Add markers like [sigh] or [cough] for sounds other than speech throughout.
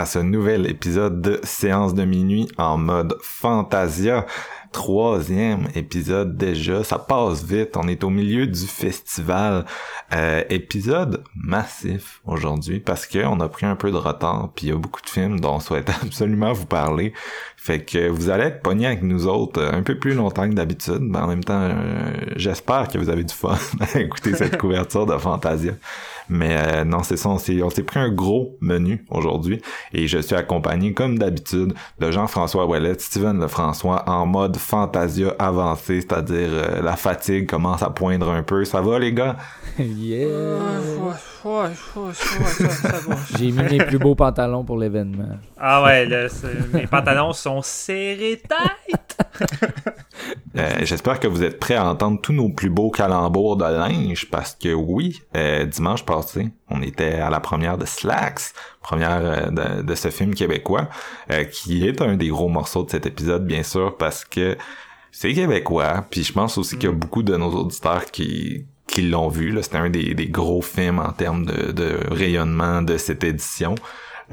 À ce nouvel épisode de Séance de minuit en mode Fantasia. Troisième épisode déjà, ça passe vite, on est au milieu du festival. Euh, épisode massif aujourd'hui parce que on a pris un peu de retard puis il y a beaucoup de films dont on souhaite [laughs] absolument vous parler. Fait que vous allez être pognés avec nous autres euh, un peu plus longtemps que d'habitude, mais en même temps, euh, j'espère que vous avez du fun [laughs] à écouter cette [laughs] couverture de Fantasia. Mais euh, non, c'est ça, on s'est, on s'est pris un gros menu aujourd'hui et je suis accompagné comme d'habitude de Jean-François Ouellet, Steven Lefrançois en mode Fantasia avancé, c'est-à-dire euh, la fatigue commence à poindre un peu. Ça va les gars? J'ai mis mes plus beaux pantalons pour l'événement. Ah ouais, là, c'est- mes pantalons sont serrés tête. [laughs] Euh, J'espère que vous êtes prêts à entendre tous nos plus beaux calembours de linge parce que oui, euh, dimanche passé, on était à la première de Slacks, première euh, de, de ce film québécois, euh, qui est un des gros morceaux de cet épisode bien sûr parce que c'est québécois, puis je pense aussi qu'il y a beaucoup de nos auditeurs qui qui l'ont vu. C'était un des, gros films en termes de rayonnement de cette édition.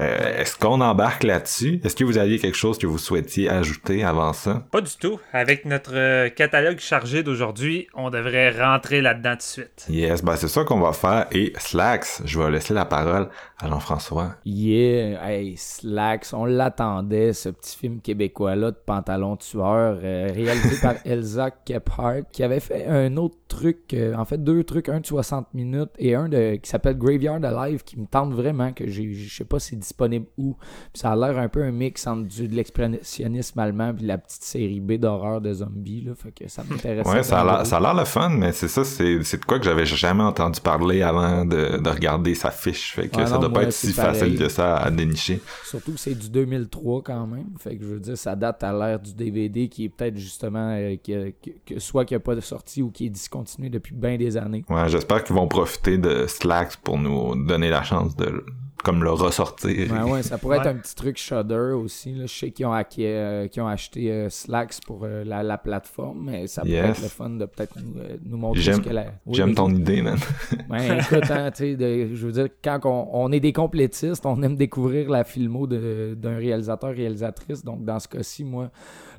Euh, Est-ce qu'on embarque là-dessus? Est-ce que vous aviez quelque chose que vous souhaitiez ajouter avant ça? Pas du tout. Avec notre euh, catalogue chargé d'aujourd'hui, on devrait rentrer là-dedans tout de suite. Yes, ben c'est ça qu'on va faire. Et Slacks, je vais laisser la parole à Jean-François. Yeah! Hey, Slacks, on l'attendait, ce petit film québécois-là de pantalon tueur, euh, réalisé par [laughs] Elsa Kephart, qui avait fait un autre truc, euh, en fait deux trucs, un de 60 minutes et un de qui s'appelle Graveyard Alive, qui me tente vraiment, que j'ai, je sais pas si c'est disponible où. Puis ça a l'air un peu un mix entre du, de l'expressionnisme allemand puis la petite série B d'horreur de zombies, là, fait que ça m'intéresse. Ouais, ça a l'air, ça a l'air le fun, mais c'est ça, c'est, de quoi que j'avais jamais entendu parler avant de, de regarder sa fiche. Fait que Ouais, ça non, doit pas être si facile que ça à dénicher. Surtout que c'est du 2003 quand même. Fait que je veux dire, ça date à l'ère du DVD qui est peut-être justement euh, que, que- que soit qui a pas de sortie ou qui est discontinué depuis bien des années. Ouais, j'espère qu'ils vont profiter de Slacks pour nous donner la chance de comme le ressortir. Ouais, ouais, ça pourrait Ouais. être un petit truc Shudder aussi. Là. Je sais qu'ils ont, hacké, euh, qu'ils ont acheté euh, Slacks pour euh, la, la plateforme, mais ça pourrait Yes. être le fun de peut-être nous, euh, nous montrer ce qu'elle a. Oui, J'aime ton idée, man. [laughs] Ben, écoute, hein, tu sais, de- je veux dire, quand on, on est des complétistes, on aime découvrir la filmo d'un réalisateur, réalisatrice. Donc, dans ce cas-ci, moi,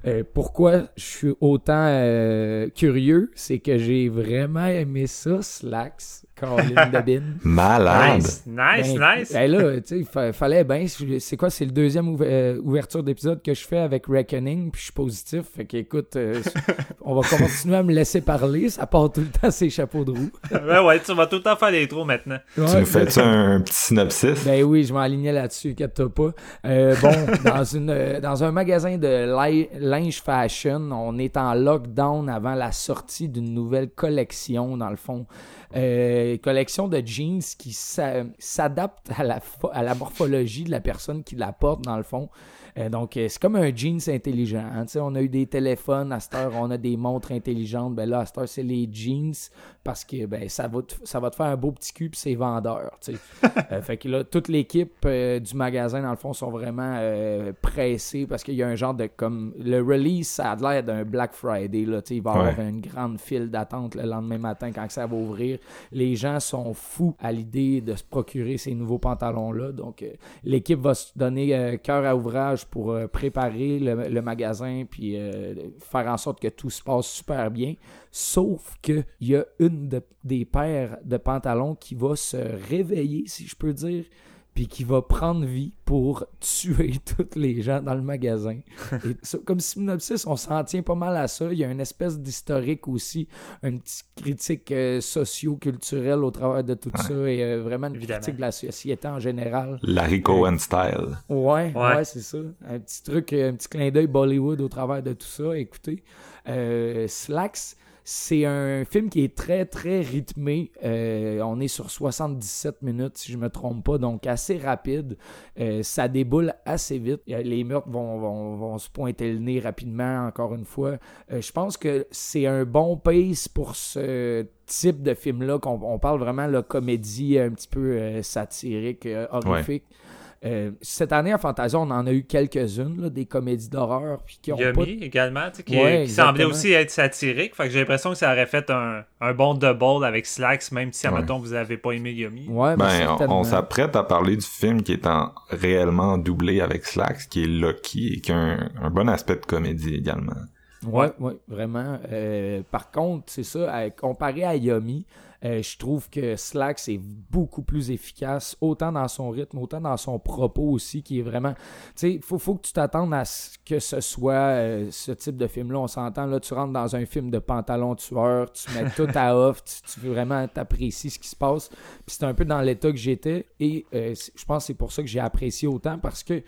euh, pourquoi je suis autant euh, curieux, c'est que j'ai vraiment aimé ça, Slacks, Caroline. [laughs] Malade. Nice, nice, Ben, nice. ben là, tu sais, fa- fallait bien. C'est quoi, c'est le deuxième euh, ouverture d'épisode que je fais avec Reckoning, puis je suis positif. Fait qu'écoute, euh, [laughs] on va continuer à me laisser parler. Ça part tout le temps ces chapeaux de roue. Ouais, [laughs] ouais, tu vas tout le temps faire des trous maintenant. Tu nous fais-tu un petit synopsis? Ben oui, je m'alignais là-dessus, inquiète-toi pas. Euh, bon, dans, une, euh, dans un magasin de li- linge fashion, on est en lockdown avant la sortie d'une nouvelle collection, dans le fond. Euh, collection de jeans qui s'a- s'adapte à la, à la morphologie de la personne qui la porte, dans le fond. Euh, donc, euh, c'est comme un jeans intelligent. hein. On a eu des téléphones, à cette heure, on a des montres intelligentes. Ben là, à cette heure, c'est les jeans parce que ben, ça, va te, ça va te faire un beau petit cul puis c'est vendeur. [laughs] Euh, fait que là, toute l'équipe euh, du magasin, dans le fond, sont vraiment euh, pressés parce qu'il y a un genre de comme. Le release, ça a l'air d'un Black Friday. Là, il va y avoir une grande file d'attente le lendemain matin quand ça va ouvrir. Les gens sont fous à l'idée de se procurer ces nouveaux pantalons-là. Donc, euh, l'équipe va se donner cœur à ouvrage pour préparer le, le magasin puis faire en sorte que tout se passe super bien. Sauf que il y a une de- des paires de pantalons qui va se réveiller, si je peux dire, puis qui va prendre vie pour [laughs] tuer tous les gens dans le magasin. [laughs] Et ça, comme synopsis, on s'en tient pas mal à ça. Il y a une espèce d'historique aussi, une petite critique euh, socio-culturelle au travers de tout ça et euh, vraiment une Évidemment. critique de la société en général. Larry Cohen style. Ouais, ouais, Ouais. c'est ça. Un petit truc, un petit clin d'œil Bollywood au travers de tout ça. Écoutez, euh, Slacks, c'est un film qui est très, très rythmé. Euh, on est sur 77 minutes, si je me trompe pas, donc assez rapide. Euh, ça déboule assez vite. Les meurtres vont, se pointer le nez rapidement, encore une fois. Euh, je pense que c'est un bon pace pour ce type de film-là, on parle vraiment de comédie un petit peu satirique, horrifique. Euh, cette année à Fantasia, on en a eu quelques-unes, des comédies d'horreur. Puis qui ont Yummy pas... également, qui, Ouais, qui semblait aussi être satirique. Fait que j'ai l'impression que ça aurait fait un, un bon double avec Slacks, même si, Ouais. admettons, vous avez pas aimé Yummy. Ouais, ben, Ben, on- certainement. on s'apprête à parler du film qui est en réellement doublé avec Slacks, qui est Lucky et qui a un, un bon aspect de comédie également. Ouais, ouais, vraiment. Euh, par contre, c'est ça, à- comparé à Yummy, euh, je trouve que Slack, c'est beaucoup plus efficace, autant dans son rythme, autant dans son propos aussi, qui est vraiment... Tu sais, il faut, faut que tu t'attendes à ce que ce soit euh, ce type de film-là. On s'entend, là, tu rentres dans un film de pantalon tueur, tu mets [laughs] tout à off, tu, tu veux vraiment t'apprécier ce qui se passe. Puis c'est un peu dans l'état que j'étais, et euh, je pense que c'est pour ça que j'ai apprécié autant, parce que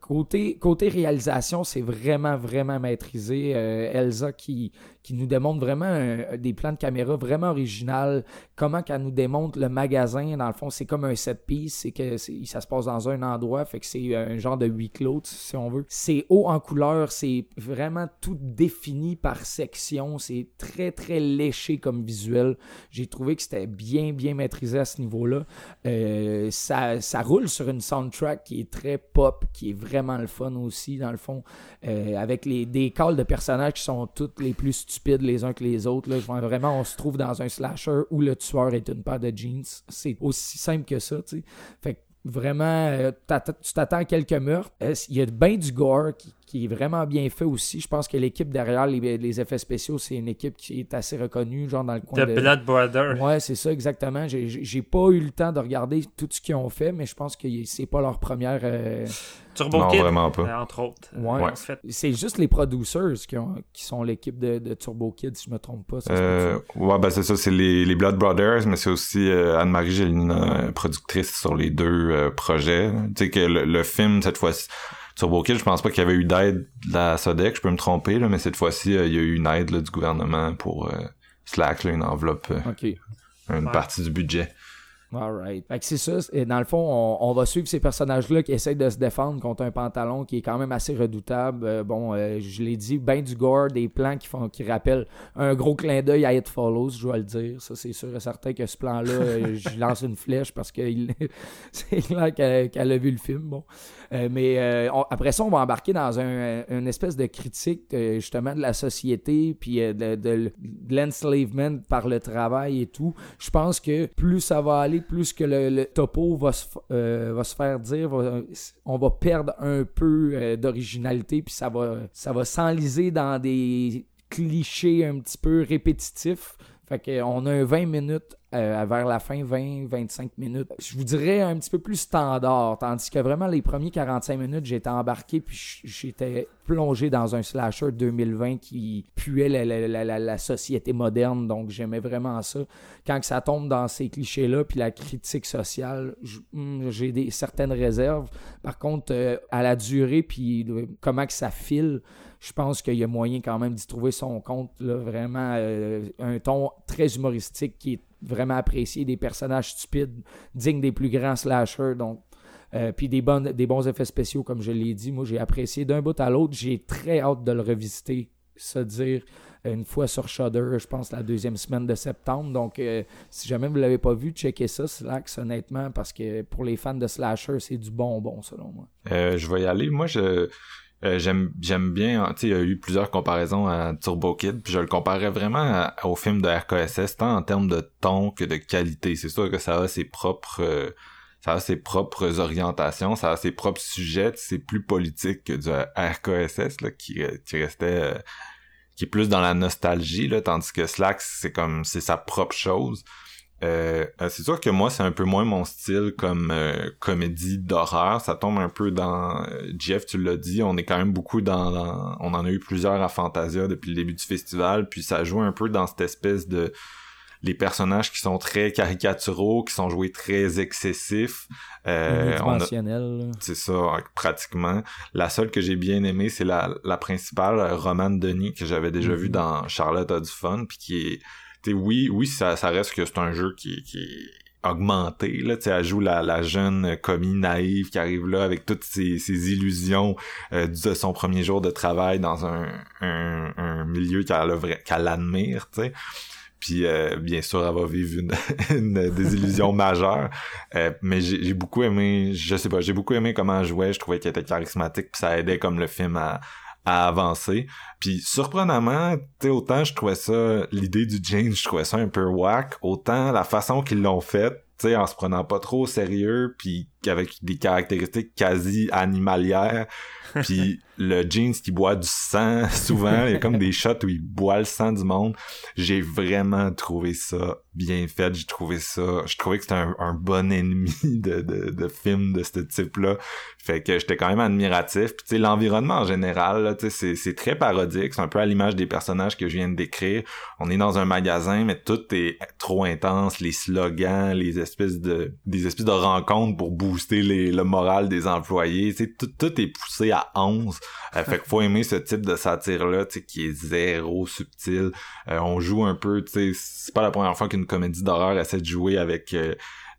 côté, côté réalisation, c'est vraiment, vraiment maîtrisé. Elsa qui, qui nous démontre vraiment un- des plans de caméra vraiment original. Comment qu'elle nous démontre le magasin, dans le fond, c'est comme un set piece. C'est que ça se passe dans un endroit, fait que c'est un genre de huis clos, si on veut. C'est haut en couleur, c'est vraiment tout défini par section. C'est très, très léché comme visuel. J'ai trouvé que c'était bien, bien maîtrisé à ce niveau-là. Euh, ça, ça roule sur une soundtrack qui est très pop, qui est vraiment le fun aussi, dans le fond, euh, avec les, des calls de personnages qui sont toutes les plus les uns que les autres. Là. Vraiment, on se trouve dans un slasher où le tueur est une paire de jeans. C'est aussi simple que ça, tu sais. Fait que vraiment, euh, tu t'attends à quelques meurtres. Euh, Il y a bien du gore qui, qui est vraiment bien fait aussi. Je pense que l'équipe derrière les, les effets spéciaux, c'est une équipe qui est assez reconnue, genre dans le coin The de... Blood Brother. Ouais, c'est ça, exactement. J'ai- pas eu le temps de regarder tout ce qu'ils ont fait, mais je pense que c'est pas leur première. euh, Turbo Non, Kid, vraiment pas. euh, entre autres. Ouais. En fait, C'est juste les producers qui, ont, qui sont l'équipe de, de Turbo Kid, si je me trompe pas. Ça Euh, ouais, ben c'est ça, c'est les, les Blood Brothers, mais c'est aussi euh, Anne-Marie Gélina, euh, productrice sur les deux euh, projets. Tu sais que le, le film, cette fois-ci, Turbo Kid, je pense pas qu'il y avait eu d'aide de la Sodec, je peux me tromper, là, mais cette fois-ci, euh, il y a eu une aide là, du gouvernement pour euh, Slack, là, une enveloppe, euh, une Ouais. partie du budget. Alright. Fait que c'est ça. Et dans le fond, on, on va suivre ces personnages-là qui essayent de se défendre contre un pantalon qui est quand même assez redoutable. Euh, bon, euh, je l'ai dit, ben du gore, des plans qui font qui rappellent un gros clin d'œil à It Follows, je dois le dire. Ça, c'est sûr et certain que ce plan-là, euh, je lance une flèche parce que il- [laughs] c'est qu'elle qu'elle a vu le film. Bon. Euh, mais euh, après ça, on va embarquer dans un, une espèce de critique euh, justement de la société, puis euh, de, de, de l'enslavement par le travail et tout. Je pense que plus ça va aller, plus que le, topo va se, euh, va se faire dire, on va perdre un peu euh, d'originalité, puis ça va, ça va s'enliser dans des clichés un petit peu répétitifs. Fait qu'on a un 20 minutes euh, vers la fin, 20-25 minutes. Je vous dirais un petit peu plus standard, tandis que vraiment les premiers 45 minutes, j'étais embarqué puis j'étais plongé dans un slasher 2020 qui puait la, la- la- société moderne, donc j'aimais vraiment ça. Quand ça tombe dans ces clichés-là, puis la critique sociale, hmm, j'ai des certaines réserves. Par contre, euh, à la durée, puis comment que ça file, je pense qu'il y a moyen quand même d'y trouver son compte. Là, vraiment, euh, un ton très humoristique qui est vraiment apprécié, des personnages stupides, dignes des plus grands slashers. Donc, euh, puis des, bonnes, des bons effets spéciaux, comme je l'ai dit. Moi, j'ai apprécié d'un bout à l'autre. J'ai très hâte de le revisiter, se dire une fois sur Shudder, je pense la deuxième semaine de septembre. Donc, euh, si jamais vous l'avez pas vu, checkez ça, Slax, honnêtement, parce que pour les fans de slasher, c'est du bonbon, selon moi. Je vais y aller. Moi, je euh, j'aime j'aime bien. Tu sais, il y a eu plusieurs comparaisons à Turbo Kid, puis je le comparais vraiment au film de RKSS, tant en termes de ton que de qualité. C'est sûr que ça a ses propres euh, ça a ses propres orientations, ça a ses propres sujets. C'est plus politique que du RKSS là, qui euh, qui restait euh, qui est plus dans la nostalgie là, tandis que Slacks c'est comme c'est sa propre chose. Euh, euh, c'est sûr que moi, c'est un peu moins mon style comme euh, comédie d'horreur. Ça tombe un peu dans... Jeff, tu l'as dit, on est quand même beaucoup dans, On en a eu plusieurs à Fantasia depuis le début du festival, puis ça joue un peu dans cette espèce de... Les personnages qui sont très caricaturaux, qui sont joués très excessifs. Euh, C'est ça, pratiquement. La seule que j'ai bien aimée, c'est la, la principale, Romane Denis, que j'avais déjà vu mm-hmm. dans Charlotte a du fun, puis qui est oui, oui, ça, ça reste que c'est un jeu qui, qui est augmenté là tu elle joue la, la jeune commis naïve qui arrive là avec toutes ses, ses illusions euh, de son premier jour de travail dans un, un, un milieu qu'elle qu'elle admire tu sais puis euh, bien sûr elle va vivre une, [laughs] une désillusion majeure. Euh, mais j'ai beaucoup aimé je sais pas j'ai beaucoup aimé comment elle jouait. Je trouvais qu'elle était charismatique puis ça aidait comme le film à à avancer. Puis surprenamment, tu autant je trouvais ça, l'idée du James, je trouvais ça un peu whack, autant la façon qu'ils l'ont fait, tu en se prenant pas trop au sérieux, puis avec des caractéristiques quasi animalières, [laughs] puis le jeans qui boit du sang [laughs] souvent. Il y a comme des shots où il boit le sang du monde. J'ai vraiment trouvé ça bien fait. J'ai trouvé ça je trouvais que c'était un, bon ennemi [laughs] de, de, de film de ce type là fait que j'étais quand même admiratif. Puis tu sais l'environnement en général c'est très parodique. C'est un peu à l'image des personnages que je viens de décrire. On est dans un magasin mais tout est trop intense. Les slogans les espèces de des espèces de rencontres pour booster le moral des employés. Tu tout, tout est poussé à 11 euh, fait qu'il faut [laughs] aimer ce type de satire-là, qui est zéro subtil. Euh, on joue un peu, tu sais, c'est pas la première fois qu'une comédie d'horreur essaie de jouer avec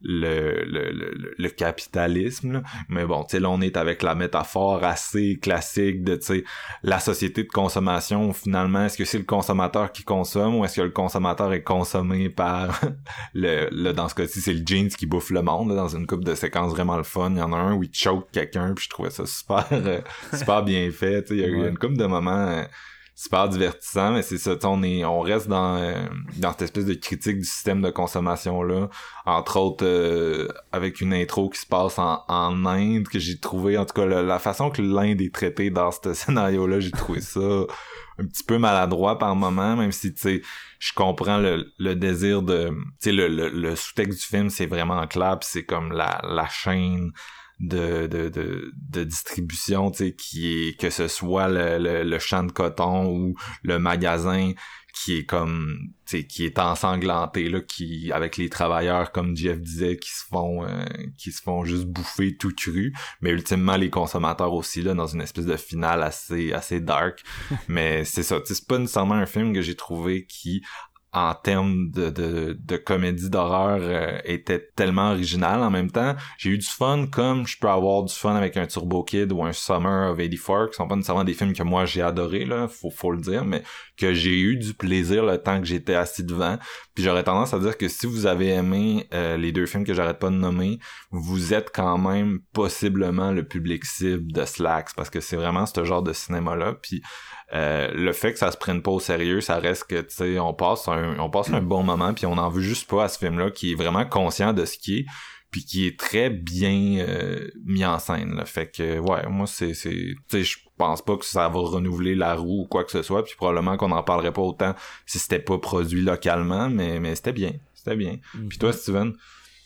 le, le, le, capitalisme. Mais bon, tu sais, là, on est avec la métaphore assez classique de, tu sais, la société de consommation, finalement, est-ce que c'est le consommateur qui consomme ou est-ce que le consommateur est consommé par [laughs] le, le dans ce cas-ci, c'est le jeans qui bouffe le monde, dans une coupe de séquences vraiment le fun. Il y en a un où il choke quelqu'un, puis je trouvais ça super, euh, super bien fait, tu sais, il y a eu une coupe de moments... Euh, super divertissant, mais c'est ça, on est, on reste dans, euh, dans cette espèce de critique du système de consommation là, entre autres euh, avec une intro qui se passe en, en Inde que j'ai trouvé, en tout cas la, façon que l'Inde est traitée dans ce [laughs] scénario là, j'ai trouvé ça un petit peu maladroit par moment, même si tu sais, je comprends le, le désir de, tu sais, le, le, le sous-texte du film c'est vraiment clair, c'est comme la, la chaîne de, de, de, de distribution, tu sais, qui est que ce soit le, le, champ de coton ou le magasin qui est comme tu sais qui est ensanglanté là qui avec les travailleurs comme Jeff disait qui se font euh, qui se font juste bouffer tout cru. Mais ultimement les consommateurs aussi là dans une espèce de finale assez assez dark. [laughs] Mais c'est ça c'est pas nécessairement un film que j'ai trouvé qui en termes de, de, de comédie d'horreur euh, était tellement original en même temps. J'ai eu du fun comme je peux avoir du fun avec un Turbo Kid ou un Summer of 84 qui sont pas nécessairement des films que moi j'ai adoré là, faut, faut le dire, mais que j'ai eu du plaisir le temps que j'étais assis devant. Puis j'aurais tendance à dire que si vous avez aimé euh, les deux films que j'arrête pas de nommer, vous êtes quand même possiblement le public cible de Slacks parce que c'est vraiment ce genre de cinéma là. Puis euh, le fait que ça se prenne pas au sérieux, ça reste que tu sais, on passe un, on passe un bon moment, puis on en veut juste pas à ce film-là qui est vraiment conscient de ce qui est, puis qui est très bien euh, mis en scène. Là. Fait que ouais, moi c'est c'est, tu sais, je pense pas que ça va renouveler la roue ou quoi que ce soit, puis probablement qu'on en parlerait pas autant si c'était pas produit localement, mais mais c'était bien, c'était bien. Puis toi, Steven?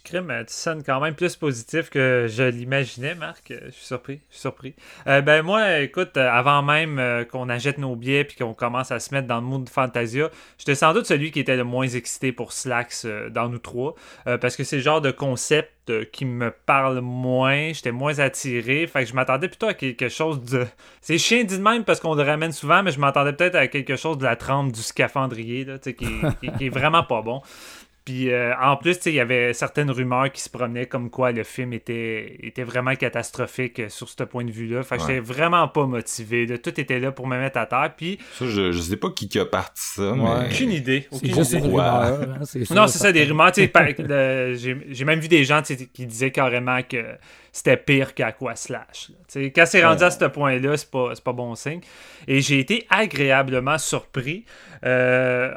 Crime, tu sonnes quand même plus positif que je l'imaginais, Marc. Je suis surpris. Je suis surpris. Euh, ben moi, écoute, euh, avant même euh, qu'on achète nos billets puis qu'on commence à se mettre dans le mood de Fantasia, j'étais sans doute celui qui était le moins excité pour Slacks dans nous trois. parce que c'est le genre de concept qui me parle moins. J'étais moins attiré. Fait que je m'attendais plutôt à quelque chose de. [laughs] C'est chien dit de même parce qu'on le ramène souvent, mais je m'attendais peut-être à quelque chose de la trempe du scaphandrier, là, qui, qui, qui est vraiment pas bon. Puis euh, en plus, il y avait certaines rumeurs qui se promenaient comme quoi le film était, était vraiment catastrophique euh, sur ce point de vue-là. Fait que j'étais vraiment pas motivé. Tout était là pour me mettre à terre. Puis... Ça, je, je sais pas qui, qui a parti ça. Mais... Aucune idée. C'est juste des rumeurs. Hein, non, c'est ça, des rumeurs. [laughs] J'ai même vu des gens qui disaient carrément que c'était pire qu'Aquaslash. Slash. quand c'est rendu à ce point-là, c'est pas, pas bon signe. Et j'ai été agréablement surpris. Euh,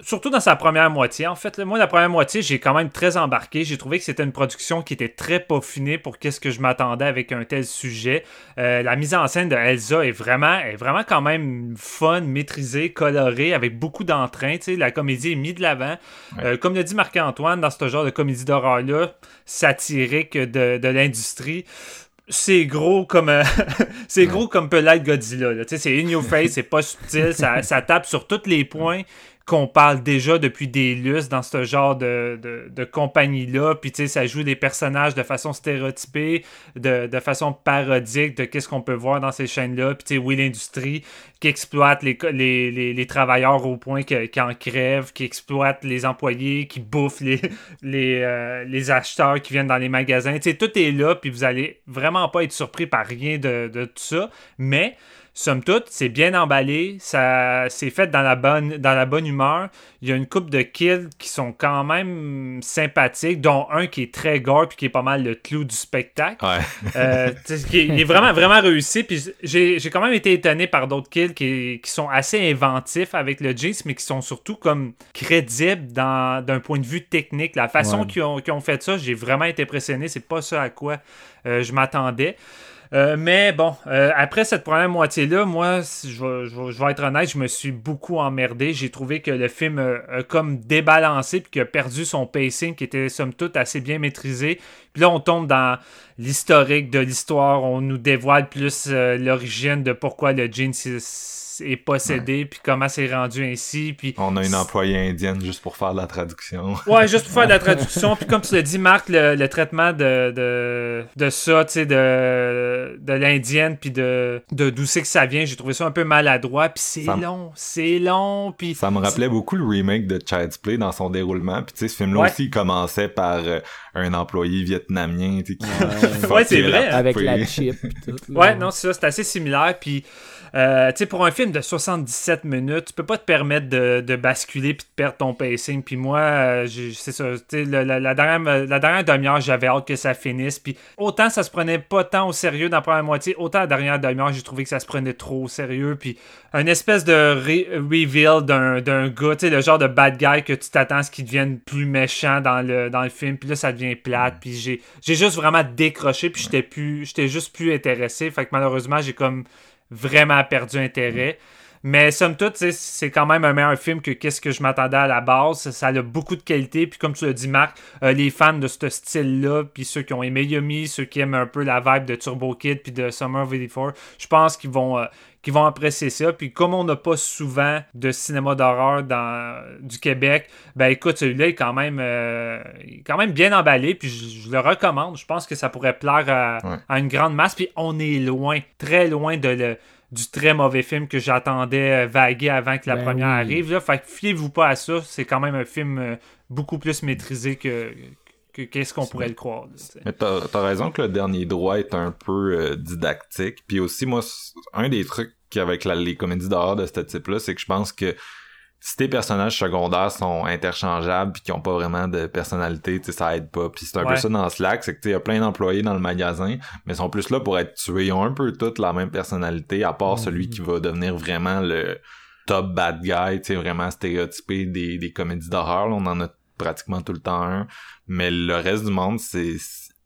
surtout dans sa première moitié. En fait, moi, la première moitié, j'ai quand même très embarqué. J'ai trouvé que c'était une production qui était très peaufinée pour qu'est-ce que je m'attendais avec un tel sujet. Euh, la mise en scène de Elsa est vraiment, est vraiment quand même fun, maîtrisée, colorée, avec beaucoup d'entrain. La comédie est mise de l'avant. Euh, comme l'a dit Marc-Antoine, dans ce genre de comédie d'horreur-là, satirique de, de l'industrie, c'est gros comme euh, [laughs] c'est gros comme peut l'être Godzilla. C'est in your face, c'est pas subtil, ça, ça, tape sur tous les points qu'on parle déjà depuis des lustres dans ce genre de, de, compagnie-là. Puis, tu sais, ça joue des personnages de façon stéréotypée, de, de façon parodique de qu'est-ce qu'on peut voir dans ces chaînes-là. Puis, tu sais, oui, l'industrie qui exploite les, les, les, travailleurs au point qu'ils en crèvent, qui exploite les employés, qui bouffe les, [laughs] les, euh, les acheteurs qui viennent dans les magasins. Tu sais, tout est là, puis vous allez vraiment pas être surpris par rien de, de tout ça. Mais somme toute, c'est bien emballé, ça c'est fait dans la bonne dans la bonne humeur. Il y a une coupe de kills qui sont quand même sympathiques, dont un qui est très gore puis qui est pas mal le clou du spectacle. Ouais. Euh, qui est, il est vraiment vraiment réussi. Puis j'ai, quand même été étonné par d'autres kills qui, qui, sont assez inventifs avec le Jace, mais qui sont surtout comme crédibles d'un point de vue technique. La façon qu'ils, ont, ont, fait ça, j'ai vraiment été impressionné. C'est pas ça à quoi euh, je m'attendais. Euh, mais bon, euh, après cette première moitié-là, moi, je vais, être honnête, je me suis beaucoup emmerdé. J'ai trouvé que le film a, comme débalancé puis qu'il a perdu son pacing qui était somme toute assez bien maîtrisé. Puis là, on tombe dans l'historique de l'histoire. On nous dévoile plus euh, l'origine de pourquoi le jean est possédé, puis comment c'est rendu ainsi. Puis on a une employée indienne juste pour faire la traduction. [laughs] Ouais, juste pour faire de la traduction. puis comme tu l'as dit, Marc, le, traitement de, de, de ça, tu sais, de, de l'indienne, puis de d'où c'est que ça vient, j'ai trouvé ça un peu maladroit. Puis c'est long, c'est long. Puis ça me rappelait beaucoup le remake de Child's Play dans son déroulement. Puis tu sais, ce film-là aussi, il commençait par euh, un employé vietnamien, tu sais, [laughs] ouais, c'est vrai. Avec la chip. Tout, ouais, non, c'est ça, c'est assez similaire. Puis euh, tu sais, pour un film de 77 minutes, tu peux pas te permettre de, basculer puis de perdre ton pacing. Puis moi, euh, c'est ça, la, la, dernière, la dernière demi-heure, j'avais hâte que ça finisse. Puis autant ça se prenait pas tant au sérieux dans la première moitié, autant la dernière demi-heure, j'ai trouvé que ça se prenait trop au sérieux. Puis un espèce de reveal d'un gars, tu sais, le genre de bad guy que tu t'attends à ce qu'il devienne plus méchant dans le, dans le film. Puis là, ça devient plate. Puis j'ai juste vraiment décroché. Puis j'étais plus, j'étais juste plus intéressé. Fait que malheureusement, j'ai comme vraiment perdu intérêt. Mais somme toute, c'est quand même un meilleur film que qu'est-ce que je m'attendais à la base. Ça, a beaucoup de qualité. Puis comme tu l'as dit, Marc, euh, les fans de ce style-là, puis ceux qui ont aimé Yumi, ceux qui aiment un peu la vibe de Turbo Kid puis de Summer of 84, je pense qu'ils vont, euh, vont apprécier ça. Puis comme on n'a pas souvent de cinéma d'horreur dans du Québec, ben écoute, celui-là est quand même, euh, quand même bien emballé. Puis je, le recommande. Je pense que ça pourrait plaire à, à une grande masse. Puis on est loin, très loin de le du très mauvais film que j'attendais euh, vaguer avant que la ben première arrive. Là. Fait que fiez-vous pas à ça. C'est quand même un film euh, beaucoup plus maîtrisé que, qu'est-ce qu'on pourrait le croire. Mais t'as as raison que le dernier droit est un peu euh, didactique. Puis aussi, moi, un des trucs avec les comédies d'horreur de ce type-là, c'est que je pense que si tes personnages secondaires sont interchangeables puis qui ont pas vraiment de personnalité, tu sais, ça aide pas. Puis c'est un peu ça dans Slack, c'est que tu y a plein d'employés dans le magasin, mais ils sont plus là pour être tués. Ils ont un peu toutes la même personnalité, à part celui qui va devenir vraiment le top bad guy, tu sais, vraiment stéréotypé des, des comédies d'horreur. On en a pratiquement tout le temps un. Mais le reste du monde, c'est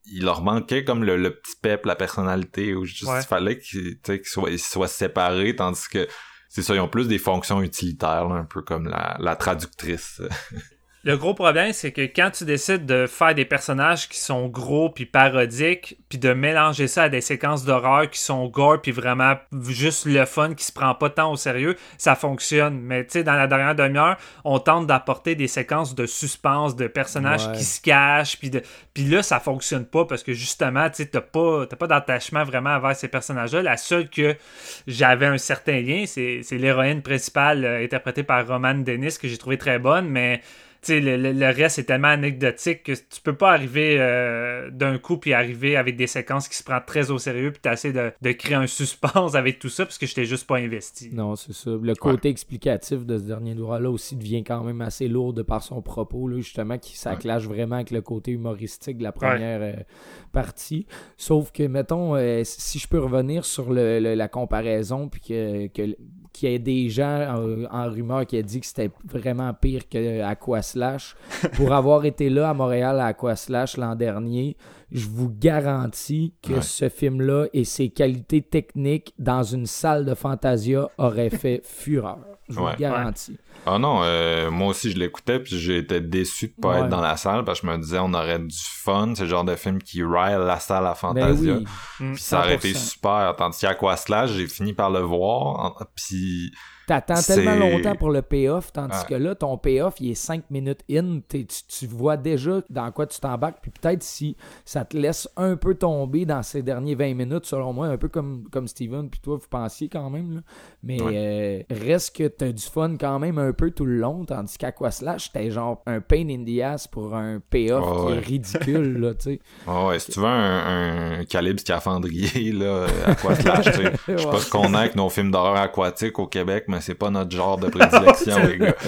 il leur manquait comme le, petit pep, la personnalité, ou juste il fallait qu'ils soient, soient séparés, tandis que c'est ça, ils ont plus des fonctions utilitaires, un peu comme la, la traductrice. [laughs] Le gros problème, c'est que quand tu décides de faire des personnages qui sont gros puis parodiques, puis de mélanger ça à des séquences d'horreur qui sont gore puis vraiment juste le fun qui se prend pas tant au sérieux, ça fonctionne. Mais tu sais, dans la dernière demi-heure, on tente d'apporter des séquences de suspense, de personnages qui se cachent, puis de, puis là, ça fonctionne pas parce que justement, tu sais, t'as pas, pas d'attachement vraiment envers ces personnages-là. La seule que j'avais un certain lien, c'est l'héroïne principale euh, interprétée par Roman Dennis que j'ai trouvé très bonne, mais le, le, reste est tellement anecdotique que tu peux pas arriver euh, d'un coup puis arriver avec des séquences qui se prennent très au sérieux puis t'essaies de, de créer un suspense avec tout ça parce que je t'ai juste pas investi. Non, c'est ça. Le côté explicatif de ce dernier droit-là aussi devient quand même assez lourd de par son propos, là, justement, qui ça clash vraiment avec le côté humoristique de la première euh, partie. Sauf que, mettons, euh, si je peux revenir sur le, la comparaison puis que, que qu'il y ait des gens en, en rumeur qui a dit que c'était vraiment pire que Aquaslash. Pour avoir été là à Montréal à Aquaslash l'an dernier, je vous garantis que Ouais. ce film-là et ses qualités techniques dans une salle de Fantasia auraient fait fureur. Je vous Ouais. garantis. Ah non, euh, moi aussi je l'écoutais puis j'ai été déçu de pas Ouais. être dans la salle parce que je me disais on aurait du fun, c'est le genre de film qui rile la salle à Ben Fantasia. oui. Puis ça aurait été 100%. super. Tandis qu'à quoi Slash, j'ai fini par le voir. Puis T'attends tellement longtemps pour le payoff, tandis Ouais. que là, ton payoff, il est 5 minutes in. T'es- Tu, tu vois déjà dans quoi tu t'embarques. Puis peut-être si ça te laisse un peu tomber dans ces derniers 20 minutes, selon moi, un peu comme, comme Steven, puis toi, vous pensiez quand même. là. Mais euh, reste que t'as du fun quand même un peu tout le long, tandis qu'Aquaslash, c'était genre un pain in the ass pour un payoff qui ouais. est ridicule. là, tu sais. [laughs] Ah ouais, si tu veux un, un calibre scaphandrier là, à quoi Slash, [laughs] tu je sais pas ce qu'on a avec nos films d'horreur aquatique au Québec, mais c'est pas notre genre de prédilection, [laughs] les gars. [laughs]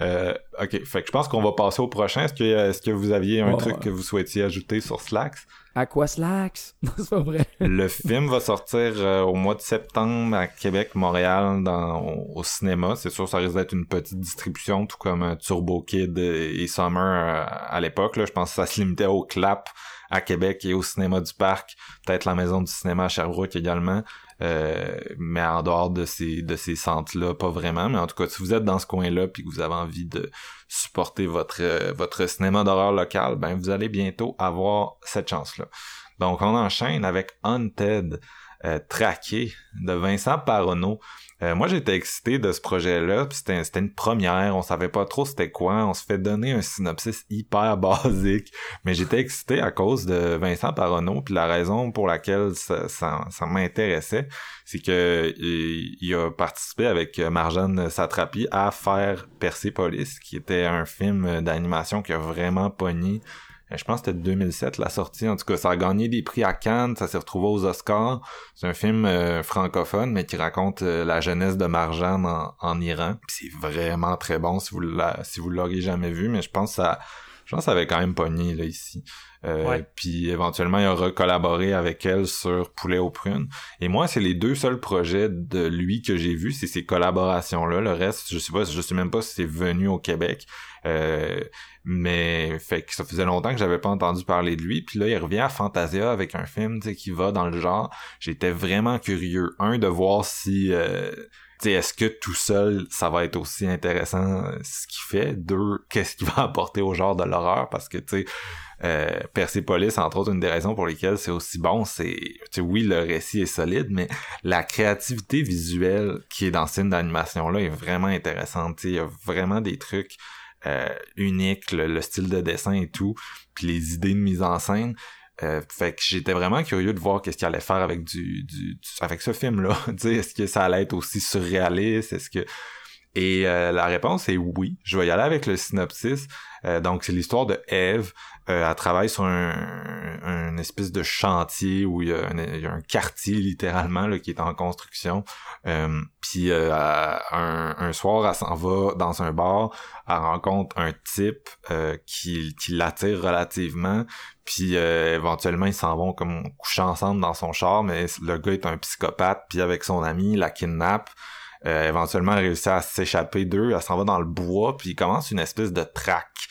Euh, ok, fait que je pense qu'on va passer au prochain. Est-ce que, est-ce que vous aviez un truc ouais. que vous souhaitiez ajouter sur Slacks? Aquaslax, [laughs] Non, c'est pas vrai. Le film va sortir euh, au mois de septembre à Québec, Montréal, dans, au, au cinéma. C'est sûr, ça risque d'être une petite distribution, tout comme euh, Turbo Kid et, et Summer euh, à l'époque. Je pense que ça se limitait au clap à Québec et au cinéma du parc, peut-être la maison du cinéma à Sherbrooke également. Euh, mais en dehors de ces de ces centres-là, pas vraiment. Mais en tout cas, si vous êtes dans ce coin-là puis que vous avez envie de supporter votre euh, votre cinéma d'horreur local, ben vous allez bientôt avoir cette chance-là. Donc on enchaîne avec Haunted, euh, traqué de Vincent Paronneau. Euh, moi j'étais excité de ce projet-là, c'était c'était une première, on savait pas trop c'était quoi, on se fait donner un synopsis hyper [laughs] basique, mais j'étais excité à cause de Vincent Paronneau, puis la raison pour laquelle ça, m'intéressait, c'est que il, il a participé avec Marjane Satrapi à faire Persepolis, qui était un film d'animation qui a vraiment pogné euh, je pense que c'était 2007 la sortie. En tout cas, ça a gagné des prix à Cannes, ça s'est retrouvé aux Oscars. C'est un film euh, francophone, mais qui raconte euh, la jeunesse de Marjane en, en Iran. C'est vraiment très bon si vous l'a- si vous l'auriez jamais vu, mais je pense que ça, je pense que ça avait quand même pogné là ici. Euh. Puis éventuellement, il aura collaboré avec elle sur Poulet aux prunes. Et moi, c'est les deux seuls projets de lui que j'ai vus, c'est ces collaborations-là. Le reste, je sais pas, je sais même pas si c'est venu au Québec. Euh, mais fait que ça faisait longtemps que j'avais pas entendu parler de lui. Puis là, il revient à Fantasia avec un film qui va dans le genre. J'étais vraiment curieux. Un, de voir si... Euh, tu sais, est-ce que tout seul, ça va être aussi intéressant ce qu'il fait? Deux, qu'est-ce qu'il va [laughs] apporter au genre de l'horreur? Parce que, tu sais, euh, Persepolis, entre autres, une des raisons pour lesquelles c'est aussi bon, c'est, tu sais, oui, le récit est solide, mais la créativité visuelle qui est dans ce film d'animation-là est vraiment intéressante. Il y a vraiment des trucs euh, uniques, le, le style de dessin et tout, puis les idées de mise en scène. Euh, fait que j'étais vraiment curieux de voir qu'est-ce qu'il allait faire avec du, du, avec ce film là [laughs] est-ce que ça allait être aussi surréaliste? Est-ce que et euh, la réponse est oui. Je vais y aller avec le synopsis Euh, donc c'est l'histoire de Eve euh, elle travaille sur un, espèce de chantier où il y a un, y a un quartier littéralement là, qui est en construction. Euh, puis euh, un, un soir elle s'en va dans un bar elle rencontre un type euh, qui, qui l'attire relativement. Puis éventuellement ils s'en vont comme coucher ensemble dans son char mais le gars est un psychopathe puis avec son ami il la kidnappe euh, éventuellement elle réussit à s'échapper d'eux elle s'en va dans le bois puis il commence une espèce de traque.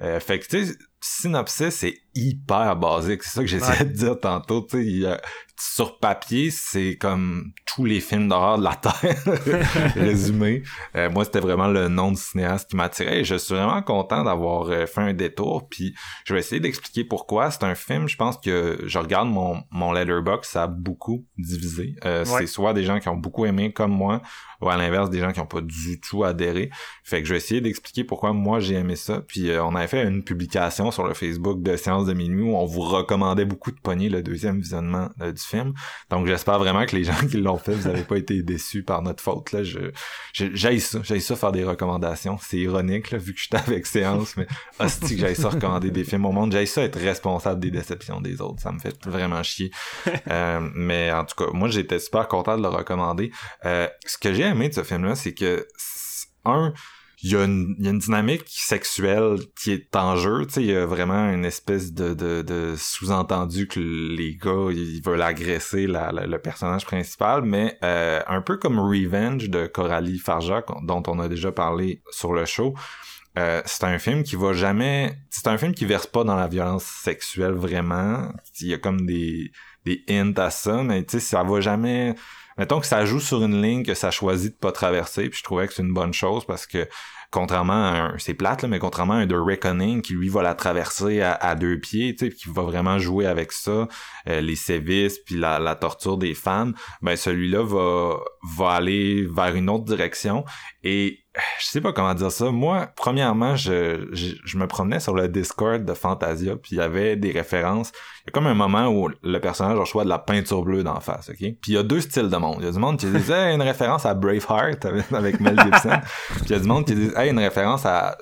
Euh, fait que tu sais synopsis c'est hyper basique. C'est ça que j'essayais Ouais. de dire tantôt tu sais sur papier c'est comme tous les films d'horreur de la terre [laughs] résumé. Euh, moi c'était vraiment le nom du cinéaste qui m'attirait et je suis vraiment content d'avoir euh, fait un détour. Puis je vais essayer d'expliquer pourquoi. C'est un film je pense que je regarde mon mon letterbox ça a beaucoup divisé. Euh, Ouais. c'est soit des gens qui ont beaucoup aimé comme moi ou à l'inverse des gens qui ont pas du tout adhéré. Fait que je vais essayer d'expliquer pourquoi moi j'ai aimé ça. Puis euh, on avait fait une publication sur le Facebook de séance de minuit où on vous recommandait beaucoup de pogner le deuxième visionnement euh, du film. Donc j'espère vraiment que les [laughs] gens qui l'ont fait vous avez pas été déçus par notre faute là. Je j'aille ça j'aille ça faire des recommandations. C'est ironique là vu que j'étais avec séance mais hostie que j'aille ça recommander des films au monde. J'aille ça être responsable des déceptions des autres. Ça me fait vraiment chier. [laughs] Euh, mais en tout cas moi j'étais super content de le recommander. Euh, ce que j'ai aimé de ce film là c'est que un il y, a une, y a une dynamique sexuelle qui est en jeu, tu sais, il y a vraiment une espèce de, de, de sous-entendu que les gars, ils veulent agresser la, le personnage principal, mais euh, un peu comme Revenge de Coralie Farja, dont on a déjà parlé sur le show, euh, c'est un film qui va jamais... C'est un film qui verse pas dans la violence sexuelle vraiment. Il y a comme des, des hints à ça, mais tu sais, ça va jamais mettons que ça joue sur une ligne que ça choisit de pas traverser, puis je trouvais que c'est une bonne chose parce que contrairement à un, c'est plate là, mais contrairement à un The Reckoning qui lui va la traverser à, deux pieds, tu sais, qui va vraiment jouer avec ça, euh, les sévices puis la, la torture des femmes, ben celui-là va va aller vers une autre direction. Et je sais pas comment dire ça. Moi, premièrement, je, je, me promenais sur le Discord de Fantasia, puis il y avait des références. Il y a comme un moment où le personnage a choix de la peinture bleue d'en face, ok? Puis il y a deux styles de monde. Il y a du monde qui disait une référence à Braveheart avec, Mel Gibson. [laughs] puis il y a du monde qui dit hey, une référence à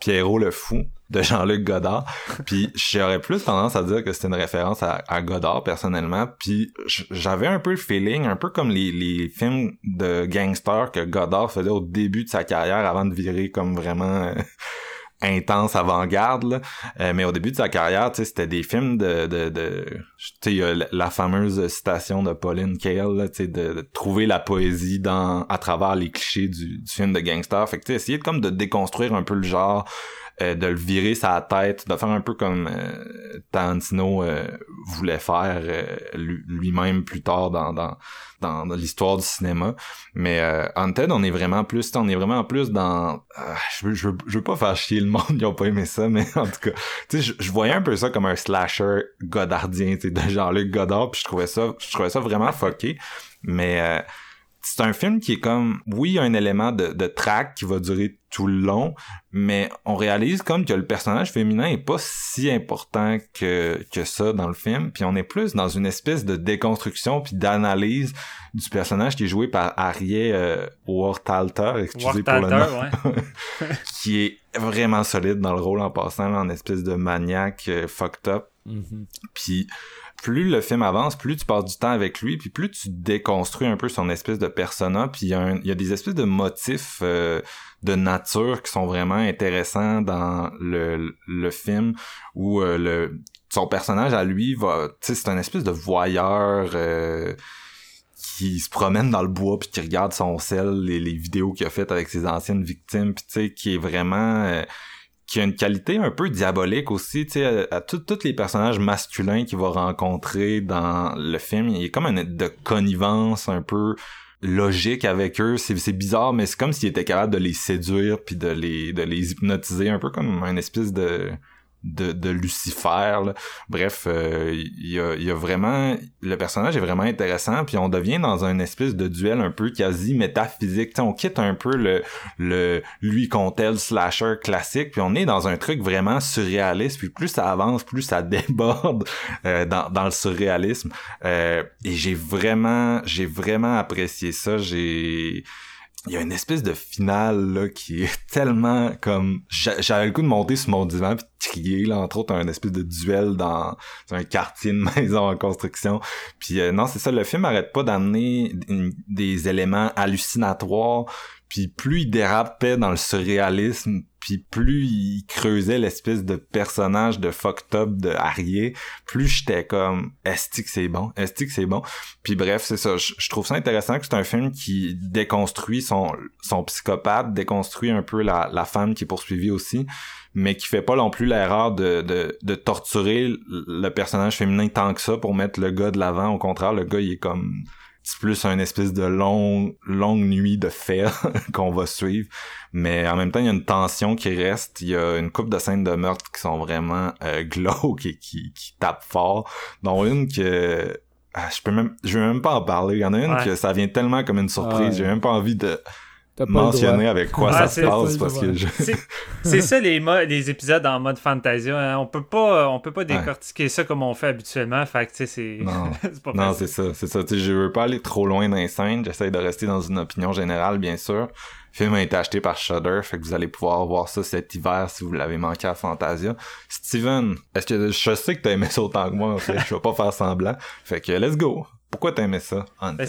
Pierrot le Fou de Jean-Luc Godard. [laughs] Puis j'aurais plus tendance à dire que c'était une référence à, Godard personnellement. Puis j'avais un peu le feeling, un peu comme les, les films de gangsters que Godard faisait au début de sa carrière avant de virer comme vraiment euh, intense avant-garde. Euh, mais au début de sa carrière, c'était des films de, de, de tu sais, la fameuse citation de Pauline Kael, tu sais, de, trouver la poésie dans à travers les clichés du, film de gangster. Fait que tu essayer de, comme de déconstruire un peu le genre euh, de le virer sa tête, de faire un peu comme euh, Tarantino euh, voulait faire lui-même plus tard dans dans, dans, l'histoire du cinéma. Mais Haunted, on est vraiment plus, on est vraiment plus dans. je, veux, je, veux, pas faire chier le monde, [laughs] ils ont pas aimé ça, mais [laughs] en tout cas, tu sais, je, voyais un peu ça comme un slasher godardien, tu de Jean-Luc Godard, puis je trouvais ça, je trouvais ça vraiment fucké. Mais c'est un film qui est comme, oui, un élément de, de track qui va durer tout le long, mais on réalise comme que le personnage féminin est pas si important que, que ça dans le film, puis on est plus dans une espèce de déconstruction puis d'analyse du personnage qui est joué par Arié euh, Wartalter, excusez pour le nom, [laughs] qui est vraiment solide dans le rôle en passant, en espèce de maniaque euh, fucked up. Mm-hmm. Puis plus le film avance, plus tu passes du temps avec lui, puis plus tu déconstruis un peu son espèce de persona, puis il y, a des espèces de motifs euh, de nature qui sont vraiment intéressants dans le, le film, où euh, le son personnage à lui va, c'est un espèce de voyeur euh, qui se promène dans le bois puis qui regarde son sel, les, les vidéos qu'il a faites avec ses anciennes victimes, puis tu sais, qui est vraiment qui a une qualité un peu diabolique aussi, tu sais, à, tous les personnages masculins qu'il va rencontrer dans le film, il a comme une de connivence un peu logique avec eux, c'est bizarre, mais c'est comme s'il était capable de les séduire puis de les de les hypnotiser, un peu comme un espèce de de, Lucifer. Bref, euh, il y, a, vraiment... Le personnage est vraiment intéressant, puis on devient dans un espèce de duel un peu quasi métaphysique. On quitte un peu le, le lui contre elle slasher classique, puis on est dans un truc vraiment surréaliste, puis plus ça avance, plus ça [laughs] déborde euh, dans, dans le surréalisme. Euh, et j'ai vraiment, j'ai vraiment apprécié ça. J'ai il y a une espèce de finale là qui est [laughs] tellement comme j'avais le coup de monter sur mon divan puis de là entre autres un espèce de duel dans un quartier de [laughs] maison en construction. Puis euh, non c'est ça le film arrête pas d'amener des éléments hallucinatoires puis plus il dérapait dans le surréalisme puis plus il creusait l'espèce de personnage de fucked up de Harrier, plus j'étais comme est-ce que c'est bon, est-ce que c'est bon? Puis bref, c'est ça, je, trouve ça intéressant que c'est un film qui déconstruit son son psychopathe, déconstruit un peu la, la femme qui est poursuivie aussi, mais qui fait pas non plus l'erreur de, de, de torturer le personnage féminin tant que ça pour mettre le gars de l'avant. Au contraire, le gars il est comme c'est plus un espèce de long, longue nuit de fer [laughs] qu'on va suivre. Mais en même temps, il y a une tension qui reste. Il y a une coupe de scènes de meurtre qui sont vraiment euh, [laughs] glauques et qui, qui tapent fort. Dont une que ah, je peux même je vais même pas en parler. Il y en a une que ça vient tellement comme une surprise. J'ai même pas envie de mentionner avec quoi ça se passe parce que c'est ça les les épisodes en mode fantasia hein. on peut pas on peut pas décortiquer ça comme on fait habituellement fait que c'est non. [laughs] pas non c'est ça c'est ça. Je veux pas aller trop loin dans les scènes. J'essaie de rester dans une opinion générale bien sûr. Le film a été acheté par Shudder, fait que vous allez pouvoir voir ça cet hiver si vous l'avez manqué à Fantasia. Steven, est-ce que je sais que t'as aimé ça autant que moi, en fait, je vais pas faire semblant. Fait que let's go. Pourquoi t'aimais ça? Ben,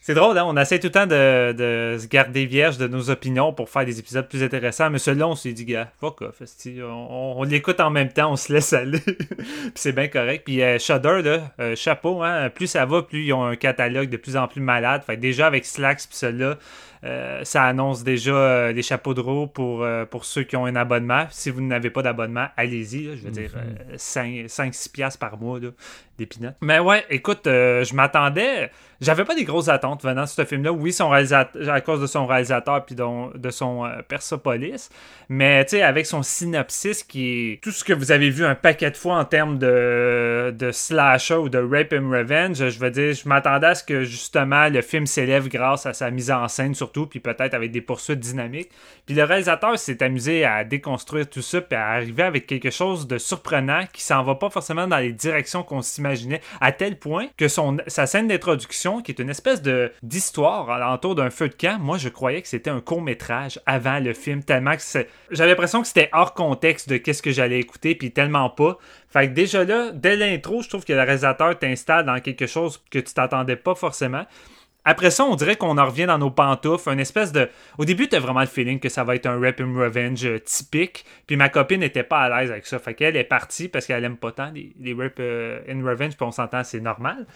c'est drôle, hein? on essaie tout le temps de, de, se garder vierge de nos opinions pour faire des épisodes plus intéressants, mais celui-là, on s'est dit, gars, fuck off, on, on, l'écoute en même temps, on se laisse aller, [laughs] puis c'est bien correct. Puis euh, Shudder, là, euh, chapeau, hein? plus ça va, plus ils ont un catalogue de plus en plus malade. Fait déjà avec Slacks, puis celui-là, euh, ça annonce déjà euh, les chapeaux de roue pour, euh, pour ceux qui ont un abonnement. Si vous n'avez pas d'abonnement, allez-y. Je veux dire, 5-6 piastres par mois d'épinette. Mais ouais, écoute, je m'attendais. J'avais pas des grosses attentes venant de ce film-là. Oui, son réalisateur, à cause de son réalisateur puis de son Persepolis. Mais tu sais, avec son synopsis qui est tout ce que vous avez vu un paquet de fois en termes de, de slasher ou de rape and revenge, je veux dire, je m'attendais à ce que justement le film s'élève grâce à sa mise en scène sur puis peut-être avec des poursuites dynamiques. Puis le réalisateur s'est amusé à déconstruire tout ça, puis à arriver avec quelque chose de surprenant qui s'en va pas forcément dans les directions qu'on à tel point que son, sa scène d'introduction, qui est une espèce de d'histoire alentour d'un feu de camp, moi je croyais que c'était un court métrage avant le film, tellement que j'avais l'impression que c'était hors contexte de qu'est-ce que j'allais écouter, puis tellement pas. Fait que déjà là, dès l'intro, je trouve que le réalisateur t'installe dans quelque chose que tu t'attendais pas forcément. Après ça, on dirait qu'on en revient dans nos pantoufles, une espèce de... Au début, t'as vraiment le feeling que ça va être un Rap and Revenge euh, typique, puis ma copine n'était pas à l'aise avec ça, fait qu'elle est partie parce qu'elle aime pas tant les, les Rap euh, Revenge, puis on s'entend, c'est normal.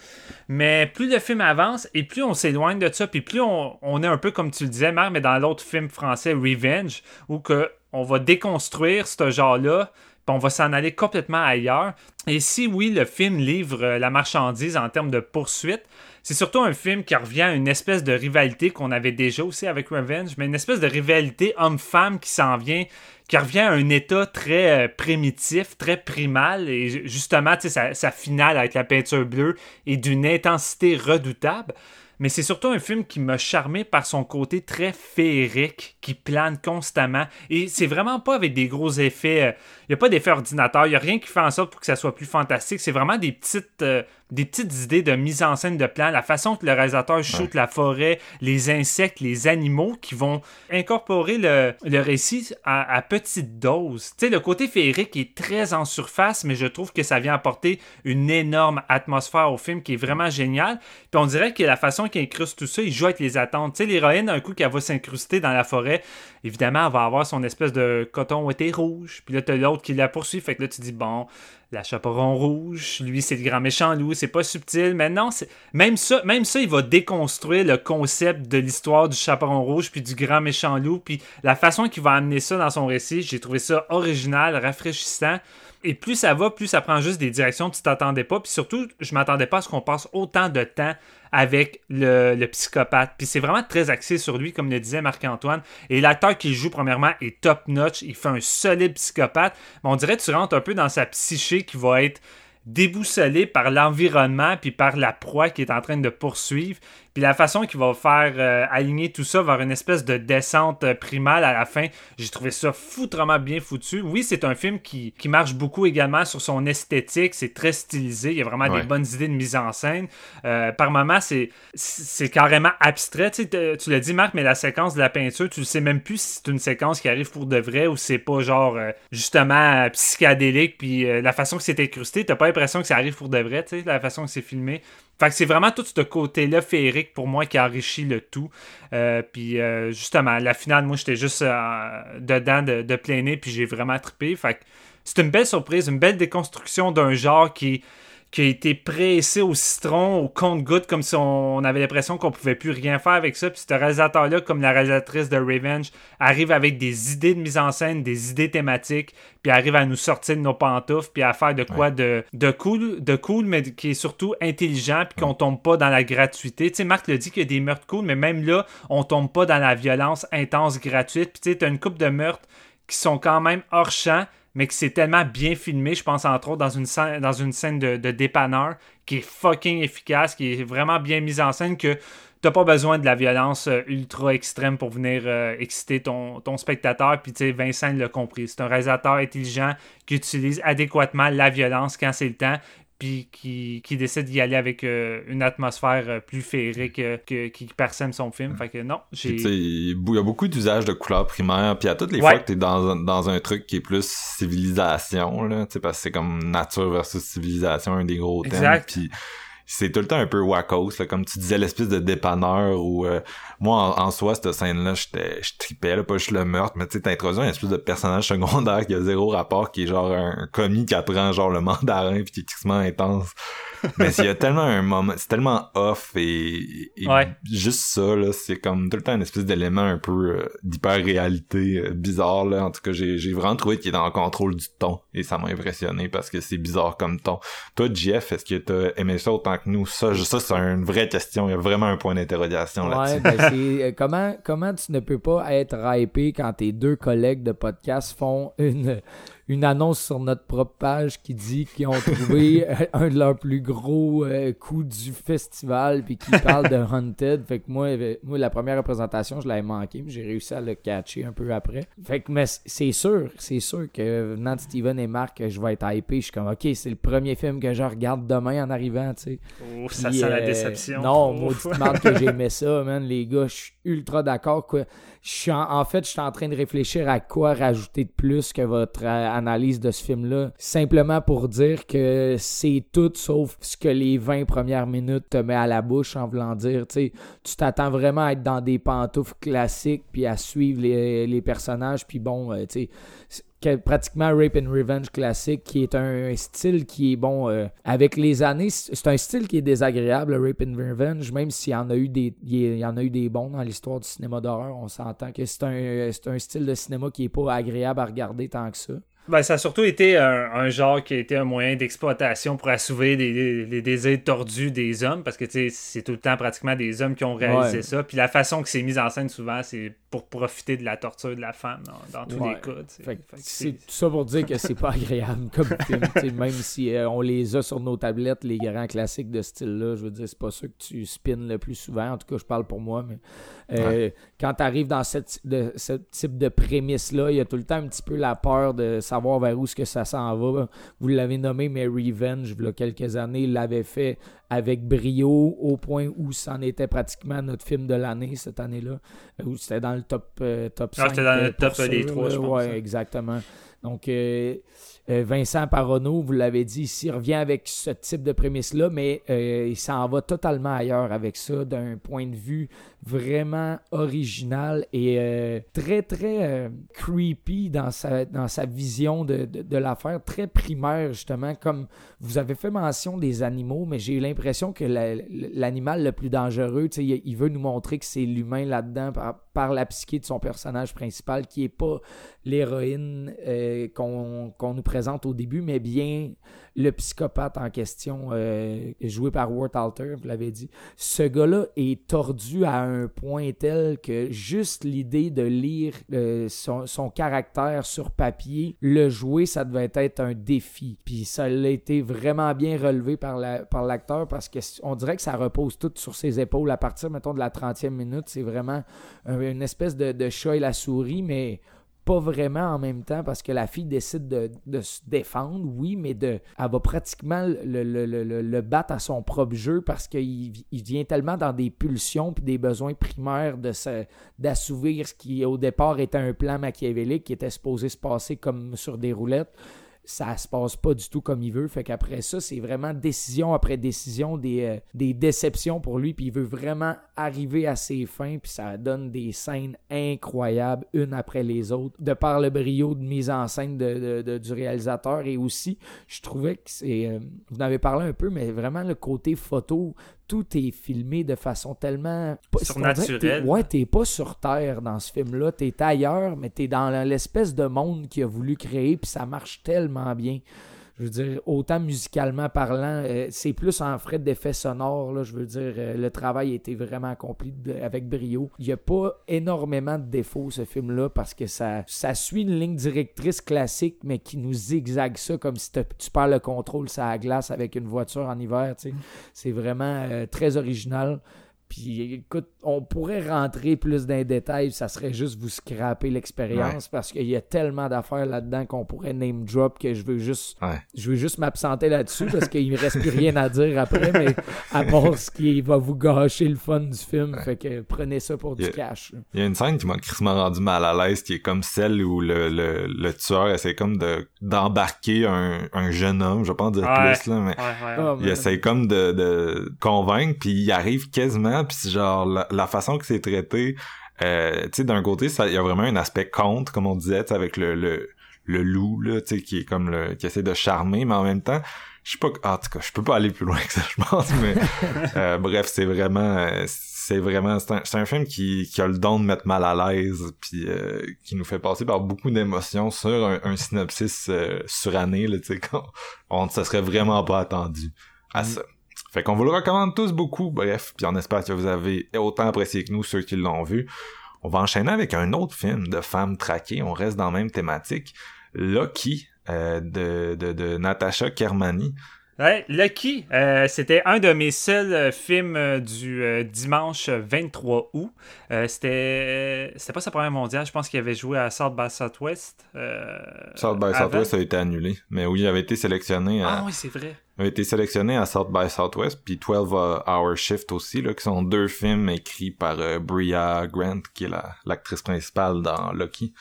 Mais plus le film avance, et plus on s'éloigne de ça, puis plus on, est un peu, comme tu le disais, Marc, mais dans l'autre film français, Revenge, où que on va déconstruire ce genre-là, puis on va s'en aller complètement ailleurs. Et si oui, le film livre euh, la marchandise en termes de poursuite, c'est surtout un film qui revient à une espèce de rivalité qu'on avait déjà aussi avec Revenge, mais une espèce de rivalité homme-femme qui s'en vient, qui revient à un état très euh, primitif, très primal, et justement, sa, sa finale avec la peinture bleue est d'une intensité redoutable mais c'est surtout un film qui m'a charmé par son côté très féerique, qui plane constamment. Et c'est vraiment pas avec des gros effets. Il euh, n'y a pas d'effet ordinateur, il n'y a rien qui fait en sorte pour que ça soit plus fantastique. C'est vraiment des petites, euh, des petites idées de mise en scène de plan, la façon que le réalisateur shoot la forêt, les insectes, les animaux qui vont incorporer le, récit à, petite dose. Tu sais, le côté féerique est très en surface, mais je trouve que ça vient apporter une énorme atmosphère au film qui est vraiment géniale. Puis on dirait que la façon qu'il incruste tout ça, il joue avec les attentes. Tu sais, l'héroïne, un coup qu'elle va s'incruster dans la forêt, évidemment, elle va avoir son espèce de coton ouaté rouge. Puis là, t'as l'autre qui la poursuit. Fait que là, tu dis, bon, la chaperon rouge, lui, c'est le grand méchant loup, c'est pas subtil. Mais non, même ça, même ça, il va déconstruire le concept de l'histoire du chaperon rouge puis du grand méchant loup. Puis la façon qu'il va amener ça dans son récit, j'ai trouvé ça original, rafraîchissant. Et plus ça va, plus ça prend juste des directions que tu t'attendais pas. Puis surtout, je m'attendais pas à ce qu'on passe autant de temps avec le, psychopathe. Puis c'est vraiment très axé sur lui, comme le disait Marc-Antoine. Et l'acteur qui joue, premièrement, est top-notch. Il fait un solide psychopathe. Mais on dirait que tu rentres un peu dans sa psyché qui va être déboussolée par l'environnement puis par la proie qui est en train de poursuivre. Puis la façon qu'il va faire euh, aligner tout ça vers une espèce de descente euh, primale à la fin, j'ai trouvé ça foutrement bien foutu. Oui, c'est un film qui, marche beaucoup également sur son esthétique, c'est très stylisé, il y a vraiment des bonnes idées de mise en scène. Euh, par moments, c'est, c'est carrément abstrait. Tu, tu l'as dit, Marc, mais la séquence de la peinture, tu ne sais même plus si c'est une séquence qui arrive pour de vrai ou c'est pas genre justement psychédélique. Puis la façon que c'est incrusté, t'as pas l'impression que ça arrive pour de vrai, tu sais, la façon que c'est filmé. Fait que c'est vraiment tout ce côté-là féerique pour moi qui enrichit le tout. Euh, puis euh, justement, la finale, moi j'étais juste euh, dedans de, plein nez, puis j'ai vraiment trippé. Fait que c'est une belle surprise, une belle déconstruction d'un genre qui qui a été pressé au citron, au compte-goutte, comme si on, avait l'impression qu'on pouvait plus rien faire avec ça. Puis ce réalisateur-là, comme la réalisatrice de Revenge, arrive avec des idées de mise en scène, des idées thématiques, puis arrive à nous sortir de nos pantoufles, puis à faire de quoi de, de, cool, de cool, mais qui est surtout intelligent, puis qu'on tombe pas dans la gratuité. Tu sais, Marc le dit qu'il y a des meurtres cool, mais même là, on tombe pas dans la violence intense gratuite. Puis tu sais, t'as une coupe de meurtres qui sont quand même hors champ, mais que c'est tellement bien filmé, je pense entre autres dans une scène, de, dépanneur qui est fucking efficace, qui est vraiment bien mise en scène que t'as pas besoin de la violence euh, ultra extrême pour venir euh, exciter ton, ton spectateur. Puis tu sais, Vincent l'a compris. C'est un réalisateur intelligent qui utilise adéquatement la violence quand c'est le temps puis qui, qui décide d'y aller avec euh, une atmosphère euh, plus féerique euh, que, qui persème son film. Mm. Fait que non, j'ai... Il y a beaucoup d'usage de couleurs primaires, puis à toutes les fois que t'es dans, dans un truc qui est plus civilisation, là, parce que c'est comme nature versus civilisation, un des gros thèmes. Puis c'est tout le temps un peu wackos, là, comme tu disais, l'espèce de dépanneur où euh, moi en, soi cette scène-là, je tripais pas juste le meurtre, mais tu sais, t'introduis un espèce de personnage secondaire qui a zéro rapport, qui est genre un, commis qui apprend genre le mandarin puis qui est extrêmement intense. [laughs] mais il y a tellement un moment, c'est tellement off et, juste ça là, c'est comme tout le temps un espèce d'élément un peu euh, d'hyper réalité euh, bizarre là. En tout cas, j'ai j'ai vraiment trouvé qu'il est dans le contrôle du ton et ça m'a impressionné parce que c'est bizarre comme ton. Toi, Jeff, est-ce que t'as aimé ça autant que nous? Ça, ça c'est une vraie question. Il y a vraiment un point d'interrogation là-dessus. Ben, [laughs] euh, comment, comment tu ne peux pas être hypé quand tes deux collègues de podcast font une une annonce sur notre propre page qui dit qu'ils ont trouvé [laughs] un de leurs plus gros euh, coups du festival puis qui parle de Hunted. Fait que moi, euh, moi la première représentation, je l'avais manqué, mais j'ai réussi à le catcher un peu après. Fait que mais c'est sûr, c'est sûr que venant Steven et Marc, je vais être hypé. Je suis comme OK, c'est le premier film que je regarde demain en arrivant, tu sais. Oh, ça sent la euh, déception. Non, moi, maudite que j'aimais ça, man. Les gars, je suis ultra d'accord. Quoi en, fait, je suis en train de réfléchir à quoi rajouter de plus que votre euh, analyse de ce film-là. Simplement pour dire que c'est tout sauf ce que les 20 premières minutes te met à la bouche en voulant dire, tu tu t'attends vraiment à être dans des pantoufles classiques puis à suivre les, personnages puis bon, euh, tu sais pratiquement Rape and Revenge classique, qui est un style qui est bon euh, avec les années. C'est un style qui est désagréable, Rape and Revenge, même s'il y en a eu des, il y en a eu des bons dans l'histoire du cinéma d'horreur. On s'entend que c'est un, un style de cinéma qui est pas agréable à regarder tant que ça. Ben, ça a surtout été un, genre qui a été un moyen d'exploitation pour assouvir les, désirs tordus des hommes, parce que c'est tout le temps pratiquement des hommes qui ont réalisé ça. Puis la façon que c'est mis en scène souvent, c'est pour profiter de la torture de la femme dans, tous les cas. C'est tout ça pour dire que c'est pas [laughs] agréable comme film. même si euh, on les a sur nos tablettes, les grands classiques de ce style-là, je veux dire, c'est pas ça que tu spins le plus souvent. En tout cas, je parle pour moi, mais euh, quand tu arrives dans cette, de, ce type de prémisse-là, il y a tout le temps un petit peu la peur de savoir vers où ce que ça s'en va. Vous l'avez nommé, mais Revenge, il y a quelques années, il l'avait fait avec brio au point où c'en était pratiquement notre film de l'année cette année-là. Euh, où c'était dans le top, euh, top 5. Ah, c'était dans le top des trois, je pense. Oui, exactement. Donc, euh, Vincent Parono, vous l'avez dit, ici, revient avec ce type de prémisse-là, mais euh, il s'en va totalement ailleurs avec ça, d'un point de vue vraiment original et euh, très, très creepy dans sa, dans sa vision de, de, l'affaire, très primaire, justement, comme vous avez fait mention des animaux, mais j'ai eu l'impression que l'animal le plus dangereux, il, il veut nous montrer que c'est l'humain là-dedans par, la psyché de son personnage principal, qui n'est pas l'héroïne qu'on nous présente au début, mais bien le psychopathe en question, euh, joué par Ward Alter, vous l'avez dit. Ce gars-là est tordu à un point tel que juste l'idée de lire euh, son, caractère sur papier, le jouer, ça devait être un défi. Puis ça a été vraiment bien relevé par l'acteur la, par parce qu'on dirait que ça repose tout sur ses épaules à partir, mettons, de la 30e minute. C'est vraiment une espèce de, de chat et la souris, mais pas vraiment en même temps parce que la fille décide de, se défendre, oui, mais de, elle va pratiquement le, le, battre à son propre jeu parce qu'il il vient tellement dans des pulsions puis des besoins primaires de d'assouvir ce qui au départ était un plan machiavélique qui était supposé se passer comme sur des roulettes ça se passe pas du tout comme il veut. Fait qu'après ça, c'est vraiment décision après décision, des, euh, des déceptions pour lui. Puis il veut vraiment arriver à ses fins. Puis ça donne des scènes incroyables, une après les autres, de par le brio de mise en scène du réalisateur. Et aussi, je trouvais que c'est. Euh, vous en avez parlé un peu, mais vraiment le côté photo tout est filmé de façon tellement surnaturelle. Ouais, t'es pas sur Terre dans ce film-là, t'es ailleurs, mais t'es dans l'espèce de monde qu'il a voulu créer, puis ça marche tellement bien je veux dire, autant musicalement parlant, euh, c'est plus en frais d'effets sonores, là, je veux dire, euh, le travail a été vraiment accompli avec brio. Il n'y a pas énormément de défauts, ce film-là, parce que ça, suit une ligne directrice classique, mais qui nous zigzague ça comme si tu perds le contrôle ça glace avec une voiture en hiver, tu sais. C'est vraiment euh, très original. Puis écoute, on pourrait rentrer plus dans les détails, ça serait juste vous scraper l'expérience parce qu'il y a tellement d'affaires là-dedans qu'on pourrait name drop que je veux juste je veux juste m'absenter là-dessus parce qu'il me reste plus rien à dire après, mais à part ce qui va vous gâcher le fun du film. Fait que prenez ça pour du cash. Il y a une scène qui m'a crissement rendu mal à l'aise qui est comme celle où le, le, le tueur essaie comme de d'embarquer un, un jeune homme, je vais pas en dire plus là, mais oh, il essaie comme de, de convaincre puis il arrive quasiment puis genre la, façon que c'est traité, euh, tu sais, d'un côté, il y a vraiment un aspect contre, comme on disait, avec le, le, le loup, là, tu sais, qui est comme le, qui essaie de charmer, mais en même temps, je sais pas, en tout cas, je peux pas aller plus loin [laughs] que ça, je pense, mais euh, bref, c'est vraiment, euh, c'est vraiment, c'est un, film qui, qui a le don de mettre mal à l'aise, puis qui nous fait passer par beaucoup d'émotions sur un, synopsis suranné, là, tu sais, on ne se serait vraiment pas attendu à mm. ça. Fait qu'on vous le recommande tous beaucoup, bref, puis on espère que vous avez autant apprécié que nous, ceux qui l'ont vu. On va enchaîner avec un autre film de femmes traquées, on reste dans la même thématique, Lucky, euh, de, de, de Natasha Kermani. Ouais, Lucky, euh, c'était un de mes seuls euh, films euh, du dimanche 23 août. c'était c'était pas sa première mondiale, je pense qu'il avait joué à South by Southwest. South by Southwest a été annulé, mais oui, il avait été sélectionné. À... Ah oui, c'est vrai. Avait été sélectionné à South by Southwest, puis 12 Hour Shift aussi, là, qui sont deux films écrits par Bria Grant, qui est l'actrice principale dans Lucky.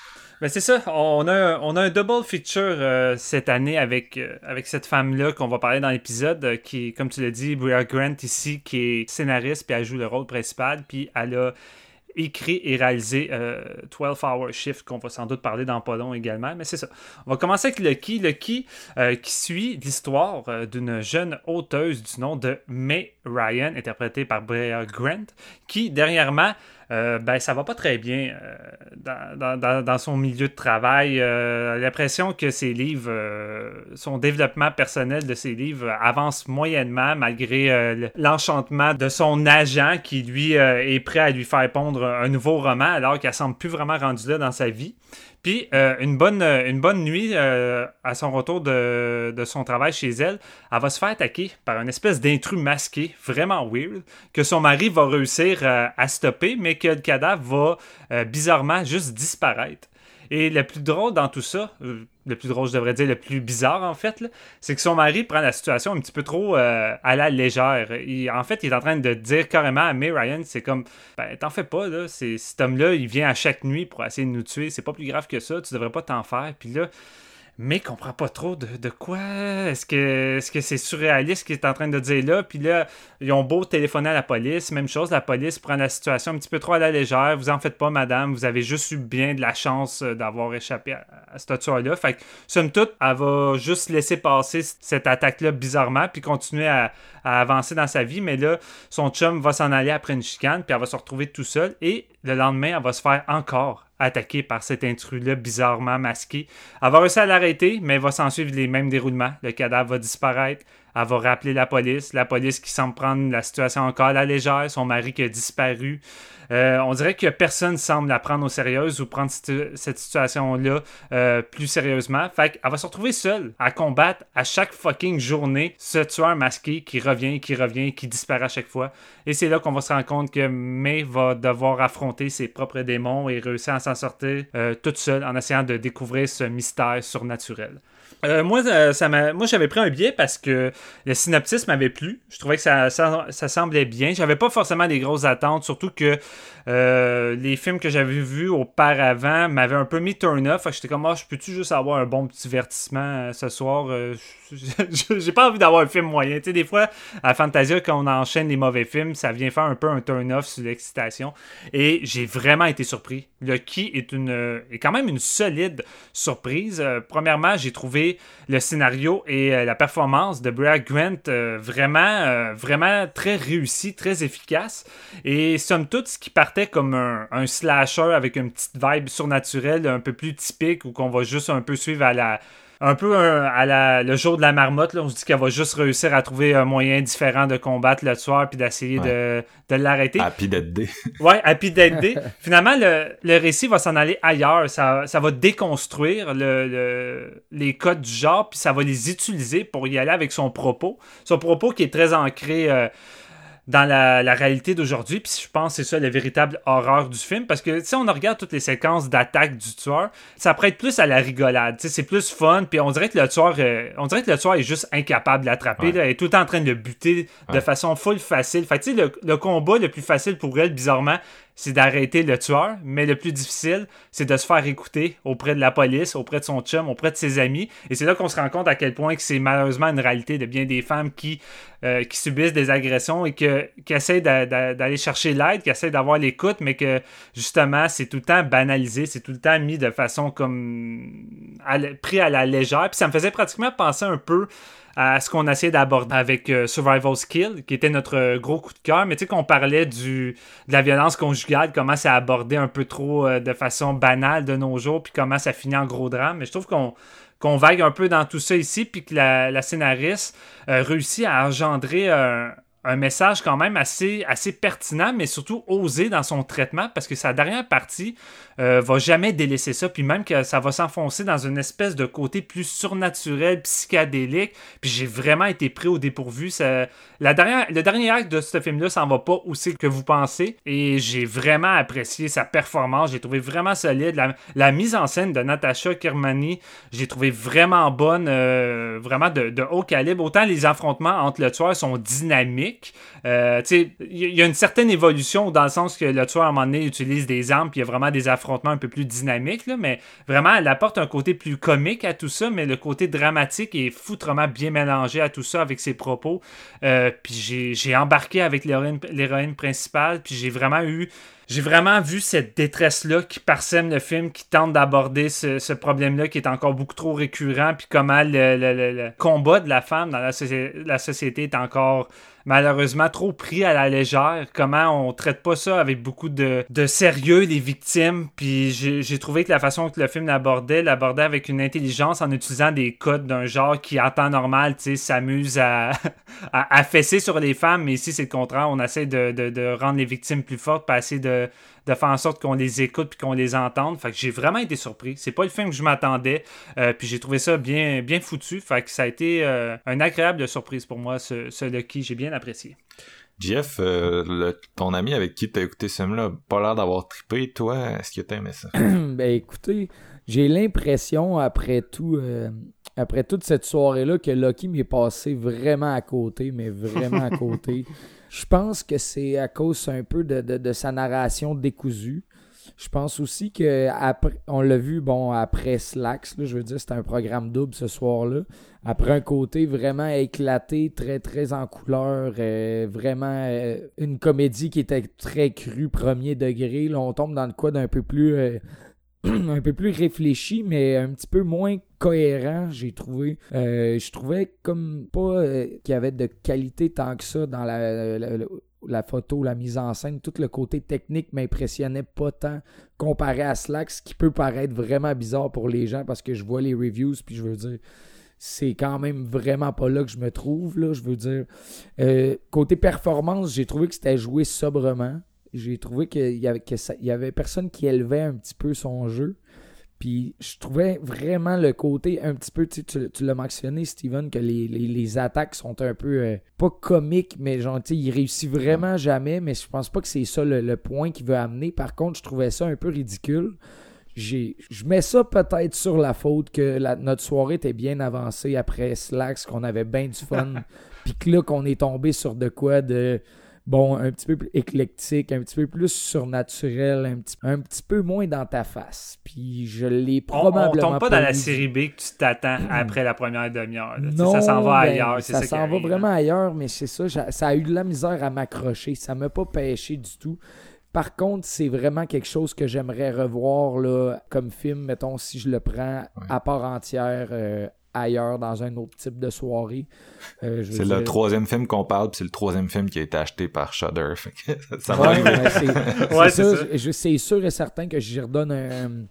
Ben c'est ça, on a, on a un double feature euh, cette année avec, euh, avec cette femme-là qu'on va parler dans l'épisode, euh, qui comme tu l'as dit, Bria Grant ici, qui est scénariste, puis elle joue le rôle principal, puis elle a écrit et réalisé 12 Hour Shift, qu'on va sans doute parler dans pas long également, mais c'est ça. On va commencer avec Lucky. Lucky, qui suit l'histoire d'une jeune auteuse du nom de May Ryan, interprétée par Bria Grant, qui, dernièrement, euh, ben ça va pas très bien euh, dans, son milieu de travail. Euh, l'impression que ses livres, son développement personnel de ses livres avance moyennement malgré l'enchantement de son agent qui lui est prêt à lui faire pondre un nouveau roman alors qu'elle semble plus vraiment rendue là dans sa vie. Puis euh, une, bonne, euh, une bonne nuit, euh, à son retour de, de, son travail chez elle, elle va se faire attaquer par une espèce d'intrus masqué, vraiment weird, que son mari va réussir à stopper, mais que le cadavre va bizarrement juste disparaître. Et le plus drôle dans tout ça, euh, le plus drôle, je devrais dire, le plus bizarre en fait, c'est que son mari prend la situation un petit peu trop euh, à la légère. en fait, il est en train de dire carrément à May Ryan, c'est comme, ben t'en fais pas, là, cet homme-là, il vient à chaque nuit pour essayer de nous tuer, c'est pas plus grave que ça, tu devrais pas t'en faire. Puis là, mais comprend pas trop de, quoi. Est-ce que est-ce que c'est surréaliste ce qu'il est en train de dire là? Puis là, ils ont beau téléphoner à la police, même chose, la police prend la situation un petit peu trop à la légère. Vous en faites pas, madame, vous avez juste eu bien de la chance euh, d'avoir échappé à, à cette tueur-là. Fait que, somme toute, elle va juste laisser passer cette attaque-là bizarrement, puis continuer à, à avancer dans sa vie. Mais là, son chum va s'en aller après une chicane, puis elle va se retrouver tout seul. Et le lendemain, elle va se faire encore attaqué par cet intrus-là bizarrement masqué. Elle va réussir à l'arrêter, mais va s'en suivre les mêmes déroulements. Le cadavre va disparaître. Elle va rappeler la police. La police qui semble prendre la situation encore à la légère. Son mari qui a disparu. Euh, on dirait que personne semble la prendre au sérieux ou prendre cette situation-là euh, plus sérieusement. Fait qu'elle va se retrouver seule à combattre à chaque fucking journée ce tueur masqué qui revient, qui revient, qui disparaît à chaque fois. Et c'est là qu'on va se rendre compte que May va devoir affronter ses propres démons et réussir à s'en sortir euh, toute seule en essayant de découvrir ce mystère surnaturel. Euh, moi, euh, ça moi, j'avais pris un billet parce que le synopsis m'avait plu. Je trouvais que ça, ça, semblait bien. J'avais pas forcément des grosses attentes, surtout que euh, les films que j'avais vus auparavant m'avaient un peu mis turn off. J'étais comme, oh, je peux-tu juste avoir un bon petit divertissement ce soir? [laughs] J'ai pas envie d'avoir un film moyen. Tu sais, des fois, à Fantasia, quand on enchaîne les mauvais films, ça vient faire un peu un turn off sur l'excitation. Et j'ai vraiment été surpris. Le qui est, une, est quand même une solide surprise. premièrement, j'ai trouvé le scénario et euh, la performance de Brad Grant euh, vraiment, euh, vraiment très réussi, très efficace. Et somme toute, ce qui partait comme un, un slasher avec une petite vibe surnaturelle un peu plus typique ou qu'on va juste un peu suivre à la un peu à le jour de la marmotte, là, on se dit qu'elle va juste réussir à trouver un moyen différent de combattre le tueur puis d'essayer de, de l'arrêter. Happy Dead Day. ouais, Happy Dead Day. Finalement, le, le récit va s'en aller ailleurs. Ça, ça va déconstruire le, les codes du genre puis ça va les utiliser pour y aller avec son propos. Son propos qui est très ancré. Euh, dans la, la réalité d'aujourd'hui. Puis je pense que c'est ça la véritable horreur du film. Parce que si on regarde toutes les séquences d'attaque du tueur, ça prête plus à la rigolade. C'est plus fun. Puis on dirait que le tueur, euh, on dirait que le tueur est juste incapable de l'attraper. Il est tout le temps en train de le buter de façon full facile. Fait que le, le combat le plus facile pour elle, bizarrement, c'est d'arrêter le tueur, mais le plus difficile, c'est de se faire écouter auprès de la police, auprès de son chum, auprès de ses amis. Et c'est là qu'on se rend compte à quel point que c'est malheureusement une réalité de bien des femmes qui, euh, subissent des agressions et que, qui essaient d'aller chercher l'aide, qui essaient d'avoir l'écoute, mais que justement, c'est tout le temps banalisé, c'est tout le temps mis de façon comme pris à la légère. Puis ça me faisait pratiquement penser un peu à ce qu'on essayait d'aborder avec euh, Survival Skill, qui était notre euh, gros coup de cœur. Mais tu sais, qu'on parlait du, de la violence conjugale, comment ça abordé un peu trop euh, de façon banale de nos jours, puis comment ça finit en gros drame. Mais je trouve qu'on qu'on vague un peu dans tout ça ici, puis que la, la scénariste réussit à engendrer un, un message quand même assez, assez pertinent, mais surtout osé dans son traitement, parce que sa dernière partie euh, va jamais délaisser ça, puis même que ça va s'enfoncer dans une espèce de côté plus surnaturel, psychédélique, puis j'ai vraiment été pris au dépourvu. La dernière, le dernier acte de ce film-là, ça en va pas aussi que vous pensez, et j'ai vraiment apprécié sa performance, j'ai trouvé vraiment solide. La, mise en scène de Natasha Kirmani, j'ai trouvé vraiment bonne, euh, vraiment de, haut calibre. Autant les affrontements entre le tueur sont dynamiques, euh, il y a une certaine évolution dans le sens que le tueur à un moment donné utilise des armes, puis il y a vraiment des affrontements un peu plus dynamiques, mais vraiment, elle apporte un côté plus comique à tout ça, mais le côté dramatique est foutrement bien mélangé à tout ça avec ses propos. Euh, puis j'ai embarqué avec l'héroïne principale, puis j'ai vraiment eu j'ai vraiment vu cette détresse-là qui parsème le film, qui tente d'aborder ce, problème-là qui est encore beaucoup trop récurrent, puis comment le, combat de la femme dans la société est encore malheureusement trop pris à la légère. Comment on traite pas ça avec beaucoup de, sérieux, les victimes? Puis j'ai trouvé que la façon que le film l'abordait, l'abordait avec une intelligence en utilisant des codes d'un genre qui, en temps normal, s'amuse [laughs] à, à, fesser sur les femmes. Mais ici, c'est le contraire. On essaie de, de, rendre les victimes plus fortes, passer de de faire en sorte qu'on les écoute puis qu'on les entende. Fait que j'ai vraiment été surpris. C'est pas le film que je m'attendais. Euh, puis j'ai trouvé ça bien, bien foutu. Fait que ça a été euh, une agréable surprise pour moi, ce, ce Lucky. J'ai bien apprécié. Jeff, euh, ton ami avec qui t'as écouté ce film-là, pas l'air d'avoir trippé. Toi, est-ce que t'as aimé ça? [clears throat] ben écoutez, j'ai l'impression après tout, après toute cette soirée-là que Lucky m'est passé vraiment à côté, mais vraiment à côté. [laughs] Je pense que c'est à cause un peu de, sa narration décousue. Je pense aussi que après, on l'a vu bon après Slacks, je veux dire c'était un programme double ce soir-là. Après un côté vraiment éclaté, très très en couleur, euh, vraiment euh, une comédie qui était très crue, premier degré. Là, on tombe dans le quoi d'un peu plus euh, [clears throat] un peu plus réfléchi, mais un petit peu moins cohérent, j'ai trouvé. Euh, je trouvais comme pas euh, qu'il y avait de qualité tant que ça dans la, la, photo, la mise en scène. Tout le côté technique m'impressionnait pas tant comparé à Slack, ce qui peut paraître vraiment bizarre pour les gens parce que je vois les reviews, puis je veux dire c'est quand même vraiment pas là que je me trouve. Là, je veux dire, euh, côté performance, j'ai trouvé que c'était joué sobrement j'ai trouvé qu'il y avait, y avait personne qui élevait un petit peu son jeu. Puis je trouvais vraiment le côté un petit peu, tu, tu l'as mentionné, Steven, que les, attaques sont un peu, euh, pas comiques, mais genre, tu sais, il réussit vraiment jamais, mais je pense pas que c'est ça le, point qu'il veut amener. Par contre, je trouvais ça un peu ridicule. je mets ça peut-être sur la faute que notre soirée était bien avancée après Slacks, qu'on avait bien du fun, [laughs] puis que là, qu'on est tombé sur de quoi de bon, un petit peu plus éclectique, un petit peu plus surnaturel, un petit, un petit peu moins dans ta face. Puis je l'ai probablement. On, tombe pas, dans la série B que tu t'attends après la première demi-heure. Ça s'en va ben, ailleurs. Ça, s'en va vraiment ailleurs, mais c'est ça. Ça a eu de la misère à m'accrocher. Ça m'a pas pêché du tout. Par contre, c'est vraiment quelque chose que j'aimerais revoir là, comme film, mettons, si je le prends à part entière euh, ailleurs dans un autre type de soirée. Euh, c'est le troisième film qu'on parle, puis c'est le troisième film qui a été acheté par Shudder. [laughs] [laughs] ça c'est C'est sûr et certain que j'y redonne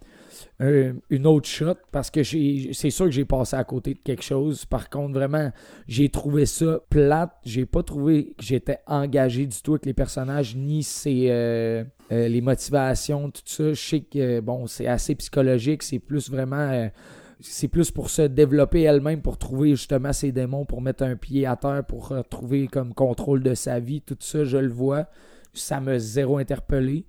une autre shot parce que c'est sûr que j'ai passé à côté de quelque chose. Par contre, vraiment, j'ai trouvé ça plate. J'ai pas trouvé que j'étais engagé du tout avec les personnages ni ses, euh, euh, les motivations, tout ça. Je sais que bon, c'est assez psychologique, c'est plus vraiment c'est plus pour se développer elle-même, pour trouver justement ses démons, pour mettre un pied à terre, pour trouver comme contrôle de sa vie, tout ça, je le vois. Ça me zéro interpellé.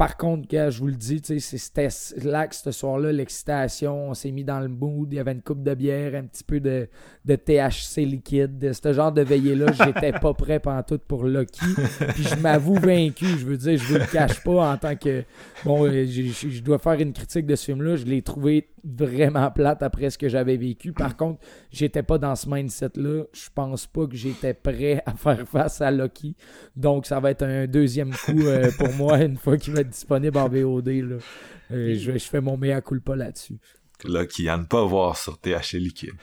Par contre, gars, je vous le dis, c'était là que ce soir-là, l'excitation, on s'est mis dans le mood, il y avait une coupe de bière, un petit peu de, THC liquide. Ce genre de veillée-là, j'étais pas prêt pendant tout pour Lucky. Puis je m'avoue vaincu, je veux dire, je vous le cache pas en tant que. Bon, euh, je dois faire une critique de ce film-là. Je l'ai trouvé vraiment plate après ce que j'avais vécu. Par contre, j'étais pas dans ce mindset-là. Je pense pas que j'étais prêt à faire face à Lucky. Donc, ça va être un deuxième coup euh, pour moi une fois qu'il va être disponible en VOD. Là. Euh, je, je, fais mon meilleur culpa là-dessus là, qui ne pas voir sur THC liquide.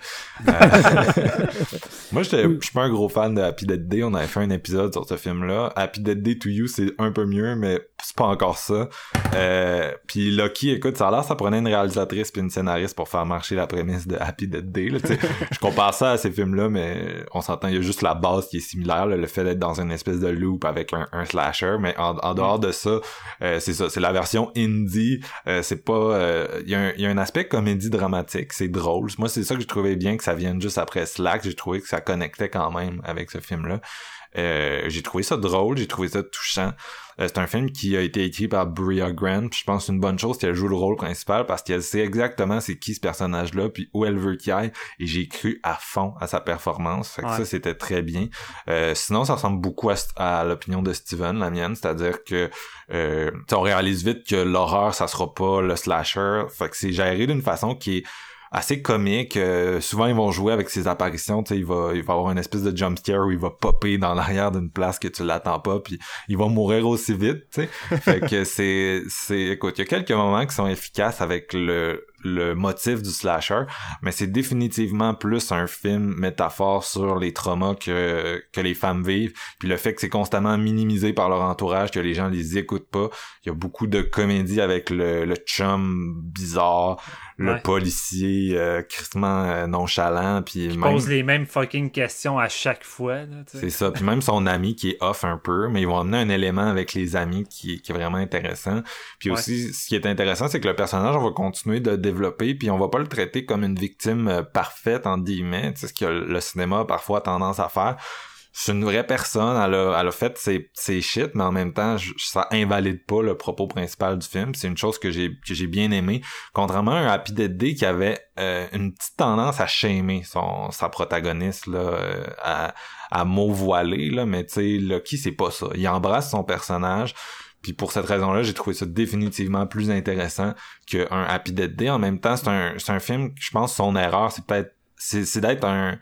Euh, [laughs] moi, je suis pas un gros fan de Happy Dead Day. On avait fait un épisode sur ce film-là. Happy Dead Day to You, c'est un peu mieux, mais c'est pas encore ça. Euh, puis Lucky, écoute, ça a l'air ça prenait une réalisatrice puis une scénariste pour faire marcher la prémisse de Happy Dead Day. Là, [laughs] je compare ça à ces films-là, mais on s'entend, il y a juste la base qui est similaire, le fait d'être dans une espèce de loop avec un, slasher. Mais en, dehors de ça, euh, c'est ça, c'est la version indie. Euh, c'est pas, il y, y a un aspect comme comédie dramatique, c'est drôle. Moi, c'est ça que j'ai trouvé bien que ça vienne juste après Slack. J'ai trouvé que ça connectait quand même avec ce film-là. Euh, j'ai trouvé ça drôle, j'ai trouvé ça touchant. Euh, c'est un film qui a été écrit par Bria Grant. je pense que c'est une bonne chose qu'elle joue le rôle principal parce qu'elle sait exactement c'est qui ce personnage-là, puis où elle veut qu'il aille. Et j'ai cru à fond à sa performance. Fait que ça, c'était très bien. Euh, sinon, ça ressemble beaucoup à, l'opinion de Steven, la mienne. C'est-à-dire que euh, on réalise vite que l'horreur, ça sera pas le slasher. Fait que c'est géré d'une façon qui est assez comique. Euh, souvent, ils vont jouer avec ses apparitions. Tu sais, il va, il va avoir une espèce de jump scare où il va popper dans l'arrière d'une place que tu l'attends pas, puis il va mourir aussi vite. Tu sais, fait que [laughs] c'est, c'est, écoute, il y a quelques moments qui sont efficaces avec le le motif du slasher, mais c'est définitivement plus un film métaphore sur les traumas que, que les femmes vivent, puis le fait que c'est constamment minimisé par leur entourage, que les gens les écoutent pas. Il y a beaucoup de comédie avec le, le chum bizarre, le policier euh, euh, nonchalant, puis il pose les mêmes fucking questions à chaque fois. C'est ça, puis même son ami qui est off un peu, mais ils vont amener un élément avec les amis qui, qui est vraiment intéressant. Puis aussi, ce qui est intéressant, c'est que le personnage, on va continuer de développer, puis on va pas le traiter comme une victime euh, parfaite, en guillemets, c'est ce que le cinéma a parfois tendance à faire. C'est une vraie personne, elle a, elle a fait ses, ses shit, mais en même temps, ça invalide pas le propos principal du film. C'est une chose que j'ai que j'ai bien aimé. Contrairement à un Happy Dead Day qui avait euh, une petite tendance à shamer son sa protagoniste là, euh, à, à mot là, mais tu sais, Lucky c'est pas ça. Il embrasse son personnage. Puis pour cette raison-là, j'ai trouvé ça définitivement plus intéressant qu'un Happy Dead Day. En même temps, c'est un, c'est un film, je pense, son erreur, c'est peut-être, c'est, d'être un, c'est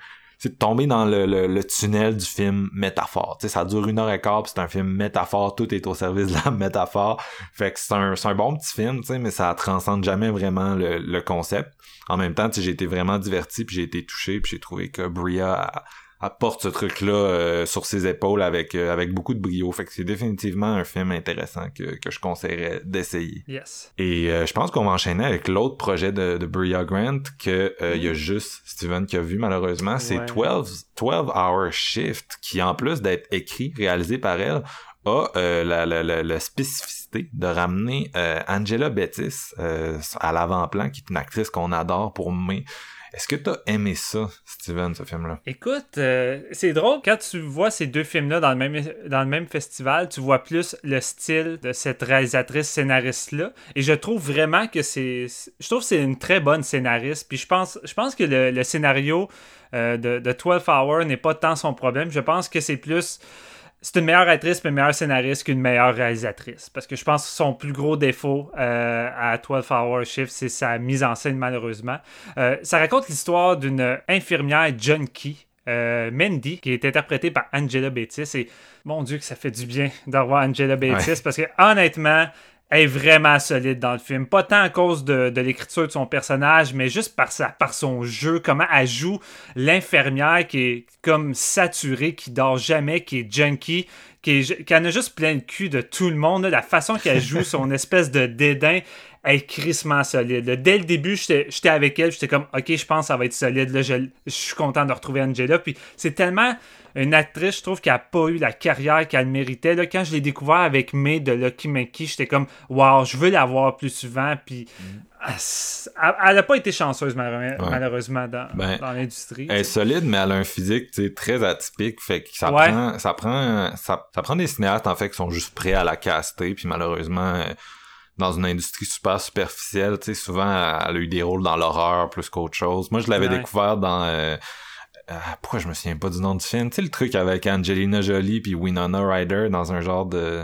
de tomber dans le, le, tunnel du film métaphore. Tu sais, ça dure une heure et quart, c'est un film métaphore, tout est au service de la métaphore. Fait que c'est un, un bon petit film, mais ça transcende jamais vraiment le, le concept. En même temps, j'ai été vraiment diverti, puis j'ai été touché, puis j'ai trouvé que Bria apporte ce truc-là euh, sur ses épaules avec euh, avec beaucoup de brio. Fait que c'est définitivement un film intéressant que, que je conseillerais d'essayer. Yes. Et euh, je pense qu'on va enchaîner avec l'autre projet de, de Bria Grant que il y a juste Steven qui a vu malheureusement. C'est 12, 12 Hour Shift qui en plus d'être écrit, réalisé par elle, a la, la, la, la, spécificité de ramener Angela Bettis à l'avant-plan, qui est une actrice qu'on adore pour mai est-ce que t'as aimé ça, Steven, ce film-là? Écoute, euh, c'est drôle, quand tu vois ces deux films-là dans, le même, dans le même festival, tu vois plus le style de cette réalisatrice scénariste-là. Et je trouve vraiment que c'est. Je trouve c'est une très bonne scénariste. Puis je pense, je pense que le, scénario euh, de, de 12 Hour n'est pas tant son problème. Je pense que c'est plus c'est une meilleure actrice mais une meilleure scénariste qu'une meilleure réalisatrice. Parce que je pense que son plus gros défaut euh, à 12 Hour Shift, c'est sa mise en scène, malheureusement. Euh, ça raconte l'histoire d'une infirmière junkie. Euh, Mandy, qui est interprétée par Angela Bettis. Et mon Dieu, que ça fait du bien d'avoir Angela Bettis parce que honnêtement, est vraiment solide dans le film. Pas tant à cause de, l'écriture de son personnage, mais juste par, sa, par son jeu, comment elle joue l'infirmière qui est comme saturée, qui dort jamais, qui est junkie, qui, en a juste plein de cul de tout le monde. La façon qu'elle joue [laughs] son espèce de dédain elle est crissement solide. Dès le début, j'étais j'étais avec elle, j'étais comme, ok, je pense que ça va être solide. Là, je, je suis content de retrouver Angela. Puis c'est tellement une actrice, je trouve, qui a pas eu la carrière qu'elle méritait. Là, quand je l'ai découvert avec May de Lucky Monkey, j'étais comme, wow, je veux la voir plus souvent. Puis elle s- elle n'a pas été chanceuse, Ouais. malheureusement, dans, Ben, dans l'industrie. Elle est solide, mais elle a un physique très atypique. Fait que ça Ouais. prend, ça prend, ça, ça prend des cinéastes en fait qui sont juste prêts à la caster. Puis malheureusement, euh, dans une industrie super superficielle, tu sais, souvent elle a eu des rôles dans l'horreur plus qu'autre chose. Moi, je l'avais Ouais. découvert dans euh, euh, pourquoi je me souviens pas du nom du film? Tu sais le truc avec Angelina Jolie puis Winona Ryder dans un genre de,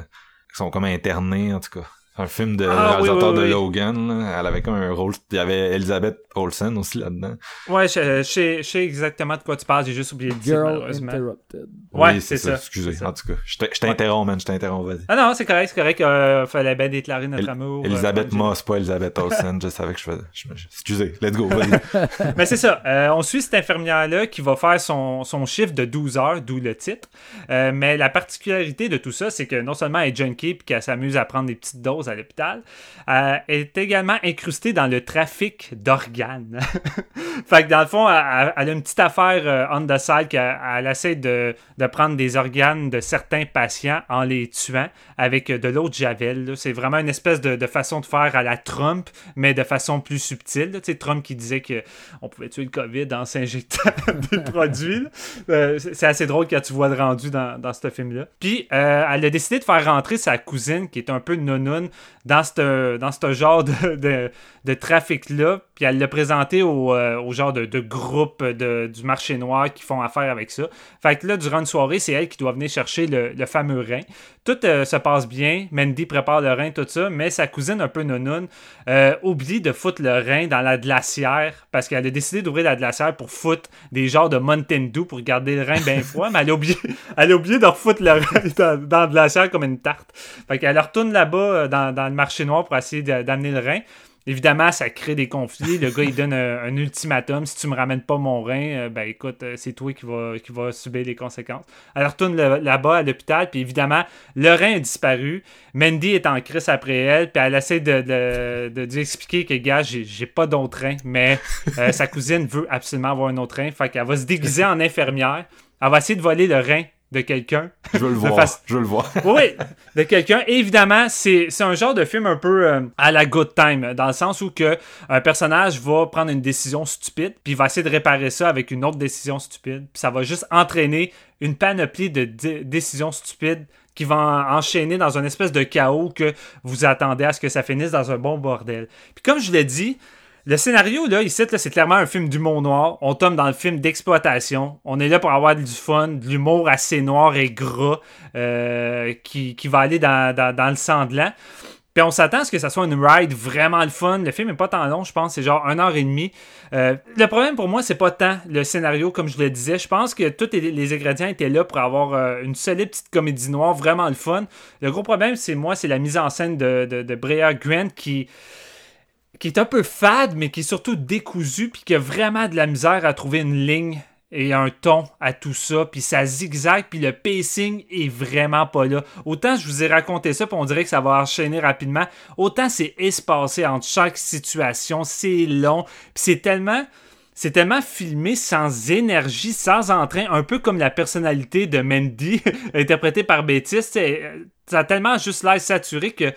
ils sont comme internés en tout cas. Un film de Ah, oui, réalisateur oui, de. Logan. là. Elle avait comme un rôle. Il y avait Elizabeth Olsen aussi là-dedans. Ouais, je, je sais, je sais exactement de quoi tu parles, j'ai juste oublié titre, Girl malheureusement. Interrupted. Ouais, Oui, c'est ça. Excusez, ça. en tout cas. Je t'interromps, man. Je t'interromps, vas-y. Ah non, c'est correct, c'est correct. Euh, fallait bien déclarer notre El- amour. euh, Elisabeth Angela. Moss, pas Elisabeth Olsen. je savais que je faisais. je me- je- excusez, let's go, vas-y. [laughs] Mais c'est ça. euh, on suit cette infirmière-là qui va faire son, son chiffre de 12 heures, d'où le titre. Euh, mais la particularité de tout ça, c'est que non seulement elle est junkie puis qu'elle s'amuse à prendre des petites doses à l'hôpital, euh, est également incrustée dans le trafic d'organes. [laughs] fait que dans le fond, elle, a une petite affaire euh, on the side qu'elle elle essaie de, de prendre des organes de certains patients en les tuant avec de l'eau de javel. C'est vraiment une espèce de, façon de faire à la Trump, mais de façon plus subtile. Tu sais, Trump qui disait que on pouvait tuer le COVID en s'injectant [laughs] des produits. Euh, c'est c'est assez drôle quand tu vois le rendu dans, dans ce film-là. Puis, euh, elle a décidé de faire rentrer sa cousine, qui est un peu nonoun, dans ce dans genre de, de, trafic-là. Puis, elle l'a présenté au, euh, au genre de, de groupe du marché noir qui font affaire avec ça. Fait que là, durant une soirée, c'est elle qui doit venir chercher le, le fameux rein. Tout euh, se passe bien. Mandy prépare le rein, tout ça. Mais sa cousine, un peu nonoun, euh, oublie de foutre le rein dans la glacière parce qu'elle a décidé d'ouvrir la glacière pour foutre des genres de Mountain Dew pour garder le rein bien froid, mais elle a oublié, [laughs] elle a de refoutre le rein [laughs] dans, dans la glacière comme une tarte. Fait qu'elle retourne là-bas euh, dans, le marché noir pour essayer d'amener le rein. Évidemment, ça crée des conflits. Le gars, il donne un, ultimatum. Si tu me ramènes pas mon rein, euh, ben écoute, euh, c'est toi qui va, qui va subir les conséquences. Elle retourne là-bas à l'hôpital, puis évidemment, le rein a disparu. Mandy est en crise après elle, puis elle essaie de, lui expliquer que, gars, j'ai pas d'autre rein, mais euh, sa cousine veut absolument avoir un autre rein. Fait qu'elle va se déguiser en infirmière. Elle va essayer de voler le rein de quelqu'un. Je veux le [laughs] voir. face- Je veux le voir. [laughs] Oui, de quelqu'un. Évidemment, c'est un genre de film un peu euh, à la good time, dans le sens où que un personnage va prendre une décision stupide, puis il va essayer de réparer ça avec une autre décision stupide, puis ça va juste entraîner une panoplie de dé- décisions stupides qui vont en- enchaîner dans une espèce de chaos que vous attendez à ce que ça finisse dans un bon bordel. Puis comme je l'ai dit, le scénario, là, ici, là, c'est clairement un film d'humour noir. On tombe dans le film d'exploitation. On est là pour avoir du fun, de l'humour assez noir et gras euh, qui, qui va aller dans, dans, dans le sanglant. Puis on s'attend à ce que ça soit une ride vraiment le fun. Le film est pas tant long, je pense, c'est genre une heure et demie. Euh, le problème pour moi, c'est pas tant le scénario, comme je le disais. Je pense que tous les, ingrédients étaient là pour avoir euh, une solide petite comédie noire, vraiment le fun. Le gros problème, c'est moi, c'est la mise en scène de, de, de Grant qui qui est un peu fade, mais qui est surtout décousu, puis qui a vraiment de la misère à trouver une ligne et un ton à tout ça, puis ça zigzag, puis le pacing est vraiment pas là. Autant je vous ai raconté ça, puis on dirait que ça va enchaîner rapidement, autant c'est espacé entre chaque situation, c'est long, puis c'est tellement... C'est tellement filmé sans énergie, sans entrain, un peu comme la personnalité de Mandy, [laughs] interprétée par Betty. C'est- Ça a tellement juste l'air saturé que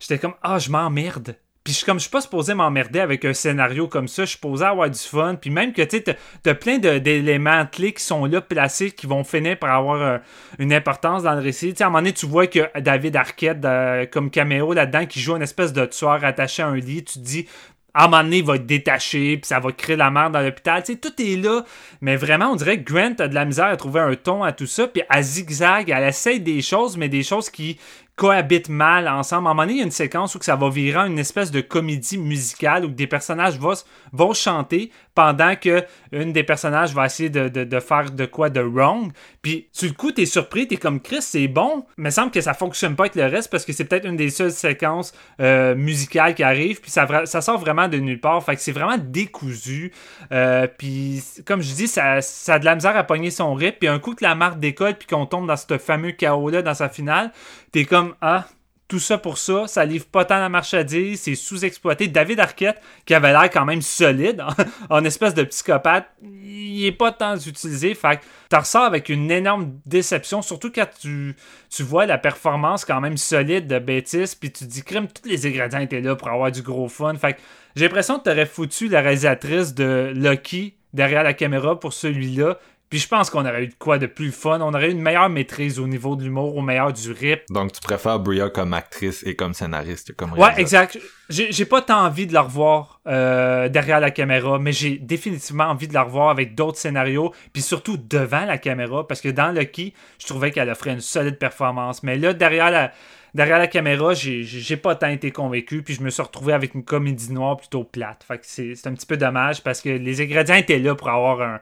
j'étais comme Ah, je m'emmerde. Puis je comme je suis pas supposé m'emmerder avec un scénario comme ça, je suis supposé avoir du fun. Puis même que tu sais, t'as- plein d'éléments clés qui sont là placés qui vont finir par avoir euh, une importance dans le récit. Tu sais, à un moment donné, tu vois que David Arquette euh, comme caméo là-dedans qui joue une espèce de tueur attaché à un lit, tu te dis à un moment donné, il va être détaché, puis ça va créer la merde dans l'hôpital. Tu sais, tout est là. Mais vraiment, on dirait que Grant a de la misère à trouver un ton à tout ça. Puis elle zigzag, elle essaye des choses, mais des choses qui cohabitent mal ensemble. À un moment donné, il y a une séquence où ça va virer en une espèce de comédie musicale où des personnages vont, vont chanter pendant que une des personnages va essayer de, de- faire de quoi de wrong. Puis, sur le coup, t'es surpris, t'es comme Chris, c'est bon. Mais il semble que ça fonctionne pas avec le reste parce que c'est peut-être une des seules séquences euh, musicales qui arrive. Puis, ça, ça sort vraiment de nulle part. Fait que c'est vraiment décousu. Euh, puis, comme je dis, ça, ça a de la misère à pogner son rythme. Puis, un coup que la marque décolle, puis qu'on tombe dans ce fameux chaos-là, dans sa finale, t'es comme, ah, tout ça pour ça. Ça livre pas tant la marchandise, c'est sous-exploité. David Arquette, qui avait l'air quand même solide, [laughs] en, espèce de psychopathe, il est pas tant utilisé. Fait que t'en ressors avec une énorme déception, surtout quand tu, vois la performance quand même solide de Bétis, puis tu dis, crime, tous les ingrédients étaient là pour avoir du gros fun. Fait que j'ai l'impression que t'aurais foutu la réalisatrice de Lucky derrière la caméra pour celui-là, puis je pense qu'on aurait eu de quoi de plus fun. On aurait eu une meilleure maîtrise au niveau de l'humour, au meilleur du rip. Donc tu préfères Bria comme actrice et comme scénariste, comme Ouais, exact. J'ai pas tant envie de la revoir euh, derrière la caméra, mais j'ai définitivement envie de la revoir avec d'autres scénarios, puis surtout devant la caméra, parce que dans Lucky, je trouvais qu'elle offrait une solide performance. Mais là, derrière la, derrière la caméra, j'ai pas tant été convaincu, puis je me suis retrouvé avec une comédie noire plutôt plate. Fait que c'est un petit peu dommage parce que les ingrédients étaient là pour avoir un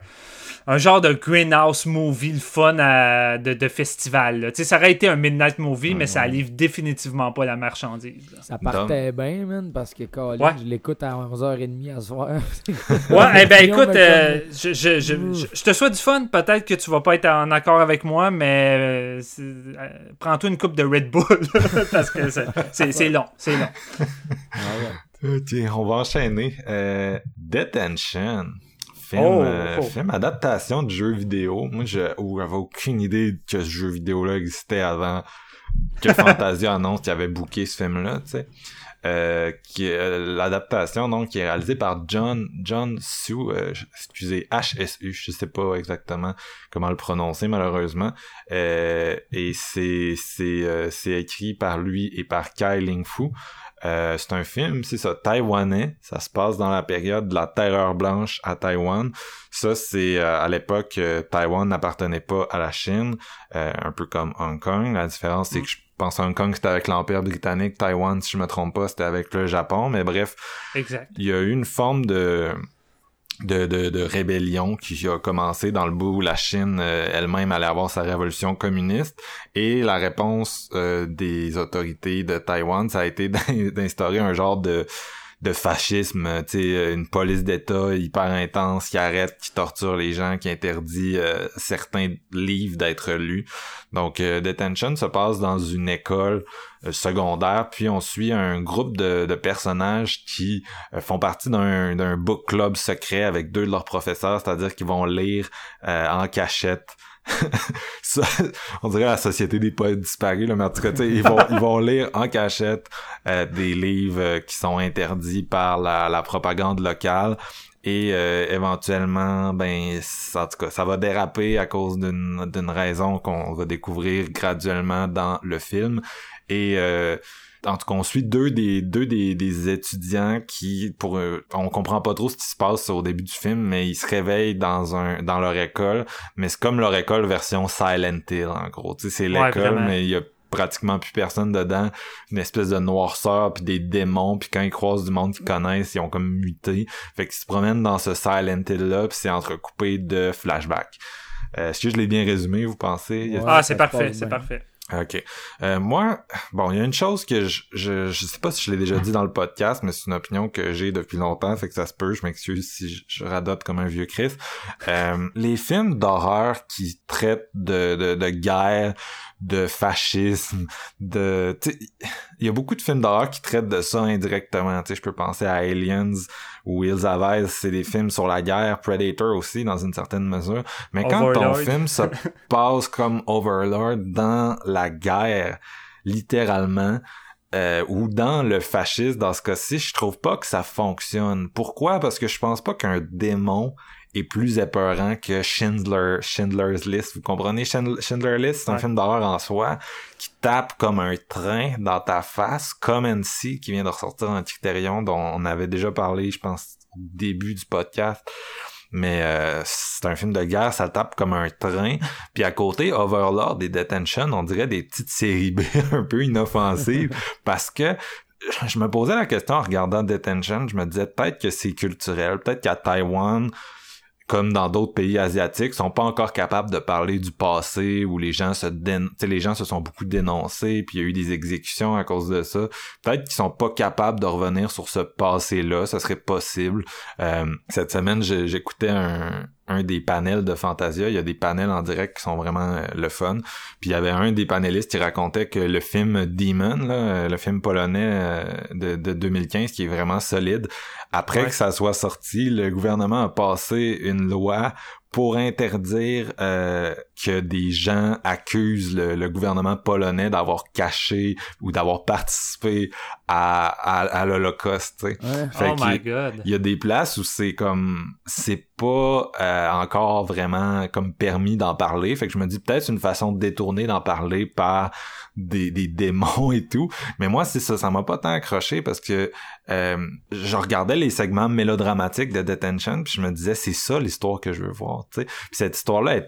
un genre de greenhouse movie, le fun de, de, festival. Ça aurait été un midnight movie, mais ça livre définitivement pas la marchandise. Ça partait bien, man, parce que quand je l'écoute à 11h30 à soir. [laughs] ouais, eh ben écoute, euh, je, je, je, je, te souhaite du fun. Peut-être que tu vas pas être en accord avec moi, mais euh, euh, prends-toi une coupe de Red Bull [laughs] parce que c'est long. C'est long. Ah ok, on va enchaîner. Detention. Film, oh, euh, oh. film adaptation de jeu vidéo. Moi, je j'avais aucune idée que ce jeu vidéo-là existait avant que [laughs] Fantasia annonce qu'il avait booké ce film-là, tu sais. Euh, qui euh, l'adaptation donc qui est réalisée par John John Su euh, excusez HSU je sais pas exactement comment le prononcer malheureusement et c'est c'est c'est écrit par lui et par Kai Ling Fu euh, c'est un film, c'est ça, taïwanais. Ça se passe dans la période de la terreur blanche à Taïwan. Ça, c'est euh, à l'époque, euh, Taïwan n'appartenait pas à la Chine, un peu comme Hong Kong. La différence, c'est que je pense Hong Kong, c'était avec l'Empire britannique. Taïwan, si je me trompe pas, c'était avec le Japon. Mais bref, exact. il y a eu une forme de de, de, de, rébellion qui a commencé dans le bout où la Chine euh, elle-même allait avoir sa révolution communiste. Et la réponse euh, des autorités de Taïwan ça a été [laughs] d'instaurer un genre de de fascisme, tu sais, une police d'État hyper intense qui arrête, qui torture les gens, qui interdit euh, certains livres d'être lus. Donc, euh, Detention se passe dans une école euh, secondaire, puis on suit un groupe de, de personnages qui font partie d'un book club secret avec deux de leurs professeurs, c'est-à-dire qu'ils vont lire en cachette [laughs] on dirait la société des poètes disparus, là, mais en tout cas, ils vont, ils vont lire en cachette euh, des livres euh, qui sont interdits par la, la propagande locale et euh, éventuellement ben en tout cas ça va déraper à cause d'une raison qu'on va découvrir graduellement dans le film. Et en tout cas, on suit deux des deux des, des étudiants qui, pour on comprend pas trop ce qui se passe au début du film, mais ils se réveillent dans un dans leur école, mais c'est comme leur école version Silent Hill en gros. Tu sais, c'est l'école, mais il y a pratiquement plus personne dedans, une espèce de noirceur puis des démons puis quand ils croisent du monde qu'ils connaissent, ils ont comme muté. Fait qu'ils se promènent dans ce Silent Hill là puis c'est entrecoupé de flashbacks. Euh, Est-ce que je l'ai bien résumé, vous pensez? ah, c'est parfait, c'est parfait. OK. Euh, moi, bon, il y a une chose que je, je, je sais pas si je l'ai déjà dit dans le podcast, mais c'est une opinion que j'ai depuis longtemps, fait que ça se peut, je m'excuse si je, je, comme un vieux Chris. Euh, les films d'horreur qui traitent de, de, de guerre, de fascisme, de... Il y a beaucoup de films d'horreur qui traitent de ça indirectement. sais je peux penser à Aliens ou c'est des films sur la guerre, Predator aussi, dans une certaine mesure. Mais quand ton film se [laughs] passe comme Overlord dans la guerre, littéralement, euh, ou dans le fascisme, dans ce cas-ci, je trouve pas que ça fonctionne. Pourquoi? Parce que je pense pas qu'un démon est plus épeurant que Schindler, Schindler's List. Vous comprenez? Schindler's List, c'est un film d'horreur en soi qui tape comme un train dans ta face, comme NC qui vient de ressortir un Criterion dont on avait déjà parlé, je pense, au début du podcast. Mais euh, c'est un film de guerre, ça tape comme un train. Puis à côté, Overlord et Detention, on dirait des petites séries B [laughs] un peu inoffensives parce que je me posais la question en regardant Detention, je me disais peut-être que c'est culturel, peut-être qu'à Taïwan, comme dans d'autres pays asiatiques, sont pas encore capables de parler du passé où les gens se les gens se sont beaucoup dénoncés puis il y a eu des exécutions à cause de ça. Peut-être qu'ils sont pas capables de revenir sur ce passé-là, ça serait possible. Euh, cette semaine, j'écoutais un, un des panels de Fantasia. Il y a des panels en direct qui sont vraiment euh, le fun. Puis il y avait un des panélistes qui racontait que le film Demon, là, le film polonais de, de 2015, qui est vraiment solide, après que ça soit sorti, le gouvernement a passé une loi pour interdire euh, que des gens accusent le, gouvernement polonais d'avoir caché ou d'avoir participé à, à, l'Holocauste. Ouais. oh my god. Il y a des places où c'est comme c'est pas euh, encore vraiment comme permis d'en parler. Fait que je me dis peut-être une façon de détourner d'en parler par des, des démons et tout. Mais moi, c'est ça, ça m'a pas tant accroché parce que euh, je regardais les segments mélodramatiques de Detention puis je me disais c'est ça l'histoire que je veux voir. Puis cette histoire-là,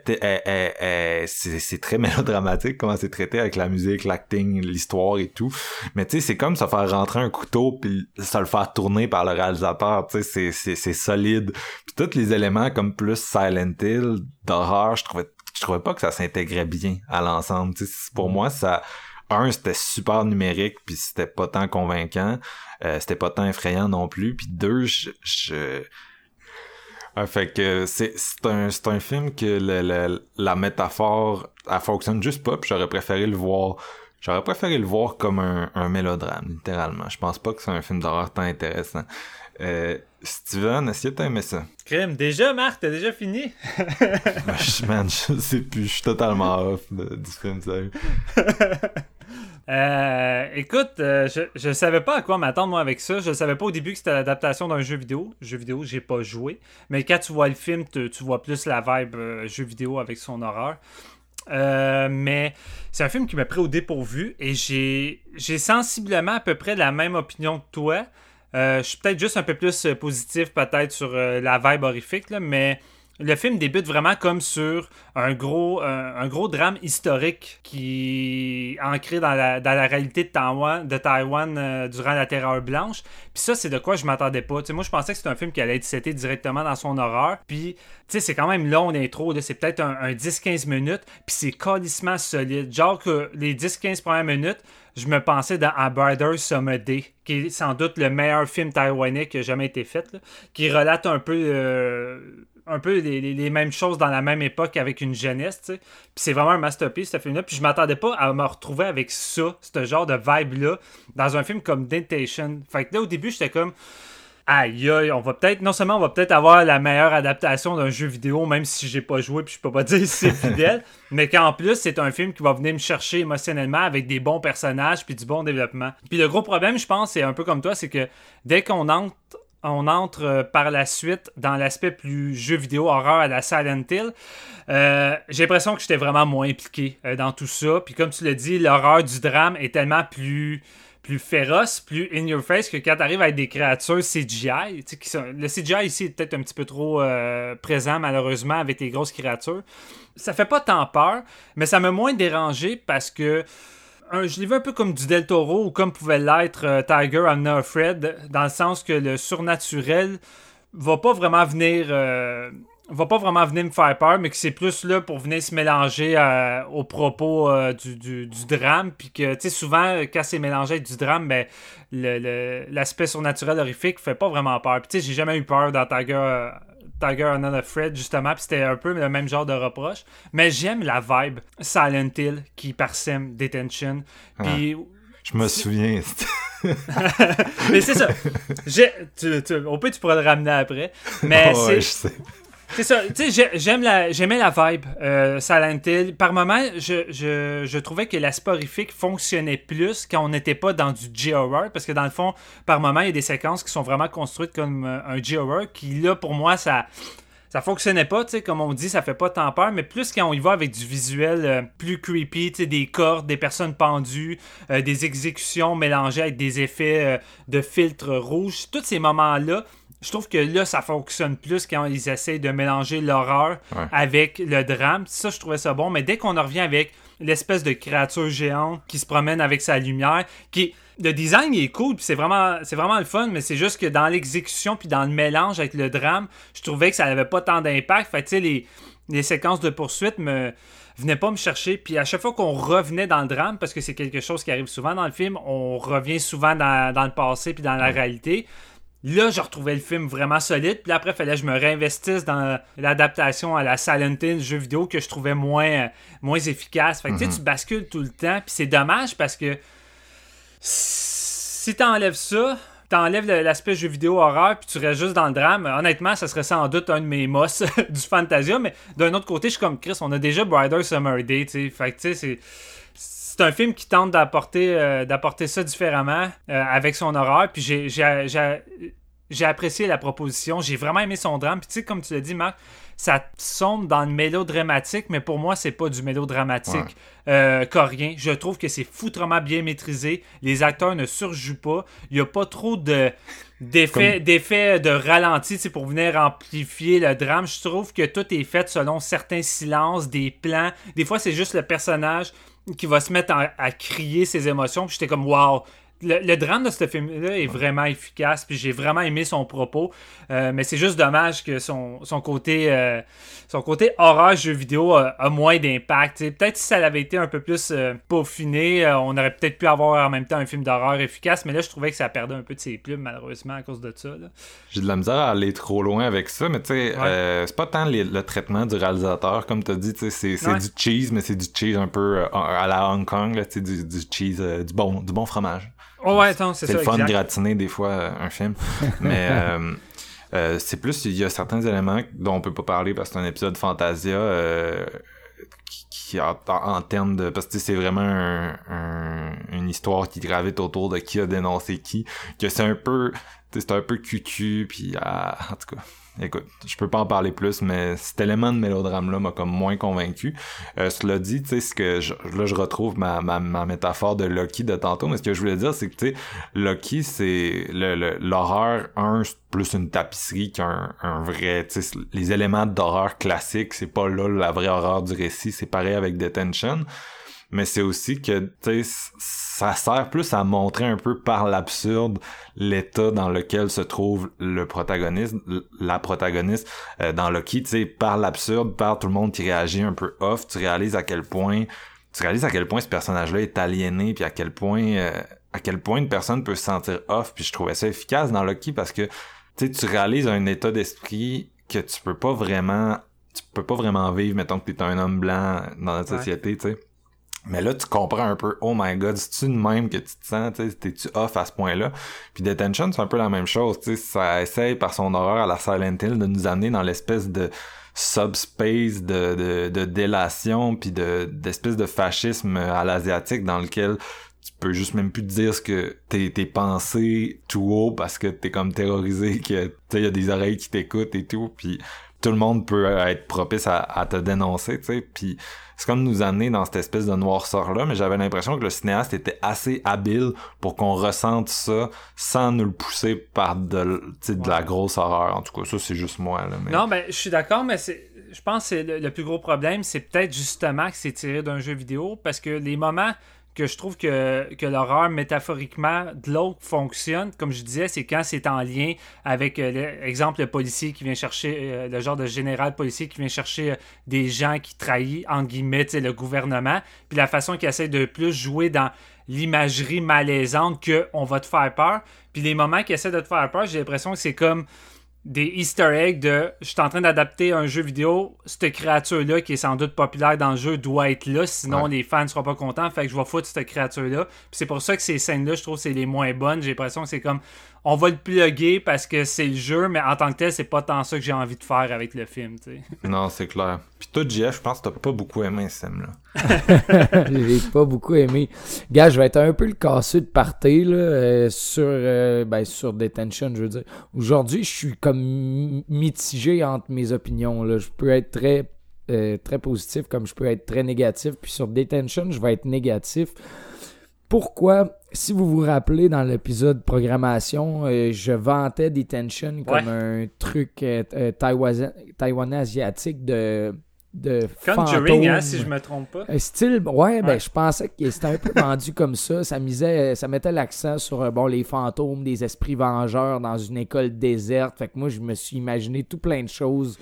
c'est très [laughs] mélodramatique comment c'est traité avec la musique, l'acting, l'histoire et tout. Mais tu sais, c'est comme ça faire rentrer un couteau puis ça le faire tourner par le réalisateur. Tu sais, c'est solide. Puis tous les éléments comme plus Silent Hill, d'horreur, je trouvais je trouvais pas que ça s'intégrait bien à l'ensemble. Pour moi, ça un, c'était super numérique, puis c'était pas tant convaincant. Euh, c'était pas tant effrayant non plus. Puis deux, je... je... Ah, fait que c'est un, un film que la métaphore, elle fonctionne juste pas, puis j'aurais préféré le voir... J'aurais préféré le voir comme un, un mélodrame, littéralement. Je pense pas que c'est un film d'horreur tant intéressant. Euh, Steven, est-ce que t'as aimé ça? Crème, déjà, Marc, t'as déjà fini? [laughs] Je, man, je sais plus, je suis totalement off du film, sérieux. [laughs] Euh, écoute, euh, je, je savais pas à quoi m'attendre moi avec ça. Je savais pas au début que c'était l'adaptation d'un jeu vidéo. Jeu vidéo, j'ai pas joué. Mais quand tu vois le film, tu, vois plus la vibe euh, jeu vidéo avec son horreur. Mais c'est un film qui m'a pris au dépourvu et j'ai sensiblement à peu près la même opinion que toi. je suis peut-être juste un peu plus positif peut-être sur la vibe horrifique, mais le film débute vraiment comme sur un gros, un, gros drame historique qui est ancré dans la, dans la réalité de Taïwan, de euh, durant la Terreur blanche. Puis ça, c'est de quoi je m'attendais pas. moi, je pensais que c'était un film qui allait être seté directement dans son horreur. Puis, c'est quand même long l'intro. C'est peut-être un, 10-15 minutes. Puis c'est calissement solide. Genre que les 10-15 premières minutes, je me pensais dans A Brother Summer Day, qui est sans doute le meilleur film taïwanais qui a jamais été fait, qui relate un peu euh, un peu les, mêmes choses dans la même époque avec une jeunesse. Puis c'est vraiment un masterpiece, ce film-là. Puis je m'attendais pas à me retrouver avec ça, ce genre de vibe-là, dans un film comme Dentation. Fait que là, au début, j'étais comme... Aïe, aïe, on va peut-être, non seulement on va peut-être avoir la meilleure adaptation d'un jeu vidéo, même si j'ai pas joué, puis je peux pas [laughs] dire si c'est fidèle, mais qu'en plus, c'est un film qui va venir me chercher émotionnellement avec des bons personnages, puis du bon développement. Puis le gros problème, je pense, c'est un peu comme toi, c'est que dès qu'on entre on entre euh, par la suite dans l'aspect plus jeu vidéo horreur à la Silent Hill. Euh, j'ai l'impression que j'étais vraiment moins impliqué euh, dans tout ça. Puis comme tu l'as dit, l'horreur du drame est tellement plus plus féroce, plus in your face que quand t'arrives avec des créatures CGI. Le CGI ici est peut-être un petit peu trop présent malheureusement avec les grosses créatures. Ça fait pas tant peur, mais ça m'a moins dérangé parce que je l'ai vu un peu comme du Del Toro ou comme pouvait l'être euh, Tiger I'm Not Afraid, dans le sens que le surnaturel va pas vraiment venir. Euh, va pas vraiment venir me faire peur, mais que c'est plus là pour venir se mélanger euh, aux propos du, drame. Puis que, tu sais, souvent, quand c'est mélangé avec du drame, ben, l'aspect surnaturel horrifique fait pas vraiment peur. Puis, tu sais, j'ai jamais eu peur dans Tiger Tiger Another Fred, justement, puis c'était un peu le même genre de reproche. Mais j'aime la vibe Silent Hill qui parsème Detention. Puis. Je me souviens. [laughs] [laughs] mais c'est ça. Tu, tu, au pire, tu pourras le ramener après. Mais c'est. C'est ça, tu sais, j'aime la, j'aimais la vibe euh. Par moment, je, je, je trouvais que l'aspect horrifique fonctionnait plus quand on n'était pas dans du G-horror, parce que dans le fond, par moment, il y a des séquences qui sont vraiment construites comme euh, un G-horror, qui là, pour moi, ça ça fonctionnait pas, tu sais, comme on dit, ça fait pas tant peur, mais plus quand on y va avec du visuel euh, plus creepy, tu sais, des cordes, des personnes pendues, euh, des exécutions mélangées avec des effets de filtres rouges, tous ces moments-là, je trouve que là, ça fonctionne plus quand ils essayent de mélanger l'horreur avec le drame. Ça, je trouvais ça bon. Mais dès qu'on en revient avec l'espèce de créature géante qui se promène avec sa lumière, qui le design est cool, c'est vraiment, c'est vraiment le fun, mais c'est juste que dans l'exécution puis dans le mélange avec le drame, je trouvais que ça n'avait pas tant d'impact. Fait tu les, les séquences de poursuite me venaient pas me chercher. Puis à chaque fois qu'on revenait dans le drame, parce que c'est quelque chose qui arrive souvent dans le film, on revient souvent dans, dans le passé puis dans la réalité Là, je retrouvais le film vraiment solide. Puis après, il fallait que je me réinvestisse dans l'adaptation à la Silent Hill jeu vidéo que je trouvais moins, moins efficace. Fait que tu sais, Mhm. tu bascules tout le temps. Puis c'est dommage parce que si t'enlèves ça, t'enlèves l'aspect jeu vidéo horreur, puis tu restes juste dans le drame, honnêtement, ça serait sans doute un de mes mosses [laughs] du Fantasia. Mais d'un autre côté, je suis comme Chris, on a déjà Brighter Summer Day, tu sais. Fait que tu sais, c'est. C'est un film qui tente d'apporter euh, d'apporter ça différemment euh, avec son horreur. Puis j'ai- j'ai j'ai- j'ai apprécié la proposition. J'ai vraiment aimé son drame. Puis tu sais, comme tu l'as dit, Marc, ça sombre dans le mélodramatique, mais pour moi, c'est pas du mélodramatique euh, coréen. Je trouve que c'est foutrement bien maîtrisé. Les acteurs ne surjouent pas. Il y a pas trop de d'effets d'effets de ralenti pour venir amplifier le drame. Je trouve que tout est fait selon certains silences, des plans. Des fois, c'est juste le personnage qui va se mettre à, crier ses émotions. Puis j'étais comme, wow. Le, le drame de ce film-là est vraiment efficace, puis j'ai vraiment aimé son propos. Euh, mais c'est juste dommage que son, son côté euh, son côté horreur jeu vidéo a, a moins d'impact. Peut-être si ça avait été un peu plus euh, peaufiné, euh, on aurait peut-être pu avoir en même temps un film d'horreur efficace, mais là je trouvais que ça perdait un peu de ses plumes malheureusement à cause de ça. J'ai de la misère à aller trop loin avec ça, mais tu sais, Ouais. euh, c'est pas tant les- le traitement du réalisateur, comme t'as dit, tu sais, c'est c'est Ouais. du cheese, mais c'est du cheese un peu euh, à la Hong Kong, là, du, du cheese, euh, du bon, du bon fromage. Oh ouais, attends, c'est C'est ça, le fun de gratiner des fois euh, un film, [laughs] mais euh, euh, c'est plus, il y a certains éléments dont on peut pas parler parce que c'est un épisode Fantasia euh, qui, qui en, en- en termes de parce que tu sais, c'est vraiment un- un- une histoire qui gravite autour de qui a dénoncé qui que c'est un peu tu sais, c'est un peu cucu puis ah, en tout cas écoute je peux pas en parler plus mais cet élément de mélodrame là m'a comme moins convaincu. Euh, cela dit tu sais ce que je, là je retrouve ma, ma, ma métaphore de Loki de tantôt mais ce que je voulais dire c'est que tu sais Loki c'est le- le- l'horreur un c'est plus une tapisserie qu'un un vrai tu sais les éléments d'horreur classiques c'est pas là la vraie horreur du récit c'est pareil avec Detention mais c'est aussi que ça sert plus à montrer un peu par l'absurde l'état dans lequel se trouve le protagoniste la protagoniste euh, dans Loki tu sais par l'absurde par tout le monde qui réagit un peu off tu réalises à quel point tu réalises à quel point ce personnage-là est aliéné puis à quel point euh, à quel point une personne peut se sentir off puis je trouvais ça efficace dans Loki parce que tu sais tu réalises un état d'esprit que tu peux pas vraiment tu peux pas vraiment vivre mettons que t'es un homme blanc dans notre Ouais. société tu sais mais là, tu comprends un peu, oh my god, c'est-tu de même que tu te sens, tu t'es-tu off à ce point-là? Puis Detention, c'est un peu la même chose, tu ça essaye par son horreur à la Silent Hill de nous amener dans l'espèce de subspace de, de, délation puis de, d'espèce de fascisme à l'asiatique dans lequel tu peux juste même plus te dire ce que tes, pensées tout haut parce que t'es comme terrorisé [laughs] que sais y a des oreilles qui t'écoutent et tout puis tout le monde peut être propice à, te dénoncer tu sais c'est comme nous amener dans cette espèce de noirceur là mais j'avais l'impression que le cinéaste était assez habile pour qu'on ressente ça sans nous le pousser par de, la grosse horreur. En tout cas ça c'est juste moi là mais... Non, ben, je suis d'accord, mais c'est, je pense que c'est le, le plus gros problème, c'est peut-être justement que c'est tiré d'un jeu vidéo, parce que les moments que je trouve que, que l'horreur, métaphoriquement, de l'autre fonctionne, comme je disais, c'est quand c'est en lien avec, euh, le- exemple, le policier qui vient chercher, euh, le genre de général policier qui vient chercher euh, des gens qui trahissent, en guillemets, le gouvernement, puis la façon qu'il essaie de plus jouer dans l'imagerie malaisante que on va te faire peur, puis les moments qu'il essaie de te faire peur, j'ai l'impression que c'est comme des easter eggs de je suis en train d'adapter un jeu vidéo, cette créature-là qui est sans doute populaire dans le jeu doit être là, sinon Ouais. les fans ne seront pas contents, fait que je vais foutre cette créature-là. Puis c'est pour ça que ces scènes-là, je trouve c'est les moins bonnes. J'ai l'impression que c'est comme on va le plugger parce que c'est le jeu, mais en tant que tel, c'est pas tant ça que j'ai envie de faire avec le film, tu sais. [laughs] non c'est clair puis toi JF je pense que t'as pas beaucoup aimé ce film là [laughs] J'ai pas beaucoup aimé. Gars, je vais être un peu le casseux de party là, euh, sur, euh, ben, sur Detention, je veux dire. Aujourd'hui, je suis comme mi- mitigé entre mes opinions. Là. Je peux être très, euh, très positif comme je peux être très négatif. Puis sur Detention, je vais être négatif. Pourquoi, si vous vous rappelez dans l'épisode programmation, euh, je vantais Detention comme un truc euh, euh, taïwanais taïwanais asiatique de, de Conjuring, hein, fantômes. si je me trompe pas. Un style, ouais, ben Ouais. je pensais que c'était un peu vendu comme ça. Ça misait, ça mettait l'accent sur euh, bon les fantômes, des esprits vengeurs dans une école déserte. Fait que moi je me suis imaginé tout plein de choses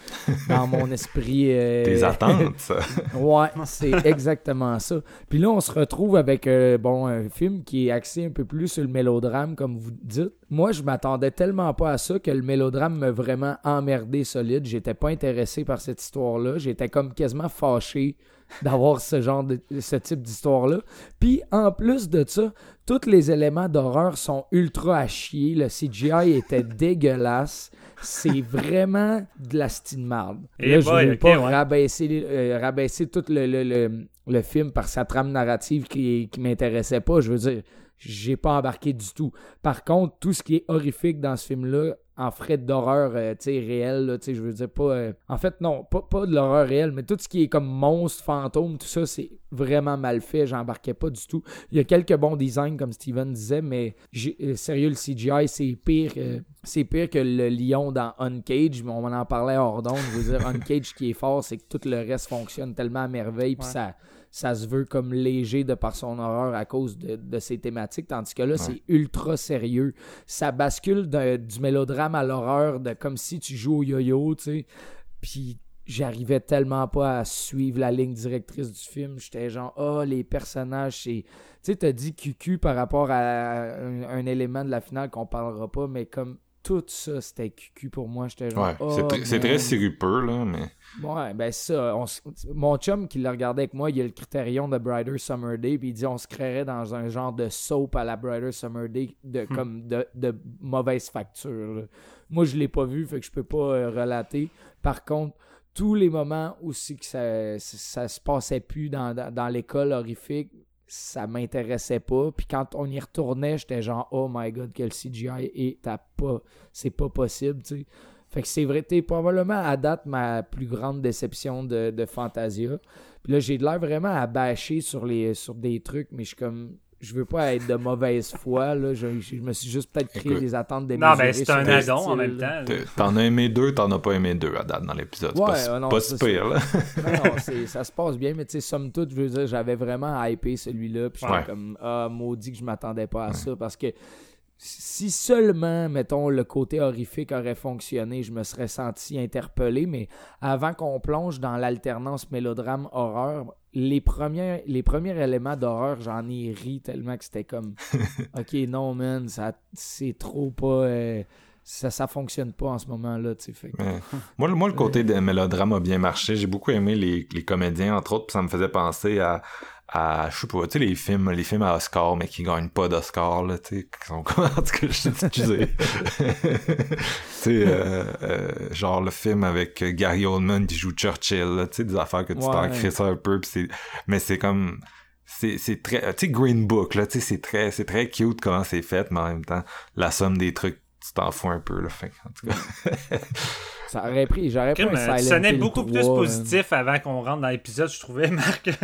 dans mon [laughs] esprit. euh, tes attentes ça. [laughs] Ouais, c'est exactement ça. Puis là, on se retrouve avec euh, bon un film qui est axé un peu plus sur le mélodrame, comme vous dites. Moi, je m'attendais tellement pas à ça que le mélodrame m'a vraiment emmerdé solide. J'étais pas intéressé par cette histoire-là. J'étais comme quasiment fâché d'avoir ce genre de ce type d'histoire-là. Puis en plus de ça, tous les éléments d'horreur sont ultra à chier. Le CGI était [laughs] dégueulasse. C'est vraiment de la style marde. Eh Là, je boy, veux pas ouais. rabaisser, euh, rabaisser tout le, le, le, le film par sa trame narrative qui, qui m'intéressait pas. Je veux dire, j'ai pas embarqué du tout. Par contre, tout ce qui est horrifique dans ce film-là, en frais d'horreur, euh, tu sais, réel, là, tu sais, je veux dire, pas... euh, en fait, non, pas, pas de l'horreur réelle, mais tout ce qui est comme monstre, fantôme, tout ça, c'est vraiment mal fait. J'embarquais pas du tout. Il y a quelques bons designs, comme Steven disait, mais euh, sérieux, le CGI, c'est pire, que- c'est pire que le lion dans Uncage. mais On en parlait hors d'onde. Je veux dire, [laughs] Uncage, qui est fort, c'est que tout le reste fonctionne tellement à merveille, puis ça ça se veut comme léger de par son horreur à cause de, de ses thématiques, tandis que là, c'est ultra sérieux. Ça bascule du mélodrame à l'horreur, de comme si tu joues au yo-yo, tu sais. Puis j'arrivais tellement pas à suivre la ligne directrice du film. J'étais genre, oh, les personnages, c'est. Tu sais, t'as dit QQ par rapport à un, un élément de la finale qu'on parlera pas, mais comme tout ça, c'était QQ pour moi. J'étais genre, Ouais, oh, c'est tr- c'est très sirupeux, là, mais... Ouais, ben ça, on mon chum qui le regardait avec moi, il a le critérion de Brighter Summer Day, puis il dit on se créerait dans un genre de soap à la Brighter Summer Day de comme de, de mauvaise facture. là. Moi, je l'ai pas vu, fait que je peux pas euh, relater. Par contre, tous les moments aussi que ça, ça se passait plus dans, dans, dans l'école horrifique, ça m'intéressait pas. Puis quand on y retournait, j'étais genre oh my god, quel CGI est à pas, c'est pas possible, tu sais. Fait que c'est vrai, t'es probablement à date ma plus grande déception de, de Fantasia. Puis là, j'ai de l'air vraiment à bâcher sur, les, sur des trucs, mais je suis comme. Je veux pas être de mauvaise foi, là. Je, je me suis juste peut-être créé Écoute. des attentes Non, démesurées ben c'est un addon en même temps. T'en as aimé deux, t'en as pas aimé deux à date dans l'épisode. C'est Ouais, pas, si- ouais, non, pas c'est si pire, là. [laughs] Non, non, c'est- ça se passe bien, mais tu sais, somme toute, je veux dire, j'avais vraiment hypé celui-là. Puis j'étais Ouais. comme, ah, maudit que je m'attendais pas à ça. Parce que si seulement, mettons, le côté horrifique aurait fonctionné, je me serais senti interpellé. Mais avant qu'on plonge dans l'alternance mélodrame-horreur, les premiers, les premiers éléments d'horreur, j'en ai ri tellement que c'était comme, [laughs] ok, non, man, ça, c'est trop pas. euh, ça, ça fonctionne pas en ce moment-là, tu sais. Fait que- Mais moi, le- moi, le côté des mélodrames a bien marché. J'ai beaucoup aimé les, les comédiens, entre autres, puis ça me faisait penser à, à je sais pas, tu sais, les films, les films à Oscar, mais qui gagnent pas d'Oscar, là, tu sais, qui sont en tout cas, je suis excusé. [laughs] tu sais, euh, euh, genre le film avec Gary Oldman qui joue Churchill, tu sais, des affaires que tu t'en Ouais. crées ça un peu, puis c'est, mais c'est comme, c'est, c'est très, tu sais, Green Book, là, tu sais, c'est très, c'est très cute comment c'est fait, mais en même temps, la somme des trucs, tu t'en fous un peu, là, que, en tout cas. [laughs] Ça aurait pris, j'aurais Crime, un euh, tu sonnais beaucoup 3, plus positif avant qu'on rentre dans l'épisode, je trouvais, Marc. [laughs]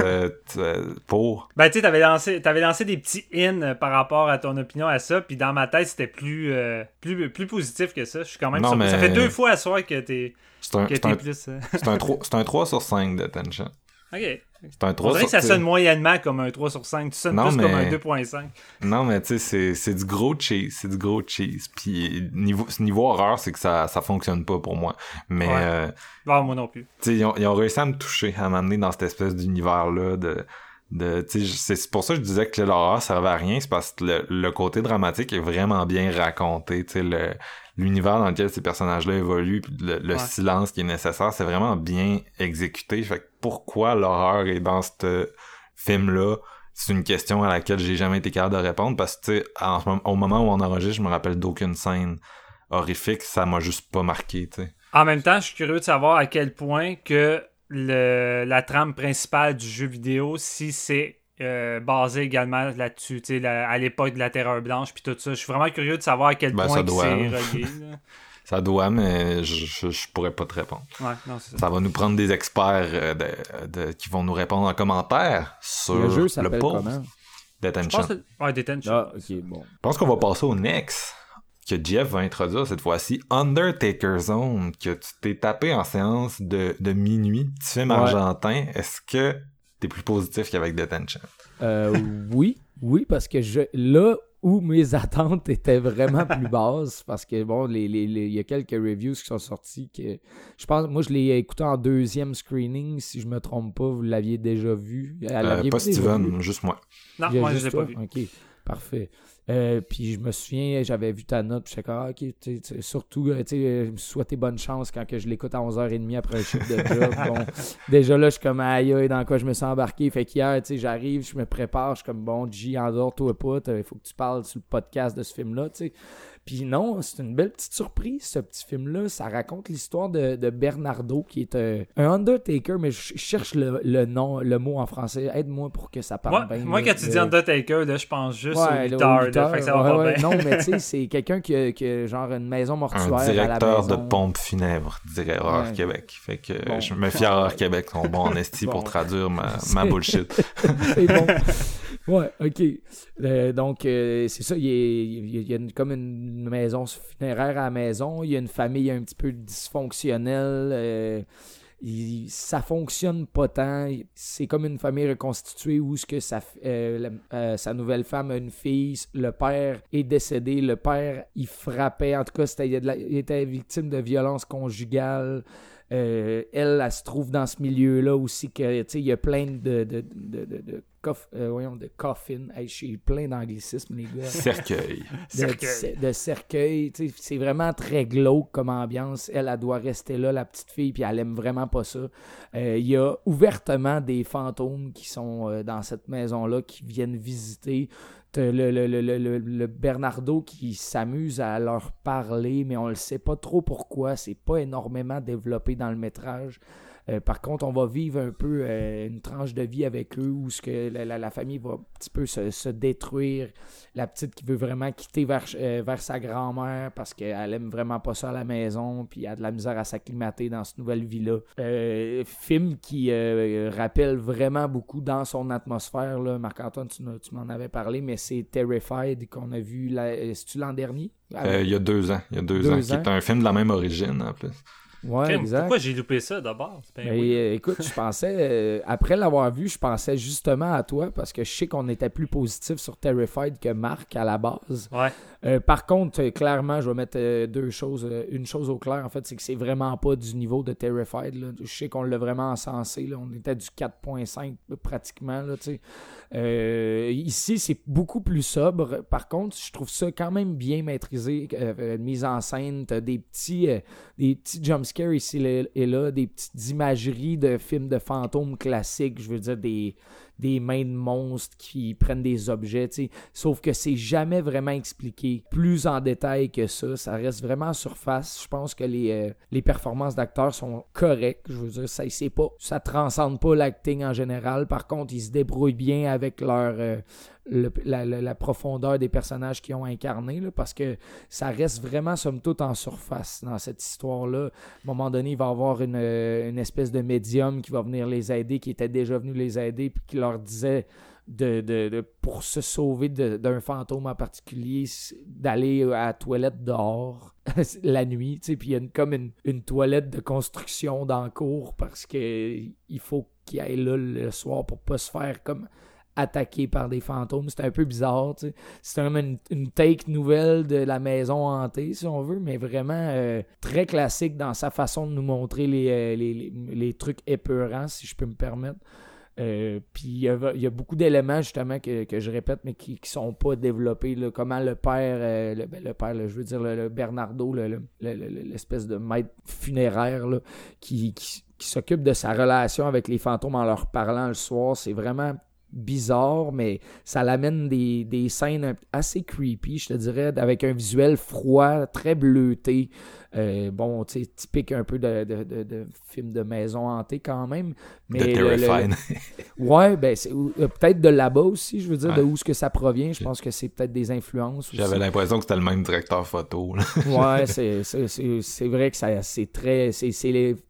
Euh, euh, pour, ben, tu sais, t'avais lancé, t'avais lancé des petits in euh, par rapport à ton opinion à ça, puis dans ma tête, c'était plus, euh, plus, plus positif que ça. Je suis quand même Non, surpris. Ça mais- fait deux fois à soir que t'es, c'est un, plus. euh, c'est un [laughs] 3, c'est un 3 sur 5 d'attention. Ok. C'est un On 3 dirait sur que ça sonne moyennement comme un 3 sur 5. Tu sonnes Non, plus comme un mais- 2.5. Non, mais tu sais, c'est, du gros cheese. C'est du gros cheese. Puis niveau, niveau horreur, c'est que ça, ça fonctionne pas pour moi. Mais, Ouais. euh, moi non plus. tu sais, ils ont, ils ont réussi à me toucher, à m'amener dans cette espèce d'univers-là de... c'est pour ça que je disais que l'horreur servait à rien, c'est parce que le, le côté dramatique est vraiment bien raconté, tu sais, le, l'univers dans lequel ces personnages-là évoluent, puis le, le Ouais. silence qui est nécessaire, c'est vraiment bien exécuté. Fait que pourquoi l'horreur est dans ce film-là, c'est une question à laquelle j'ai jamais été capable de répondre, parce que, tu sais, en au moment où on enregistre, je me rappelle d'aucune scène horrifique, ça m'a juste pas marqué, tu sais. En même temps, je suis curieux de savoir à quel point que le, la trame principale du jeu vidéo, si c'est euh, basé également là-dessus, tu sais, la- à l'époque de la Terreur Blanche, puis tout ça. Je suis vraiment curieux de savoir à quel Ben, point c'est hein. relié. [laughs] Ça doit, mais je, je, je pourrais pas te répondre. Ouais, non, c'est ça. Ça va nous prendre des experts euh, de, de- qui vont nous répondre en commentaire sur Le jeu le post comment? Je d'Attention. pense que... Ouais, Detention. Ah, ok, bon. Je pense qu'on va passer au next que Jeff va introduire cette fois-ci, Undertaker Zone, que tu t'es tapé en séance de, de minuit, petit film Ouais. argentin. Est-ce que t'es plus positif qu'avec Detention? Euh, oui, oui, parce que je, là où mes [laughs] attentes étaient vraiment plus basses, parce que bon, les- les- les- il y a quelques reviews qui sont sortis que je pense, moi je l'ai écouté en deuxième screening, si je me trompe pas, vous l'aviez déjà vu. Elle Euh, pas vu? Steven, juste moi. Non, Il moi, je l'ai pas vu. OK. Parfait. Euh, puis je me souviens, j'avais vu ta note, puis j'étais comme, ah, ok, tu sais, surtout, euh, tu sais, euh, souhaiter bonne chance quand que je l'écoute à 11h30 après un chiffre de job. [laughs] bon, déjà là, je suis comme, aïe, aïe, dans quoi je me sens embarqué. Fait qu'hier, tu sais, j'arrive, je me prépare, je suis comme, bon, G, endors-toi pas, il faut que tu parles sur le podcast de ce film-là, tu sais. Puis non, c'est une belle petite surprise, ce petit film-là. Ça raconte l'histoire de, de, Bernardo, qui est un, un Undertaker, mais je cherche le, le, nom, le mot en français. Aide-moi pour que ça parle moi, bien. Moi, là, quand tu dis Undertaker, là, je pense juste Ouais, au fait que ça va ouais, pas ouais. bien. Non, mais tu sais, [laughs] c'est quelqu'un qui a, qui a genre une maison mortuaire Un à la directeur de pompe funèbre, dirait. Québec. Fait que Bon. je me fie à Erreur Québec, sont bons en esti Bon. pour traduire [laughs] ma, bullshit. c'est bon. Ouais, ok. Euh, donc, euh, c'est ça, il y a, il y a- il y a une- comme une maison funéraire à la maison. Il y a une famille un petit peu dysfonctionnelle. euh, ça fonctionne pas tant. C'est comme une famille reconstituée où ce que sa, euh, euh, nouvelle femme a une fille. Le père est décédé. Le père, il frappait. En tout cas, il, était victime de violence conjugale. Euh, elle, elle se trouve dans ce milieu-là aussi que, tu sais, il y a plein de, de, de, de, de coff- euh, voyons, de coffins. Hey, je suis plein d'anglicismes, les gars. Cercueil. De, Cercueil. de C'est vraiment très glauque comme ambiance. Elle, elle doit rester là, la petite fille, puis elle aime vraiment pas ça. Euh, Il y a ouvertement des fantômes qui sont euh, dans cette maison-là, qui viennent visiter. T'as le, le, le, le, le- le Bernardo qui s'amuse à leur parler, mais on ne sait pas trop pourquoi. C'est pas énormément développé dans le métrage. Euh, par contre, on va vivre un peu euh, une tranche de vie avec eux où ce que la, la- la famille va un petit peu se, se détruire. La petite qui veut vraiment quitter vers, euh, vers sa grand-mère parce qu'elle aime vraiment pas ça à la maison, puis elle a de la misère à s'acclimater dans cette nouvelle vie-là. Film qui rappelle vraiment beaucoup dans son atmosphère. là. Marc-Antoine, tu, tu m'en avais parlé, mais c'est Terrified qu'on a vu, la- l'an dernier? Il y a deux ans. Il y a deux, Deux ans, qui ans. est un film de la même origine, en plus. Ouais, exact. Pourquoi j'ai loupé ça d'abord? Euh, écoute, je pensais, euh, après l'avoir vu, je pensais justement à toi parce que je sais qu'on était plus positif sur Terrified que Marc à la base. Ouais. Euh, par contre, euh, clairement, je vais mettre deux choses. une chose au clair, en fait, c'est que c'est vraiment pas du niveau de Terrified. là. Je sais qu'on l'a vraiment encensé. Là. On était du 4.5 pratiquement. Là, ici, c'est beaucoup plus sobre. Par contre, je trouve ça quand même bien maîtrisé. mise en scène, t'as des petits, des petits jumpscares ici et là, des petites imageries de films de fantômes classiques. Je veux dire, des, des mains de monstres qui prennent des objets. Sauf que c'est jamais vraiment expliqué plus en détail que ça. Ça reste vraiment en surface. Je pense que les, euh, les performances d'acteurs sont correctes. Je veux dire, ça, c'est pas, ça transcende pas l'acting en général. Par contre, ils se débrouillent bien avec leur, euh, la, profondeur des personnages qu'ils ont incarnés, là, parce que ça reste vraiment, somme toute, en surface dans cette histoire-là. À un moment donné, il va y avoir une, euh, espèce de médium qui va venir les aider, qui était déjà venu les aider, puis qui leur disait de, pour se sauver d'un fantôme en particulier, d'aller à la toilette dehors [laughs] la nuit, puis il y a comme une, une toilette de construction dans le cours parce que il faut qu'il aille là le soir pour pas se faire comme attaqué par des fantômes. C'était un peu bizarre, tu sais. Comme une, une take nouvelle de la maison hantée, si on veut, mais vraiment euh, très classique dans sa façon de nous montrer les, euh, les, les- les trucs épeurants, si je peux me permettre. Euh, puis il y, y a beaucoup d'éléments justement que, que je répète mais qui, qui sont pas développés comment le père le, ben, le père je veux dire le, le Bernardo le- le- le- le- l'espèce de maître funéraire là, qui, qui s'occupe de sa relation avec les fantômes en leur parlant le soir c'est vraiment bizarre, mais ça l'amène des, des scènes assez creepy, je te dirais, avec un visuel froid, très bleuté. Euh, bon, tu sais, typique un peu de, de, de, de film de maison hantée quand même. Mais de le-. [laughs] Ouais, ben euh, peut-être de là-bas aussi, je veux dire, de Ouais. où est-ce que ça provient. Je pense que c'est peut-être des influences. J'avais l'impression que c'était le même directeur photo. là. Ouais, [laughs] c'est, vrai que c'est très. C'est,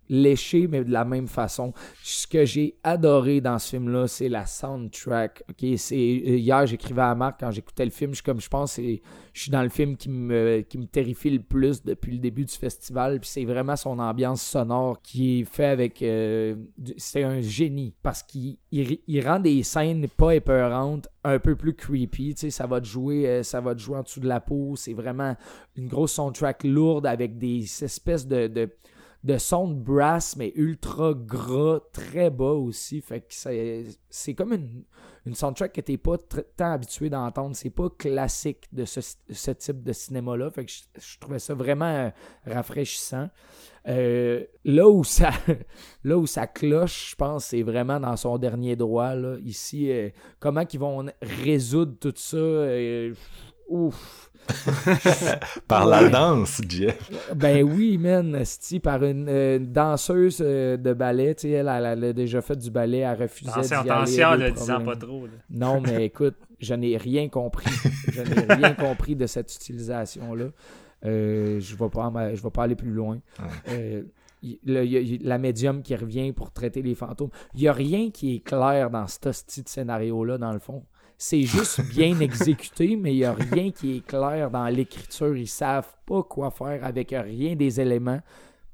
léché, mais de la même façon. Ce que j'ai adoré dans ce film-là, c'est la soundtrack. Euh, hier, j'écrivais à Marc quand j'écoutais le film. Je, comme je pense, je suis dans le film qui me, qui me terrifie le plus depuis le début du festival. Puis c'est vraiment son ambiance sonore qui est fait avec. euh, c'est un génie parce qu'il il, rend des scènes pas épeurantes un peu plus creepy. Ça va te jouer, euh, ça va te jouer en dessous de la peau. C'est vraiment une grosse soundtrack lourde avec des espèces de, de son de brass, mais ultra gras, très bas aussi. Fait que c'est, comme une, une soundtrack que t'es pas tant habitué d'entendre. C'est pas classique de ce, ce type de cinéma-là. Fait que je, trouvais ça vraiment euh, rafraîchissant. Euh, là où ça [laughs] là où ça cloche, je pense, c'est vraiment dans son dernier droit. Là. Ici, euh, comment qu'ils vont résoudre tout ça? Ouf! [laughs] Par la danse, Jeff. Ben oui, man, esti, par une, euh, une danseuse euh, de ballet, tu sais, elle, elle, elle a déjà fait du ballet, elle refusait d'y aller, attention, le disant pas trop. là. Non, mais [laughs] écoute, je n'ai rien compris. Je n'ai rien compris de cette utilisation-là. Euh, je ne vais, pas aller plus loin. Euh, y- le- y a- y- la médium qui revient pour traiter les fantômes. Il n'y a rien qui est clair dans ce style de scénario-là, dans le fond. C'est juste [laughs] bien exécuté, mais il n'y a rien qui est clair dans l'écriture. Ils savent pas quoi faire avec rien des éléments.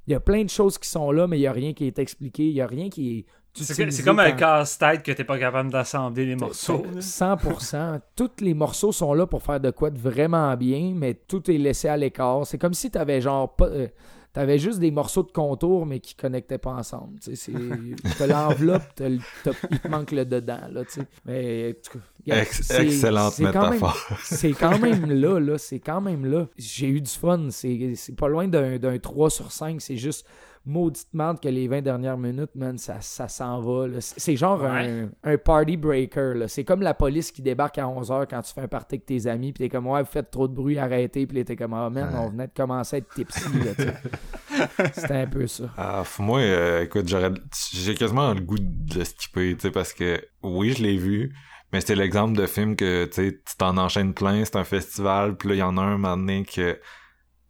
Il y a plein de choses qui sont là, mais il n'y a rien qui est expliqué. Il n'y a rien qui est. C'est comme un casse-tête que t'es pas capable d'assembler les morceaux. là. 100%. Tous les morceaux sont là pour faire de quoi de vraiment bien, mais tout est laissé à l'écart. C'est comme si tu avais genre pas. euh, T'avais juste des morceaux de contour, mais qui connectaient pas ensemble. Tu [laughs] T'as l'enveloppe, il te manque le dedans. Là, tu sais. mais, regarde, Ex- c'est- excellente c'est quand même- métaphore. [laughs] c'est quand même là, là. C'est quand même là. J'ai eu du fun. C'est pas loin d'un 3 sur 5. C'est juste maudite merde que les 20 dernières minutes, man, ça, ça s'en va. C'est genre Ouais. un, un party breaker. là. C'est comme la police qui débarque à 11h quand tu fais un party avec tes amis. Puis t'es comme, ouais, vous faites trop de bruit, arrêtez. Puis là, t'es comme, ah, man, on venait de commencer à être tipsy. [laughs] C'était un peu ça. Ah, moi, euh, écoute, j'aurais, j'ai quasiment le goût de le skipper, tu sais, parce que oui, je l'ai vu, mais c'est l'exemple de film que, tu sais, tu t'en enchaînes plein, c'est un festival, puis là, il y en a un moment donné que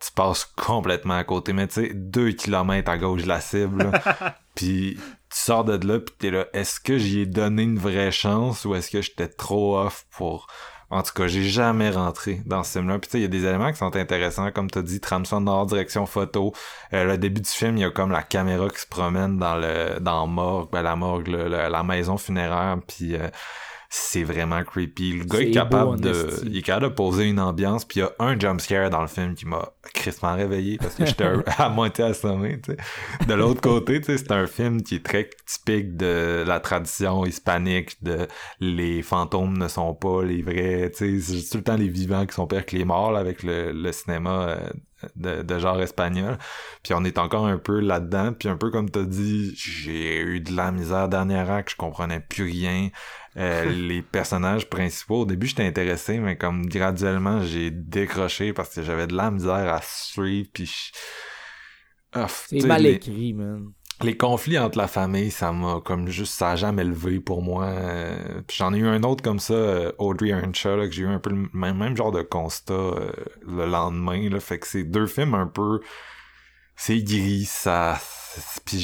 tu passes complètement à côté, mais tu sais, deux kilomètres à gauche de la cible, [laughs] puis tu sors de là, puis t'es là, est-ce que j'y ai donné une vraie chance, ou est-ce que j'étais trop off pour... En tout cas, j'ai jamais rentré dans ce film-là. Puis tu sais, il y a des éléments qui sont intéressants, comme t'as dit, trame sonore, direction photo, euh, le début du film, il y a comme la caméra qui se promène dans le dans la morgue, ben, la morgue, le- le- la maison funéraire, puis euh, c'est vraiment creepy. Le gars est capable de, il est capable de poser une ambiance, puis il y a un jump scare dans le film qui m'a crispement réveillé parce que j'étais [laughs] à moitié assommé. Tu sais. De l'autre côté, tu sais, c'est un film qui est très typique de la tradition hispanique de les fantômes ne sont pas les vrais. Tu sais, c'est tout le temps les vivants qui sont pires que les morts là, avec le, le cinéma. euh, de, de genre espagnol. Puis on est encore un peu là-dedans. Puis un peu comme t'as dit, j'ai eu de la misère dernier acte, je comprenais plus rien. Euh, [laughs] les personnages principaux, au début j'étais intéressé, mais comme graduellement j'ai décroché parce que j'avais de la misère à suivre. Puis je- C'est mal les- écrit, man. Les conflits entre la famille, ça m'a comme juste, ça a jamais levé pour moi. Euh, puis j'en ai eu un autre comme ça, euh, Audrey Earnshaw, là, que j'ai eu un peu le même, même genre de constat euh, le lendemain. Là, fait que c'est deux films un peu, c'est gris, ça, puis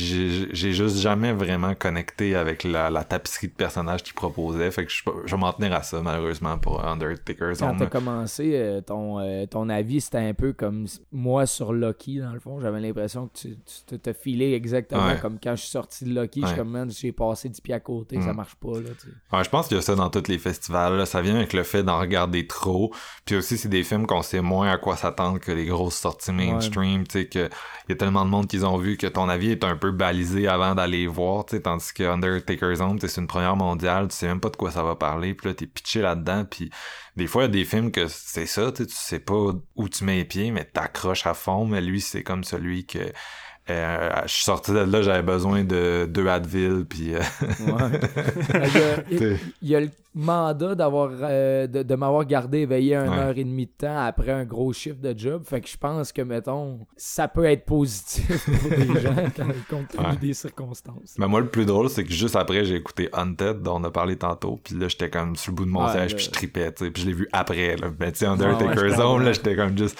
j'ai juste jamais vraiment connecté avec la, la tapisserie de personnages qu'ils proposaient. Fait que je, je vais m'en tenir à ça malheureusement pour Undertaker Quand t'as commencé, euh, ton, euh, ton avis, c'était un peu comme moi sur Lucky, dans le fond. J'avais l'impression que tu, tu te- filé exactement Ouais. comme quand je suis sorti de Lucky. Je suis comme, j'ai passé du pied à côté, ça Mm. marche pas, là, tu. Ouais, je pense qu'il y a ça dans tous les festivals. Là. Ça vient avec le fait d'en regarder trop. Puis aussi, c'est des films qu'on sait moins à quoi s'attendre que les grosses sorties mainstream. Tu sais, que il y a tellement de monde qu'ils ont vu que ton avis est un peu balisé avant d'aller voir. Tu sais, tandis que Undertaker Zone, tu sais, c'est une première mondiale. Tu sais même pas de quoi ça va parler. Puis là, t'es pitché là-dedans. Puis des fois, il y a des films que c'est ça. Tu sais pas où tu mets les pieds, mais t'accroches à fond. Mais lui, c'est comme celui que... euh, je suis sorti de là, j'avais besoin de deux Advil, puis... euh, Ouais. [laughs] il, y a, il- T'sais. il y a le mandat d'avoir euh, de, de m'avoir gardé éveillé une Ouais. heure et demie de temps après un gros chiffre de job. Fait que je pense que, mettons, ça peut être positif pour des [laughs] gens quand, compte tenu Ouais. des circonstances. Mais moi, le plus drôle, c'est que juste après, j'ai écouté Hunted, dont on a parlé tantôt, puis là, j'étais comme sur le bout de mon Ouais, siège, puis je tripais, tu sais, puis je l'ai vu après, là. Ben, tu sais, Undertaker Zone, là, j'étais comme juste...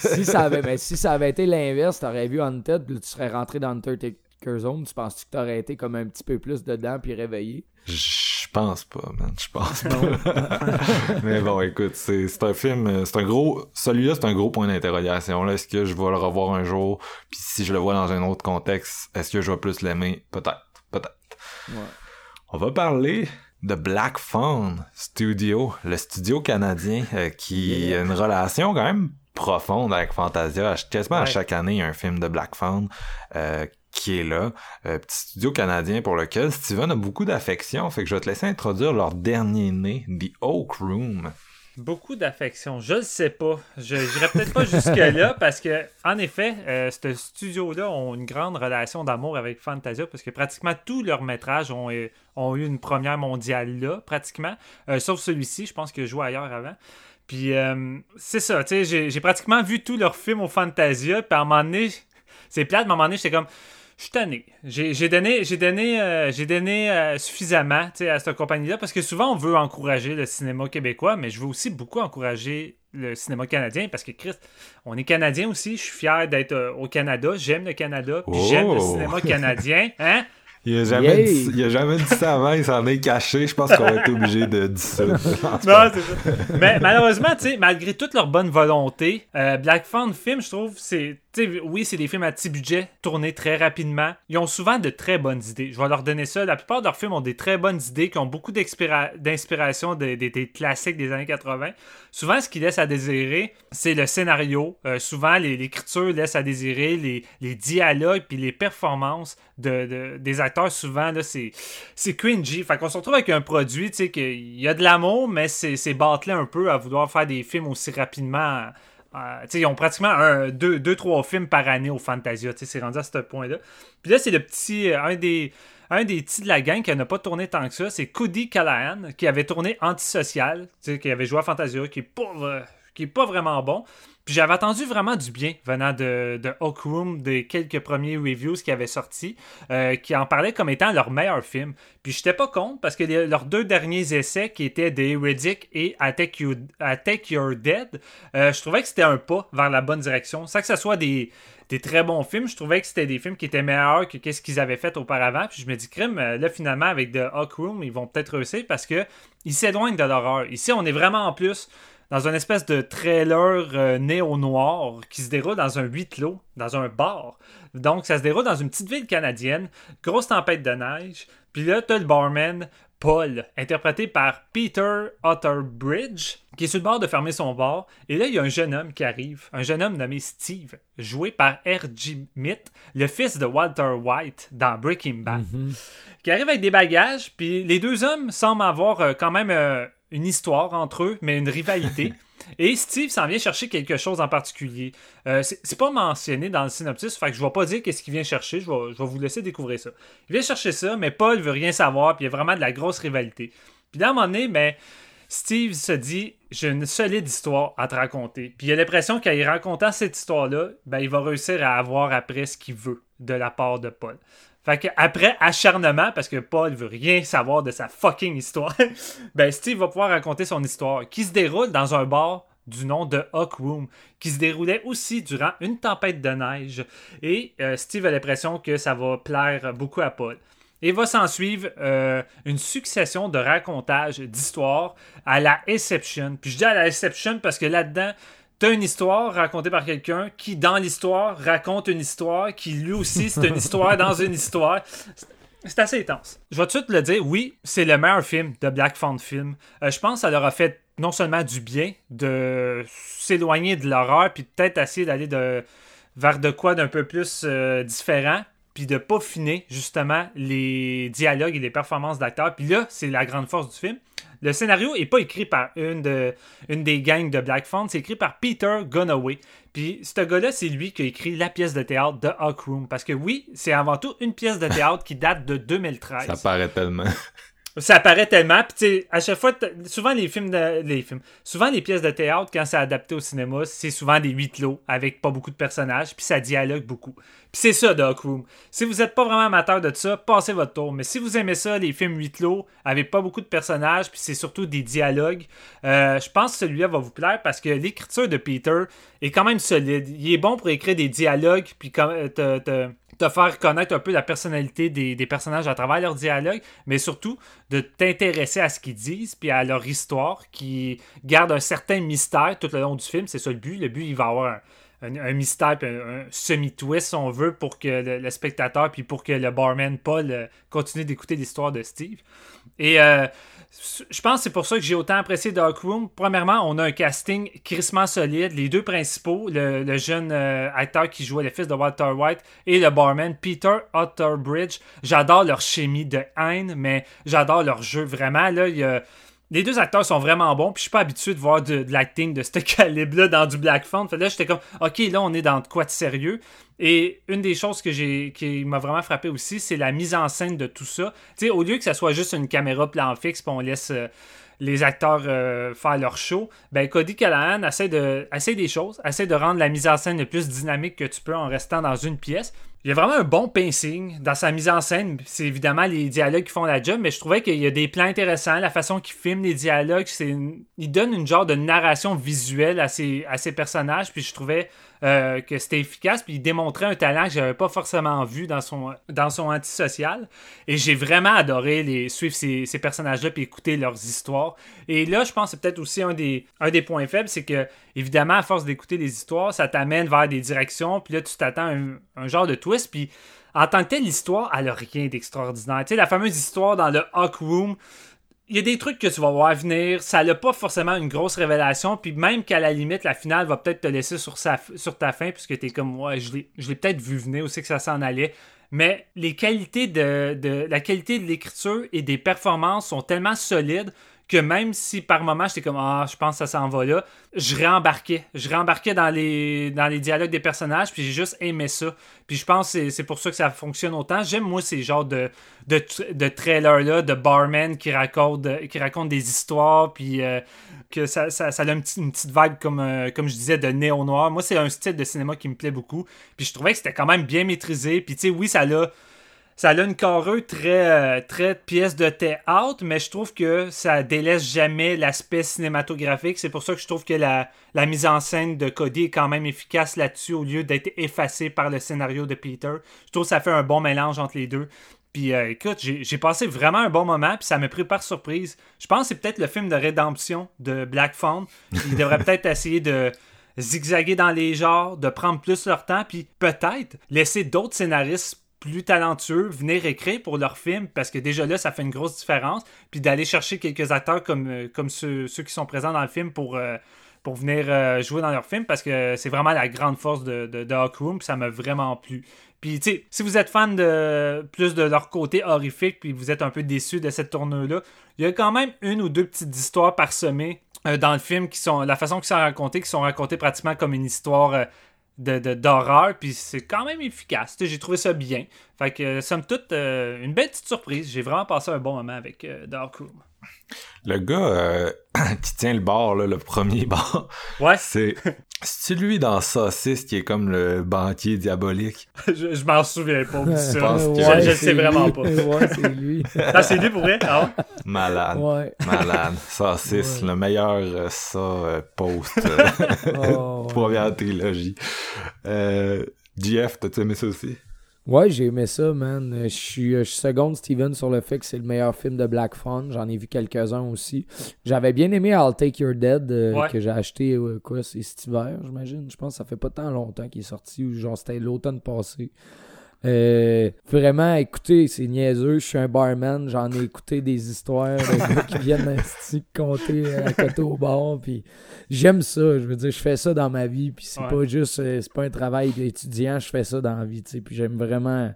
si, ça avait, ben, si ça avait été l'inverse, t'aurais vu Hunted, puis tu serais rentré dans Undertaker Zone, tu penses-tu que t'aurais été comme un petit peu plus dedans puis réveillé? Je pense pas, man, je pense pas. [laughs] Mais bon, écoute, c'est un film, euh, c'est un gros... Celui-là, c'est un gros point d'interrogation, là. Est-ce que je vais le revoir un jour? Puis si je le vois dans un autre contexte, est-ce que je vais plus l'aimer? Peut-être, peut-être. Ouais. On va parler de Black Phone Studio, le studio canadien euh, qui a une relation quand même profonde avec Fantasia. Quasiment à chaque année, il y a un film de Black Phone euh, qui est là. Euh, petit studio canadien pour lequel Steven a beaucoup d'affection. Fait que je vais te laisser introduire leur dernier né, The Oak Room. Beaucoup d'affection. Je le sais pas. Je n'irai peut-être pas jusque-là [laughs] parce que, en effet, euh, ce studio-là ont une grande relation d'amour avec Fantasia parce que pratiquement tous leurs métrages ont, ont eu une première mondiale là, pratiquement. Euh, sauf celui-ci, je pense qu'il joué ailleurs avant. Puis euh, c'est ça, tu sais, j'ai pratiquement vu tous leurs films au Fantasia. Puis à un moment donné, [laughs] c'est plate, mais à un moment donné, j'étais comme. Je suis tanné. J'ai donné, j'ai donné, euh, j'ai donné euh, suffisamment tu sais, à cette compagnie-là parce que souvent on veut encourager le cinéma québécois, mais je veux aussi beaucoup encourager le cinéma canadien parce que Christ, on est canadien aussi. Je suis fier d'être euh, au Canada. J'aime le Canada. Puis j'aime le Oh! cinéma canadien. Hein? Il a jamais, dit, il a jamais dit ça avant, il s'en est caché. Je pense qu'on va être obligé de dissoudre. [laughs] Non, c'est ça. Mais malheureusement, tu sais, malgré toute leur bonne volonté, euh, Black Phone Film, je trouve, c'est. Oui, c'est des films à petit budget, tournés très rapidement. Ils ont souvent de très bonnes idées. Je vais leur donner ça. La plupart de leurs films ont des très bonnes idées, qui ont beaucoup d'inspiration des, classiques des années 80. Souvent, ce qui laisse à désirer, c'est le scénario. Euh, souvent, l'écriture laisse à désirer, les, dialogues, puis les performances de, de- des acteurs, souvent, c'est cringy. Fait qu'on se retrouve avec un produit, tu sais, qu'il y a de l'amour, mais c'est bâclé un peu à vouloir faire des films aussi rapidement. Euh, ils ont pratiquement un, deux, deux, trois films par année au Fantasia. C'est rendu à ce point-là. Puis là, c'est le petit, euh, un des, un des petits de la gang qui n'a pas tourné tant que ça. C'est Cody Callahan, qui avait tourné Antisocial, qui avait joué à Fantasia, qui est pas, euh, qui est pas vraiment bon. Puis j'avais attendu vraiment du bien venant de, de Room, des quelques premiers reviews qui avaient sorti, euh, qui en parlaient comme étant leur meilleur film. Puis j'étais pas contre parce que leurs deux derniers essais, qui étaient The Heretic et Attack, You, Attack Your Dead, euh, je trouvais que c'était un pas vers la bonne direction. Sans que ce soit des, des très bons films, je trouvais que c'était des films qui étaient meilleurs que ce qu'ils avaient fait auparavant. Puis je me dis, crime, euh, là finalement avec The Hawk Room, ils vont peut-être réussir parce que ils s'éloignent de l'horreur. Ici, on est vraiment en plus dans une espèce de trailer euh, néo-noir qui se déroule dans un huis clos, dans un bar. Donc, ça se déroule dans une petite ville canadienne, grosse tempête de neige. Puis là, t'as le barman Paul, interprété par Peter Otterbridge, qui est sur le bord de fermer son bar. Et là, il y a un jeune homme qui arrive, un jeune homme nommé Steve, joué par R.G. Mitt, le fils de Walter White dans Breaking Bad qui arrive avec des bagages, puis les deux hommes semblent avoir euh, quand même euh, une histoire entre eux, mais une rivalité. [laughs] Et Steve s'en vient chercher quelque chose en particulier. Euh, c'est pas mentionné dans le synopsis, fait que je vais pas dire qu'est-ce qu'il vient chercher, je vais, je vais vous laisser découvrir ça. Il vient chercher ça, mais Paul veut rien savoir, puis il y a vraiment de la grosse rivalité. Puis là, à un moment donné, ben, Steve se dit j'ai une solide histoire à te raconter. Puis il a l'impression qu'en racontant cette histoire-là, ben, il va réussir à avoir après ce qu'il veut de la part de Paul. Fait que après acharnement, parce que Paul veut rien savoir de sa fucking histoire, [laughs] ben Steve va pouvoir raconter son histoire, qui se déroule dans un bar du nom de Hawk Room, qui se déroulait aussi durant une tempête de neige. Et euh, Steve a l'impression que ça va plaire beaucoup à Paul. Et va s'en suivre euh, une succession de racontages d'histoires à la Exception. Puis je dis à la Exception parce que là-dedans, T'as une histoire racontée par quelqu'un qui, dans l'histoire, raconte une histoire qui, lui aussi, c'est une histoire [laughs] dans une histoire. C'est assez intense. Je vais tout de suite le dire, oui, c'est le meilleur film de Black Phone Film. Euh, je pense que ça leur a fait non seulement du bien de s'éloigner de l'horreur, puis peut-être essayer d'aller de, vers de quoi d'un peu plus euh, différent, puis de peaufiner justement les dialogues et les performances d'acteurs. Puis là, c'est la grande force du film. Le scénario est pas écrit par une, de, une des gangs de Black c'est écrit par Peter Gunaway. Puis ce gars-là, c'est lui qui a écrit la pièce de théâtre de Hawk Room. Parce que oui, c'est avant tout une pièce de théâtre qui date de 2013. Ça paraît tellement. Ça apparaît tellement, puis tu à chaque fois, souvent les films, de, les films, souvent les pièces de théâtre, quand c'est adapté au cinéma, c'est souvent des huis clos avec pas beaucoup de personnages, puis ça dialogue beaucoup. Puis c'est ça, Doc Room. Si vous êtes pas vraiment amateur de ça, passez votre tour. Mais si vous aimez ça, les films huis clos, avec pas beaucoup de personnages, puis c'est surtout des dialogues, euh, je pense que celui-là va vous plaire parce que l'écriture de Peter est quand même solide. Il est bon pour écrire des dialogues, puis comme, euh, te- te faire connaître un peu la personnalité des, des personnages à travers leurs dialogues, mais surtout de t'intéresser à ce qu'ils disent, puis à leur histoire, qui garde un certain mystère tout le long du film. C'est ça le but. Le but, il va avoir un, un, mystère, un, semi-twist, si on veut, pour que le, spectateur, puis pour que le barman Paul euh, continue d'écouter l'histoire de Steve. Et euh, je pense que c'est pour ça que j'ai autant apprécié Dark Room. Premièrement, on a un casting crissement solide. Les deux principaux, le, jeune euh, acteur qui jouait le fils de Walter White et le barman Peter Otterbridge. J'adore leur chimie de haine, mais j'adore leur jeu vraiment. Là, les deux acteurs sont vraiment bons, puis je suis pas habitué de voir de, l'acting de ce [laughs] calibre-là dans du Black Phone. Fait là, j'étais comme, ok, là, on est dans quoi de sérieux. Et une des choses que j'ai qui m'a vraiment frappé aussi, c'est la mise en scène de tout ça. Tu sais, au lieu que ça soit juste une caméra plan fixe, puis on laisse euh, les acteurs euh, faire leur show, ben Cody Callahan essaie, de, essaie des choses, essaie de rendre la mise en scène le plus dynamique que tu peux en restant dans une pièce. Il y a vraiment un bon pacing dans sa mise en scène. C'est évidemment les dialogues qui font la job, mais je trouvais qu'il y a des plans intéressants. La façon qu'il filme les dialogues, c'est il donne une genre de narration visuelle à ses, à ses personnages. Puis je trouvais euh, que c'était efficace, puis il démontrait un talent que j'avais pas forcément vu dans son, dans son antisocial. Et j'ai vraiment adoré les, suivre ces, personnages-là puis écouter leurs histoires. Et là, je pense que c'est peut-être aussi un des, points faibles, c'est que, évidemment, à force d'écouter les histoires, ça t'amène vers des directions, puis là, tu t'attends un, genre de twist, puis en tant que telle, l'histoire, elle a rien d'extraordinaire. Tu sais, la fameuse histoire dans le Hawk Room, il y a des trucs que tu vas voir venir. Ça n'a pas forcément une grosse révélation. Puis même qu'à la limite, la finale va peut-être te laisser sur, ta fin, puisque tu comme, ouais, je l'ai peut-être vu venir aussi que ça s'en allait. Mais les qualités de, de la qualité de l'écriture et des performances sont tellement solides que même si par moment j'étais comme ah je pense que ça s'en va là, je réembarquais, je réembarquais dans les dans les dialogues des personnages puis j'ai juste aimé ça. Puis je pense que c'est pour ça que ça fonctionne autant. J'aime moi ces genres de de, de trailers là, de barmen qui racontent qui des histoires puis euh, que ça, ça, ça, a une, petite, vibe comme euh, comme je disais de néo noir. Moi c'est un style de cinéma qui me plaît beaucoup. Puis je trouvais que c'était quand même bien maîtrisé. Puis tu sais oui ça l'a ça a une carreux très, euh, très pièce de théâtre, mais je trouve que ça délaisse jamais l'aspect cinématographique. C'est pour ça que je trouve que la, mise en scène de Cody est quand même efficace là-dessus au lieu d'être effacée par le scénario de Peter. Je trouve que ça fait un bon mélange entre les deux. Puis euh, écoute, j'ai passé vraiment un bon moment, puis ça m'a pris par surprise. Je pense que c'est peut-être le film de rédemption de Black Phone. Il devrait peut-être essayer de zigzaguer dans les genres, de prendre plus leur temps, puis peut-être laisser d'autres scénaristes plus talentueux venir écrire pour leur film parce que déjà là ça fait une grosse différence puis d'aller chercher quelques acteurs comme, euh, comme ceux, qui sont présents dans le film pour, euh, pour venir euh, jouer dans leur film parce que c'est vraiment la grande force de, de, Dark Room ça m'a vraiment plu. Puis tu sais si vous êtes fan de plus de leur côté horrifique puis vous êtes un peu déçu de cette tournure là il y a quand même une ou deux petites histoires parsemées dans le film qui sont la façon qu'ils sont racontées qui sont racontées pratiquement comme une histoire de, d'horreur, puis c'est quand même efficace. J'ai trouvé ça bien. Fait que, somme toute, euh, une belle petite surprise. J'ai vraiment passé un bon moment avec euh, Dark. Le gars euh, [clears throat] qui tient le bar, là, le premier [laughs] bar, ouais. c'est c'est lui dans Saucisse qui est comme le banquier diabolique? [laughs] je, m'en souviens pas de ça. Je, sais vraiment pas. [laughs] ouais, c'est lui. ah, c'est lui pour vrai? Ah Malade. Ouais. Malade. Saucisse, le meilleur euh, ça euh, post oh, première trilogie. Euh, GF, t'as-tu aimé ça aussi? Ouais, j'ai aimé ça, man. Euh, je suis, je seconde Steven sur le fait que c'est le meilleur film de Black Phone. J'en ai vu quelques-uns aussi. J'avais bien aimé I'll Take Your Dead, euh, que j'ai acheté, euh, quoi, c'est cet hiver, j'imagine. Je pense que ça fait pas tant longtemps qu'il est sorti, ou genre c'était l'automne passé. Euh, vraiment, écoutez, c'est niaiseux. Je suis un barman. J'en ai écouté des histoires de gars qui viennent compter à côté au bar. Puis j'aime ça. Je veux dire, je fais ça dans ma vie. Puis c'est pas juste, euh, c'est pas un travail d'étudiant. Je fais ça dans la vie. Puis j'aime vraiment.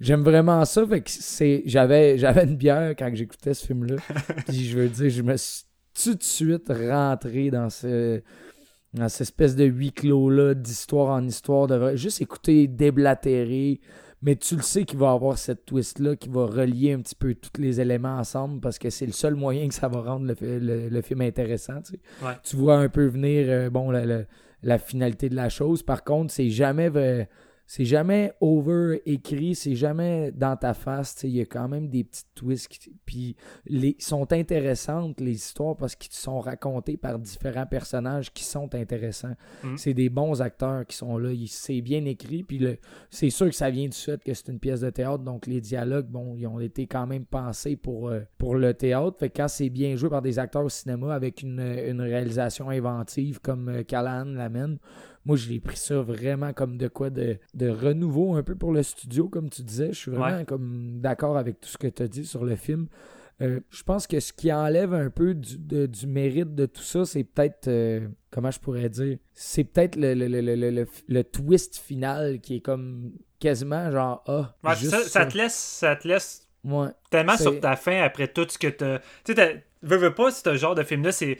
J'aime vraiment ça. Fait que c'est. J'avais, j'avais une bière quand j'écoutais ce film-là. [laughs] puis je veux dire, je me suis tout de suite rentré dans ce dans cette espèce de huis clos-là, d'histoire en histoire, de juste écouter déblatérer, mais tu le sais qu'il va avoir cette twist-là qui va relier un petit peu tous les éléments ensemble parce que c'est le seul moyen que ça va rendre le, film intéressant. Tu, tu vois un peu venir euh, bon la, la, finalité de la chose. Par contre, c'est jamais c'est jamais over écrit, c'est jamais dans ta face. Il y a quand même des petites twists. Puis les sont intéressantes, les histoires, parce qu'ils sont racontées par différents personnages qui sont intéressants. Mm. C'est des bons acteurs qui sont là. C'est bien écrit. Puis c'est sûr que ça vient du fait que c'est une pièce de théâtre. Donc les dialogues, bon, ils ont été quand même pensés pour, euh, pour le théâtre. Fait que quand c'est bien joué par des acteurs au cinéma avec une, une réalisation inventive comme euh, Callahan l'amène, moi, j'ai pris ça vraiment comme de quoi de, de renouveau un peu pour le studio, comme tu disais. Je suis vraiment Ouais. comme d'accord avec tout ce que tu as dit sur le film. Euh, je pense que ce qui enlève un peu du, de- du mérite de tout ça, c'est peut-être, euh, comment je pourrais dire, c'est peut-être le, le, le, le, le- le- le twist final qui est comme quasiment genre, ah, Ouais, juste ça, ça te laisse, ça te laisse Ouais. tellement sur ta fin après tout ce que. Tu sais, t'as- veux, veux pas, ce genre de film-là, c'est.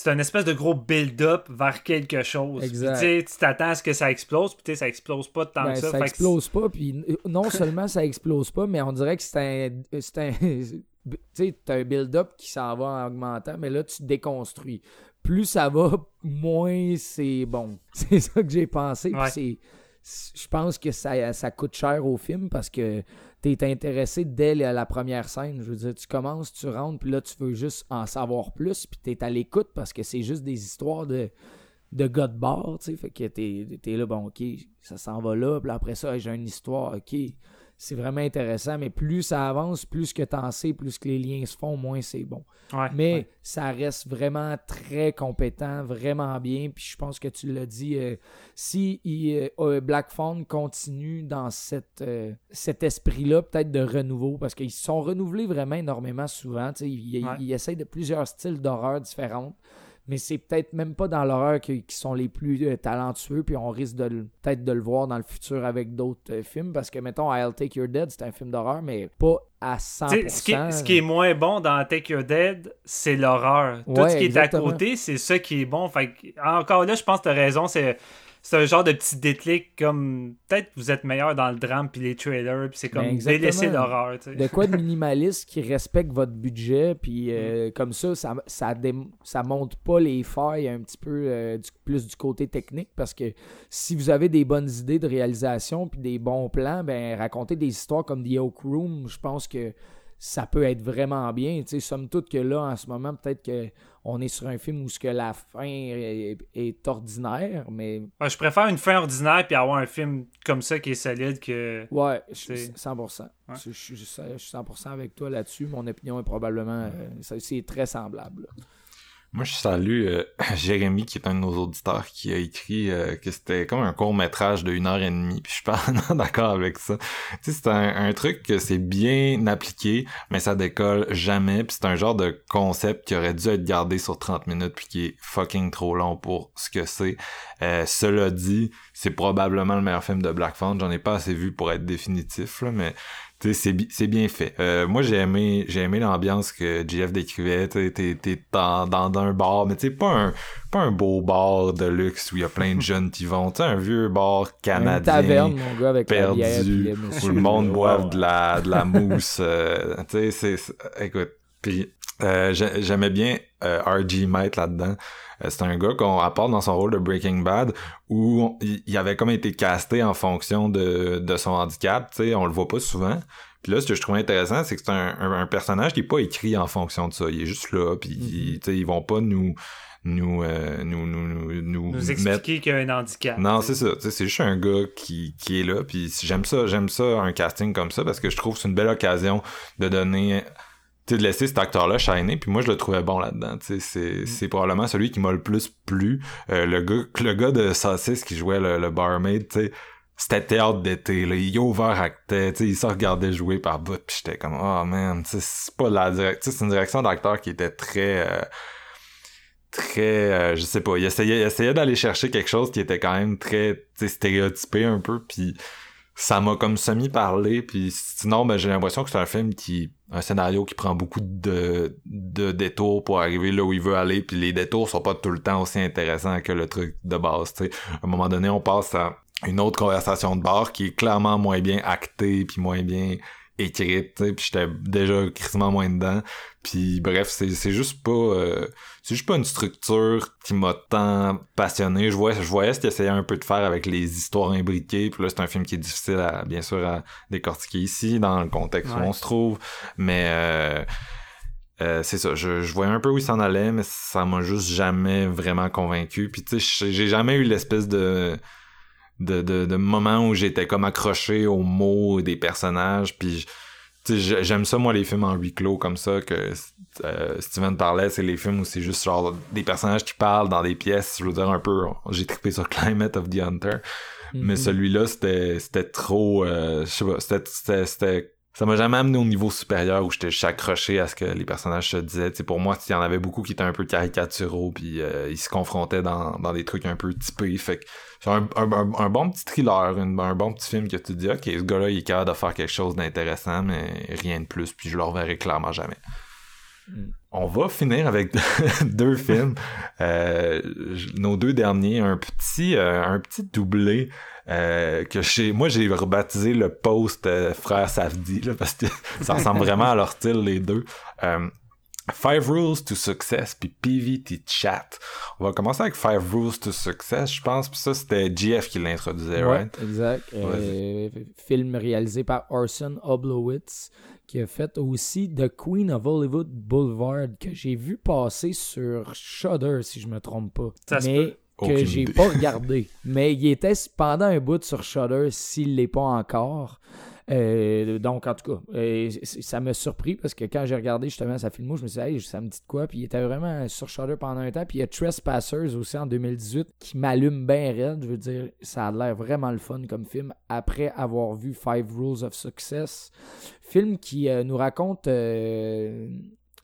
C'est un espèce de gros build-up vers quelque chose. Exact. tu t'attends à ce que ça explose, puis tu sais, ça explose pas tant Ben, que ça. ça Fait que explose pas, puis euh, non seulement ça explose pas, mais on dirait que c'est un. C'est un. [laughs] Tu sais, t'as un build-up qui s'en va en augmentant, mais là, tu déconstruis. Plus ça va, moins c'est bon. [laughs] C'est ça que j'ai pensé. Ouais. c'est- Je pense que ça, ça coûte cher au film parce que t'es intéressé dès la, première scène. Je veux dire, tu commences, tu rentres, puis là, tu veux juste en savoir plus, puis t'es à l'écoute parce que c'est juste des histoires de de gars de bar, tu sais, fait que t'es, t'es là, bon, ok, ça s'en va là, puis après ça, j'ai une histoire, ok, c'est vraiment intéressant, mais plus ça avance, plus que t'en sais, plus que les liens se font, moins c'est bon. Ouais, Mais ouais. ça reste vraiment très compétent, vraiment bien, puis je pense que tu l'as dit, euh, si il, euh, Black Phone continue dans cette, euh, cet esprit-là, peut-être de renouveau, parce qu'ils se sont renouvelés vraiment énormément souvent, ils, Ouais. ils essayent de plusieurs styles d'horreur différents mais c'est peut-être même pas dans l'horreur qui, qui sont les plus euh, talentueux, puis on risque de peut-être de le voir dans le futur avec d'autres euh, films, parce que, mettons, I'll Take Your Dead, c'est un film d'horreur, mais pas à 100%. Tu sais, ce, qui est, ce qui est moins bon dans Take Your Dead, c'est l'horreur. Tout ce qui est à côté, c'est ça qui est bon. Fait encore là, je pense que t'as raison. C'est, c'est un genre de petit déclic comme peut-être vous êtes meilleur dans le drame puis les trailers, puis c'est comme Ben, exactement. délaisser l'horreur. tu sais. de quoi de [laughs] minimaliste qui respecte votre budget, puis Mm. euh, comme ça, ça, ça, monte pas les failles un petit peu euh, du- plus du côté technique, parce que si vous avez des bonnes idées de réalisation puis des bons plans, ben raconter des histoires comme The Oak Room, je pense que ça peut être vraiment bien. Tu sais, somme toute que là, en ce moment, peut-être que on est sur un film où ce que la fin est, est ordinaire, mais Ouais, je préfère une fin ordinaire puis avoir un film comme ça qui est solide que. Ouais, je suis C'est- 100%. Ouais. Je, je- je- je suis 100% avec toi là-dessus. Mon opinion est probablement. euh, c'est très semblable. là. Moi, je salue euh, [laughs] Jérémy, qui est un de nos auditeurs, qui a écrit euh, que c'était comme un court-métrage de une heure et demie, puis je suis [laughs] pas d'accord avec ça. C'est un, truc que c'est bien appliqué, mais ça décolle jamais, puis c'est un genre de concept qui aurait dû être gardé sur 30 minutes, puis qui est fucking trop long pour ce que c'est. Euh, cela dit, c'est probablement le meilleur film de Black Phone, j'en ai pas assez vu pour être définitif, là, mais c'est bi- c'est bien fait. Euh, moi, j'ai aimé, j'ai aimé l'ambiance que JF décrivait. T'es, t'es dans, dans un bar, mais tu sais, pas un, pas un beau bar de luxe où il y a plein de [laughs] jeunes qui vont. Tu sais, un vieux bar Une canadien. taverne, mon gars, avec la bière. perdu, où le monde boive de la, de la mousse. euh, tu sais, c'est, écoute, puis euh, j'ai- j'aimais bien euh, R.G. Might là-dedans. Euh, c'est un gars qu'on part dans son rôle de Breaking Bad où il, avait comme été casté en fonction de, de son handicap. Tu sais, on le voit pas souvent. Puis là, ce que je trouvais intéressant, c'est que c'est un, un, un personnage qui est pas écrit en fonction de ça. Il est juste là, puis il- tu sais, ils vont pas nous nous euh, nous nous nous, nous mettre expliquer qu'il y a un handicap. non, c'est ça. C'est juste un gars qui, qui est là. Puis j'aime ça, j'aime ça, un casting comme ça, parce que je trouve que c'est une belle occasion de donner. Tu sais, de laisser cet acteur-là shiner. Puis moi, je le trouvais bon là-dedans. Tu sais, c'est, c'est probablement celui qui m'a le plus plu. Euh, le gars, le gars de Saucisse qui jouait le, le barmaid, tu sais. C'était théâtre d'été, là. Il overactait, tu sais, il se regardait jouer par bout, pis j'étais comme, oh man, tu sais, c'est pas la direction, c'est une direction d'acteur qui était très, euh, très euh, je sais pas il essayait, il essayait d'aller chercher quelque chose qui était quand même très tu stéréotypé un peu puis ça m'a comme semi parlé puis sinon ben j'ai l'impression que c'est un film qui un scénario qui prend beaucoup de de détours pour arriver là où il veut aller puis les détours sont pas tout le temps aussi intéressants que le truc de base à un moment donné on passe à une autre conversation de bar qui est clairement moins bien actée puis moins bien écrite puis j'étais déjà crissement moins dedans puis bref c'est c'est juste pas euh, c'est juste pas une structure qui m'a tant passionné. Je voyais, je voyais ce qu'il essayait un peu de faire avec les histoires imbriquées. Puis là, c'est un film qui est difficile à, bien sûr, à décortiquer ici, dans le contexte où on se trouve. Mais euh, euh, c'est ça, je, je voyais un peu où il s'en allait, mais ça m'a juste jamais vraiment convaincu. Puis tu sais, j'ai jamais eu l'espèce de, de, de, de moment où j'étais comme accroché aux mots des personnages. Puis tu j'aime ça moi les films en huis clos comme ça que euh, Steven parlait c'est les films où c'est juste genre des personnages qui parlent dans des pièces je veux dire un peu j'ai trippé sur Climate of the Hunter mais mm-hmm. celui-là c'était c'était trop euh, je sais pas c'était c'était ça m'a jamais amené au niveau supérieur où j'étais accroché à ce que les personnages se disaient. T'sais, pour moi, il y en avait beaucoup qui étaient un peu caricaturaux, puis euh, ils se confrontaient dans, dans des trucs un peu typés. Fait que c'est un, un, bon petit thriller, un bon petit film que tu te dis, ok, ce gars-là, il est capable de faire quelque chose d'intéressant, mais rien de plus, puis je le reverrai clairement jamais. Mm. On va finir avec [laughs] deux films. Euh, nos deux derniers, un petit, euh, un petit doublé euh, que chez moi j'ai rebaptisé le post euh, frère Safdi là, parce que [laughs] ça ressemble vraiment à leur style les deux. Euh, Five Rules to Success puis PVT Chat. On va commencer avec Five Rules to Success, je pense. Puis ça, c'était GF qui l'introduisait, right? Exact. film réalisé par Orson Oblowitz, qui a fait aussi The Queen of Hollywood Boulevard, que j'ai vu passer sur Shudder, si je me trompe pas. Ça Mais que j'ai pas [laughs] regardé. Mais il était pendant un bout sur Shudder s'il l'est pas encore. Euh, donc, en tout cas, euh, ça m'a surpris parce que quand j'ai regardé justement sa filmo, je me suis dit, hey, ça me dit de quoi? Puis il était vraiment sur Shudder pendant un temps. Puis il y a Trespassers aussi en 2018 qui m'allume bien raide. Je veux dire, ça a l'air vraiment le fun comme film après avoir vu Five Rules of Success. Film qui euh, nous raconte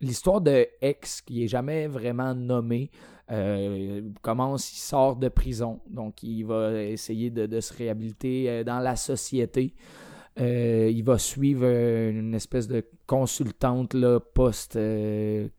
l'histoire de X qui est jamais vraiment nommé. Euh, commence, il sort de prison, donc il va essayer de, se réhabiliter euh, dans la société. Euh, il va suivre une espèce de consultante là, post,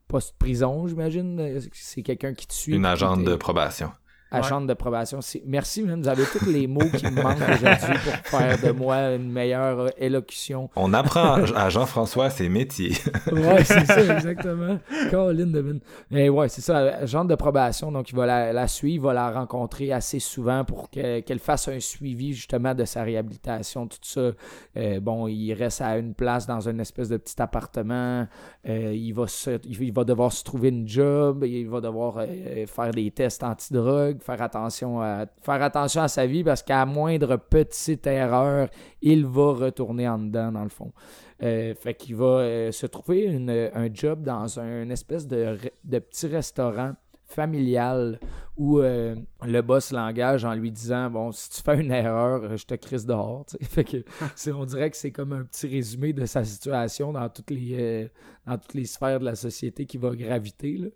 post-prison, j'imagine. C'est quelqu'un qui te suit. Une agente de probation à de probation. Merci, vous avez tous les mots qui me manquent aujourd'hui pour faire de moi une meilleure euh, élocution. On apprend à Jean-François ses métiers. [laughs] ouais, c'est ça, exactement. Caroline Devine. Mais ouais, c'est ça, agent de probation, donc il va la, suivre, il va la rencontrer assez souvent pour qu'elle fasse un suivi justement de sa réhabilitation, tout ça. Euh, bon, il reste à une place dans une espèce de petit appartement. Euh, il, va il va devoir se trouver une job, il va devoir faire des tests antidrogue faire attention à, faire attention à sa vie parce qu'à moindre petite erreur, il va retourner en dedans, dans le fond. Euh, fait qu'il va euh, se trouver un job dans un espèce de, de petit restaurant familial où euh, le boss l'engage en lui disant bon si tu fais une erreur je te crisse dehors [laughs] fait que [laughs] on dirait que c'est comme un petit résumé de sa situation dans toutes les dans toutes les sphères de la société qui va graviter là.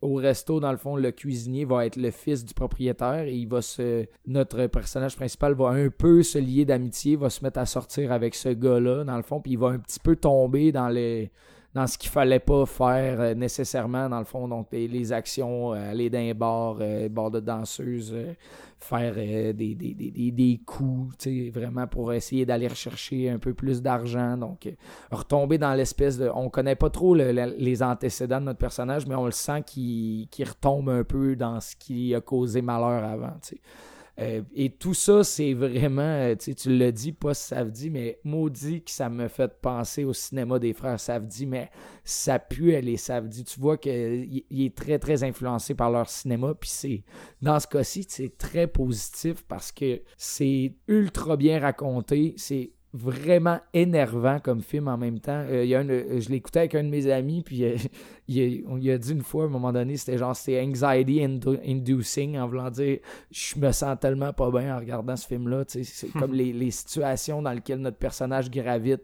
Au resto, dans le fond, le cuisinier va être le fils du propriétaire et il va se. Notre personnage principal va un peu se lier d'amitié, va se mettre à sortir avec ce gars-là, dans le fond, puis il va un petit peu tomber dans les ce qu'il fallait pas faire euh, nécessairement, dans le fond. Donc, les, actions, euh, aller dans un bar, euh, bar de danseuse, faire des, des, des, des, coups, vraiment pour essayer d'aller rechercher un peu plus d'argent. Donc, retomber dans l'espèce de. On connaît pas trop les antécédents de notre personnage, mais on le sent qu'il retombe un peu dans ce qui a causé malheur avant. Euh, et tout ça, c'est vraiment, euh, tu l'as dit, pas Savdi, mais maudit que ça me fait penser au cinéma des frères Savdi, mais ça pue les Savdi. Tu vois qu'il est très, très influencé par leur cinéma, puis c'est, dans ce cas-ci, c'est très positif parce que c'est ultra bien raconté, c'est vraiment énervant comme film en même temps. Euh, il y a euh, je l'écoutais avec un de mes amis, puis euh, [laughs] il, on, a dit une fois à un moment donné, c'était genre, c'était anxiety inducing, en voulant dire, je me sens tellement pas bien en regardant ce film-là. C'est comme [laughs] les, les, situations dans lesquelles notre personnage gravite.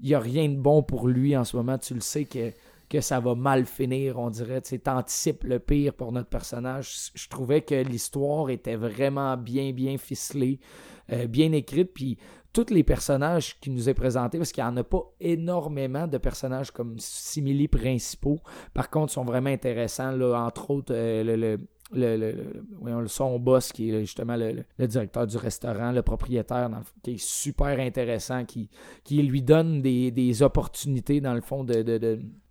Il n'y a rien de bon pour lui en ce moment. Tu le sais que, que ça va mal finir, on dirait. Tu anticipes le pire pour notre personnage. Je trouvais que l'histoire était vraiment bien, bien ficelée. bien écrite, puis tous les personnages qui nous est présentés, parce qu'il n'y en a pas énormément de personnages comme simili principaux. Par contre, sont vraiment intéressants. Là, entre autres, euh, le, son boss qui est justement le, directeur du restaurant, le propriétaire, qui est super intéressant, qui, lui donne des, opportunités, dans le fond, de,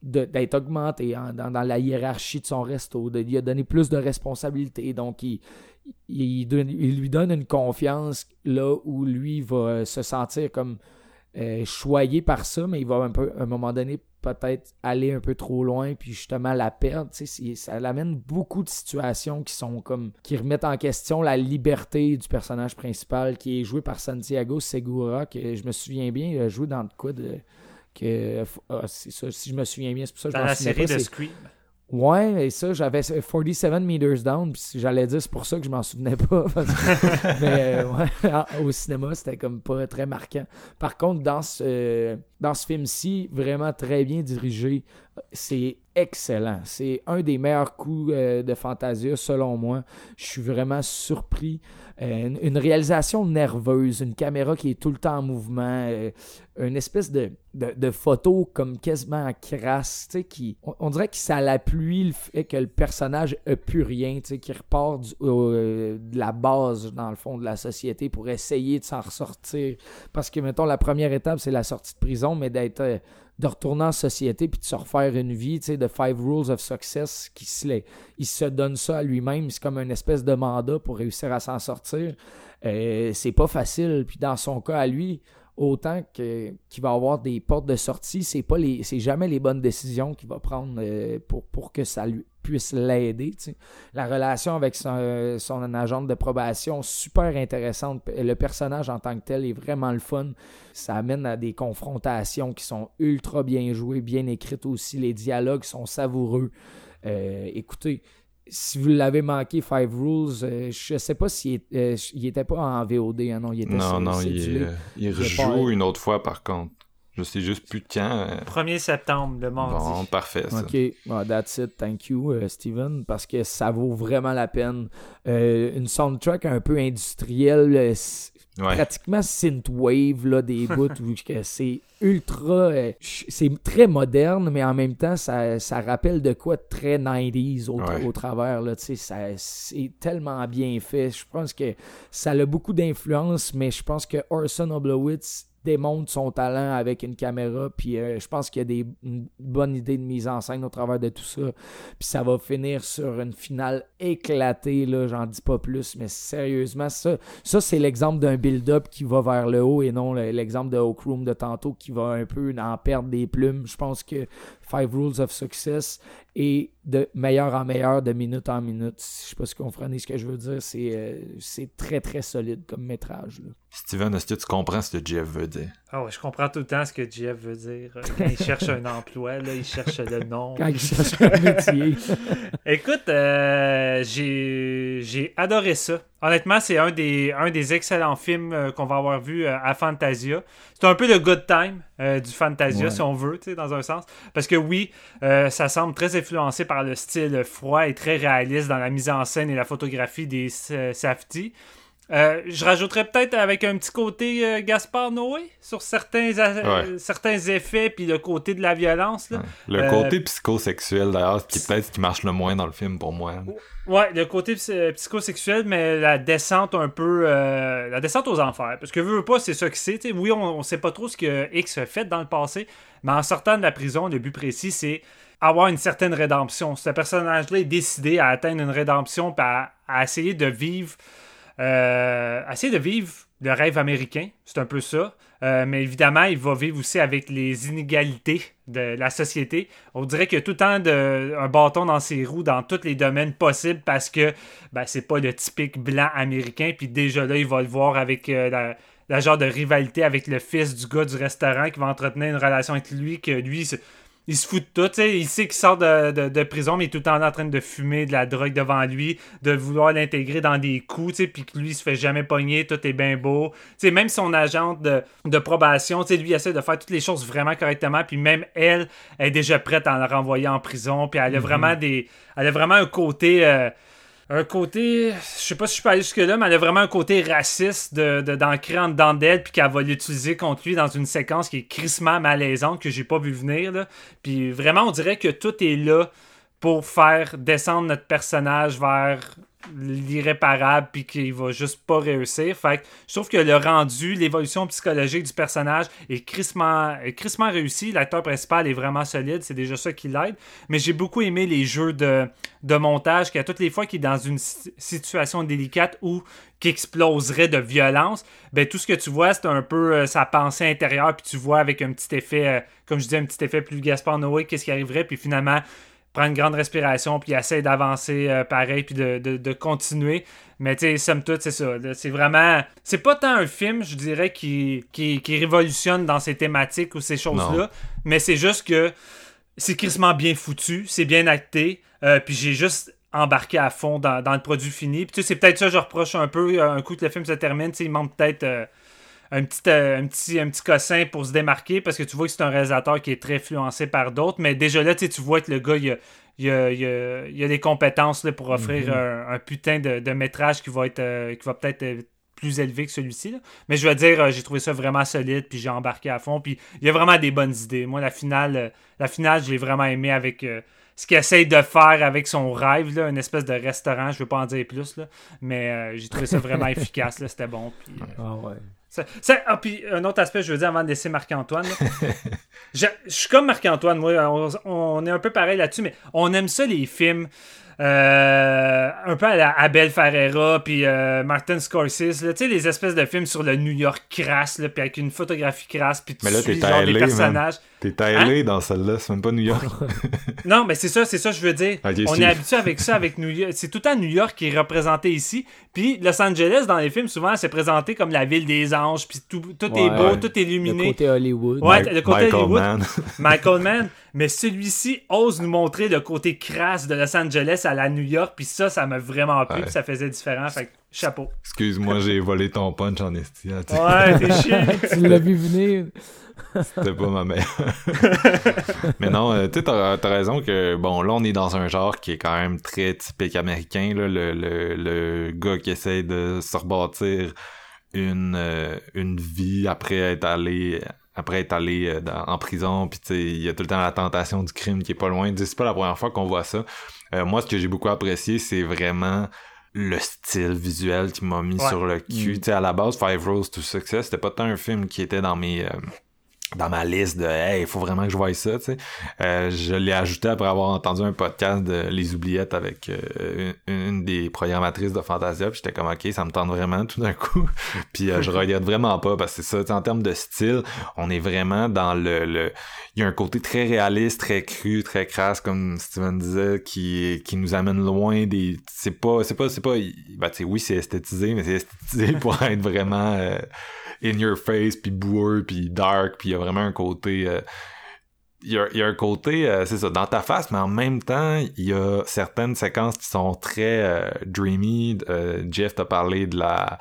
d'être augmenté dans, dans, la hiérarchie de son resto. De, il a donné plus de responsabilités. Donc, il, il, lui donne une confiance là où lui va se sentir comme euh, choyé par ça, mais il va un peu, à un moment donné peut-être aller un peu trop loin puis justement la perdre. Ça amène beaucoup de situations qui sont comme qui remettent en question la liberté du personnage principal qui est joué par Santiago Segura que je me souviens bien il a joué dans quoi de que ah, c'est ça si je me souviens bien c'est pour ça que je Dans la série de Scream. Ouais, et ça, j'avais 47 meters down, puis j'allais dire, c'est pour ça que je m'en souvenais pas. [laughs] mais euh, ouais, [laughs] au cinéma, c'était comme pas très marquant. Par contre, dans ce, dans ce film-ci, vraiment très bien dirigé, c'est excellent. C'est un des meilleurs coups euh, de Fantasia, selon moi. Je suis vraiment surpris. Euh, une, réalisation nerveuse, une caméra qui est tout le temps en mouvement, euh, une espèce de, photo comme quasiment crasse, qui, on, dirait que ça l'appuie le fait que le personnage n'a plus rien, qui repart de la base, dans le fond, de la société pour essayer de s'en ressortir. Parce que, mettons, la première étape, c'est la sortie de prison, mais d'être de retourner en société puis de se refaire une vie, tu sais, de Five Rules of Success, qui se, il se donne ça à lui-même, c'est comme une espèce de mandat pour réussir à s'en sortir. Euh, c'est pas facile, puis dans son cas à lui, autant qu'il va avoir des portes de sortie, c'est pas les c'est jamais les bonnes décisions qu'il va prendre euh, pour, pour que ça lui puisse l'aider. La relation avec son, son agente de probation, super intéressante. Le personnage en tant que tel est vraiment le fun. Ça amène à des confrontations qui sont ultra bien jouées, bien écrites aussi. Les dialogues sont savoureux. Euh, écoutez, si vous l'avez manqué, Five Rules, euh, je sais pas s'il euh, était pas en VOD. Hein, non, il était Non, non, il, il rejoue une autre fois par contre. Je sais juste plus quand. 1er septembre, le mardi. Bon, parfait. Ça. OK, that's it. Thank you, euh, Steven, parce que ça vaut vraiment la peine. Euh, une soundtrack un peu industrielle, euh, pratiquement synthwave, là, des [laughs] bouts où c'est ultra. c'est très moderne, mais en même temps, ça, ça rappelle de quoi très 90s au, au travers. Là, c'est tellement bien fait. Je pense que ça a beaucoup d'influence, mais je pense que Orson Oblowitz démontre son talent avec une caméra. Puis euh, je pense qu'il y a des bonnes idées de mise en scène au travers de tout ça. Puis ça va finir sur une finale éclatée, là, j'en dis pas plus. Mais sérieusement, ça, ça c'est l'exemple d'un build-up qui va vers le haut et non l'exemple de Oak Room de tantôt qui va un peu en perdre des plumes. Je pense que Five Rules of Success et de meilleur en meilleur, de minute en minute. Je sais pas si vous comprenez ce que je veux dire. C'est, euh, très très solide comme métrage. Steven, est-ce que tu comprends ce que Jeff veut dire? Ah ouais, je comprends tout le temps ce que Jeff veut dire. Quand il cherche un emploi, là, il cherche le nom. Quand il cherche un métier. [laughs] Écoute, euh, j'ai, j'ai adoré ça. Honnêtement, c'est un des, un des excellents films euh, qu'on va avoir vu à Fantasia. C'est un peu le good time du Fantasia, si on veut, dans un sens. Parce que oui, ça semble très influencé par le style froid et très réaliste dans la mise en scène et la photographie des Safety. Euh, je rajouterais peut-être avec un petit côté euh, Gaspard Noé sur certains, certains effets puis le côté de la violence. Le euh, côté psychosexuel d'ailleurs, qui peut-être qui marche le moins dans le film pour moi. Ouais, le côté psychosexuel, mais la descente un peu. la descente aux enfers. Parce que veux, pas, c'est ça que c'est. Oui, on, on sait pas trop ce que X a fait dans le passé, mais en sortant de la prison, le but précis, c'est avoir une certaine rédemption. Ce personnage-là est décidé à atteindre une rédemption et à, essayer de vivre. Euh, essayer de vivre le rêve américain, c'est un peu ça. Euh, mais évidemment, il va vivre aussi avec les inégalités de la société. On dirait qu'il y a tout le temps de, un bâton dans ses roues dans tous les domaines possibles parce que ben, c'est pas le typique blanc américain. Puis déjà là, il va le voir avec euh, la, la, genre de rivalité avec le fils du gars du restaurant qui va entretenir une relation avec lui, que lui, il se fout de tout. Il sait qu'il sort de, prison, mais il est tout le temps en train de fumer de la drogue devant lui, de vouloir l'intégrer dans des coups, puis que lui, il se fait jamais pogner, tout est bien beau. sais même son agente de, de probation, lui, il essaie de faire toutes les choses vraiment correctement, puis même elle, est déjà prête à le renvoyer en prison, puis elle a mm-hmm. vraiment des. Elle a vraiment un côté. Euh, un côté, je sais pas si je peux aller jusque-là, mais elle a vraiment un côté raciste de, en dedans d'elle, puis qu'elle va l'utiliser contre lui dans une séquence qui est crissement malaisante, que j'ai pas vu venir. Puis vraiment, on dirait que tout est là pour faire descendre notre personnage vers l'irréparable puis qu'il va juste pas réussir. Fait que je trouve que le rendu, l'évolution psychologique du personnage est crissement, crissement réussi. L'acteur principal est vraiment solide, c'est déjà ça qui l'aide. Mais j'ai beaucoup aimé les jeux de, de montage qui, à toutes les fois qu'il est dans une situation délicate ou qui exploserait de violence, ben tout ce que tu vois, c'est un peu euh, sa pensée intérieure, puis tu vois avec un petit effet, euh, comme je dis, un petit effet plus Gaspard Noé, qu'est-ce qui arriverait, puis finalement prend une grande respiration, puis essaie d'avancer euh, pareil, puis de, continuer. Mais tu sais, somme toute, c'est ça. C'est vraiment. C'est pas tant un film, je dirais, qui, qui, révolutionne dans ces thématiques ou ces choses-là, mais c'est juste que c'est crissement bien foutu, c'est bien acté, puis j'ai juste embarqué à fond dans, le produit fini. Puis tu sais, c'est peut-être ça que je reproche un peu, un coup que le film se termine, tu sais, il manque peut-être. Euh, un petit, euh, un, petit, un petit cossin pour se démarquer parce que tu vois que c'est un réalisateur qui est très influencé par d'autres, mais déjà là, tu vois que le gars, il a, il a, il a, des compétences là, pour offrir mhm. un, putain de, métrage qui va être euh, qui va peut-être être plus élevé que celui-ci. Mais je veux dire, j'ai trouvé ça vraiment solide, puis j'ai embarqué à fond, puis il y a vraiment des bonnes idées. Moi, la finale, la finale je l'ai vraiment aimé avec ce qu'il essaye de faire avec son rêve, là, une espèce de restaurant, je veux pas en dire plus, là, mais euh, j'ai trouvé ça vraiment [laughs] efficace, c'était bon. Puis, euh, ah ouais. Ah, puis un autre aspect, je veux dire, avant de laisser Marc-Antoine. [laughs] je, suis comme Marc-Antoine, moi, on, on, est un peu pareil là-dessus, mais on aime ça, les films euh, un peu à la Abel Ferreira puis euh, Martin Scorsese tu sais les espèces de films sur le New York crasse puis avec une photographie crasse puis tu mais là, suis genre des personnages. T'es taillé hein? dans celle-là c'est même pas New York. [laughs] Non mais c'est ça c'est ça je veux dire. On est habitué avec ça avec New York. C'est tout à New York qui est représenté ici. Puis Los Angeles dans les films souvent c'est présenté comme la ville des anges puis tout, tout est beau tout est illuminé. le côté Hollywood. Ouais le côté Michael Hollywood. Mann. Michael Mann mais celui-ci ose nous montrer le côté crasse de Los Angeles à la New York, puis ça, ça m'a vraiment plu, puis ça faisait différent, fait chapeau. [laughs] Excuse-moi, j'ai volé ton punch en esti. Ouais, t'es [laughs] chiant. tu l'as vu venir. C'était pas ma mère. [laughs] Mais non, euh, tu sais, t'as, raison que, bon, là, on est dans un genre qui est quand même très typique américain, là, le, le, le gars qui essaie de se rebâtir une, euh, une vie après être allé après être allé euh, en prison, puis il y a tout le temps la tentation du crime qui est pas loin. C'est pas la première fois qu'on voit ça. Euh, moi, ce que j'ai beaucoup apprécié, c'est vraiment le style visuel qui m'a mis sur le cul. Mm. à la base, Five Rose to Success, c'était pas tant un film qui était dans mes... Euh, dans ma liste de hey il faut vraiment que je voie ça tu sais. Euh, je l'ai ajouté après avoir entendu un podcast de les oubliettes avec euh, une, des programmatrices de Fantasia puis j'étais comme ok ça me tente vraiment tout d'un coup. [laughs] Puis euh, je [laughs] regrette vraiment pas parce que c'est ça en termes de style on est vraiment dans le, le il y a un côté très réaliste très cru très crasse comme Steven disait qui qui nous amène loin des c'est pas c'est pas c'est pas ben, tu sais oui c'est esthétisé mais c'est esthétisé [laughs] pour être vraiment in your face, puis boueux, puis dark, puis il y a vraiment un côté... Euh, il y, a, y, a, un côté, euh, c'est ça, dans ta face, mais en même temps, il y a certaines séquences qui sont très euh, dreamy. Jeff t'a parlé de la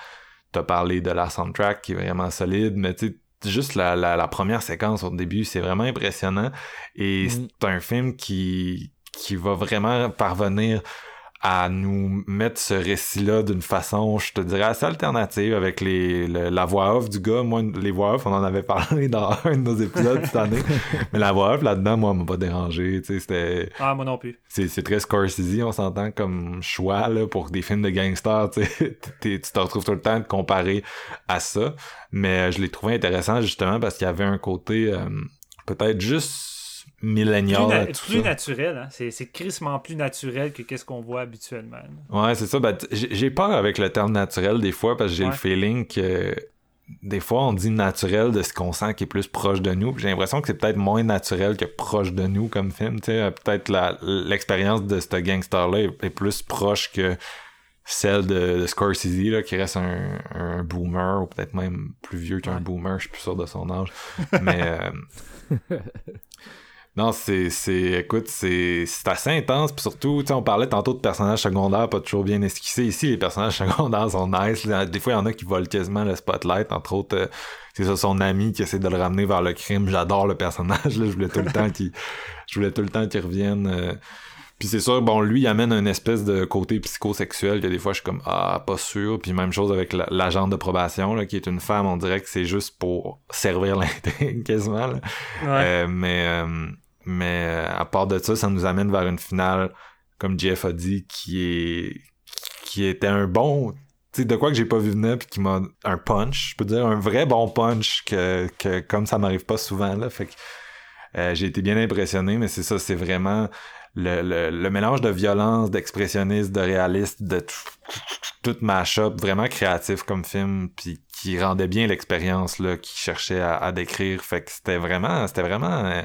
t'as parlé de la soundtrack qui est vraiment solide, mais tu juste la, la, première séquence au début, c'est vraiment impressionnant. Et mm. c'est un film qui, qui va vraiment parvenir à nous mettre ce récit-là d'une façon, je te dirais, assez alternative avec les, la voix off du gars. Moi, les voix off, on en avait [laughs] parlé dans un de nos épisodes cette année. Mais la voix off là-dedans, moi, m'a pas dérangé. C'était. Ah, moi non plus. C'est très Scorsese, on s'entend comme choix là, pour des films de gangsters. Tu [laughs] te retrouves tout le temps de comparer à ça. Mais je l'ai trouvé intéressant justement parce qu'il y avait un côté euh, peut-être juste millénial. Plus, naturel, hein? c'est crissement plus naturel que qu'est-ce qu'on voit habituellement. Ouais, c'est ça. Ben, j'ai peur avec le terme naturel des fois parce que j'ai le feeling que des fois on dit naturel de ce qu'on sent qui est plus proche de nous. J'ai l'impression que c'est peut-être moins naturel que proche de nous comme film. Peut-être l'expérience de ce gangster-là est, plus proche que celle de, Scorsese là, qui reste un, boomer ou peut-être même plus vieux qu'un boomer, je suis plus sûr de son âge. [laughs] Mais euh, Non, c'est, c'est, écoute, c'est, c'est assez intense. Puis surtout, tu sais, on parlait tantôt de personnages secondaires pas toujours bien esquissés. Ici, les personnages [laughs] secondaires sont nice. Des fois, il y en a qui volent quasiment le spotlight. Entre autres, euh, c'est ça, son ami qui essaie de le ramener vers le crime. J'adore le personnage. Là. Je voulais tout le temps qu'il, je voulais tout le temps qu'il revienne. Euh. Puis c'est sûr, bon, lui, il amène un espèce de côté psychosexuel que des fois, je suis comme, ah, pas sûr. Puis même chose avec l'agent de probation, là, qui est une femme, on dirait que c'est juste pour servir [laughs] l'intrigue, quasiment. Là. Euh, mais mais euh, à part de ça, ça nous amène vers une finale, comme Jeff a dit, qui est qui était un bon tu sais de quoi que j'ai pas vu venir puis qui m'a un punch. Je peux dire un vrai bon punch que, que comme ça m'arrive pas souvent là. Fait que euh, j'ai été bien impressionné mais c'est ça c'est vraiment le, le, le, mélange de violence d'expressionniste de réaliste de tout, mash-up vraiment créatif comme film puis qui rendait bien l'expérience là qui cherchait à, à, décrire. Fait que c'était vraiment c'était vraiment euh,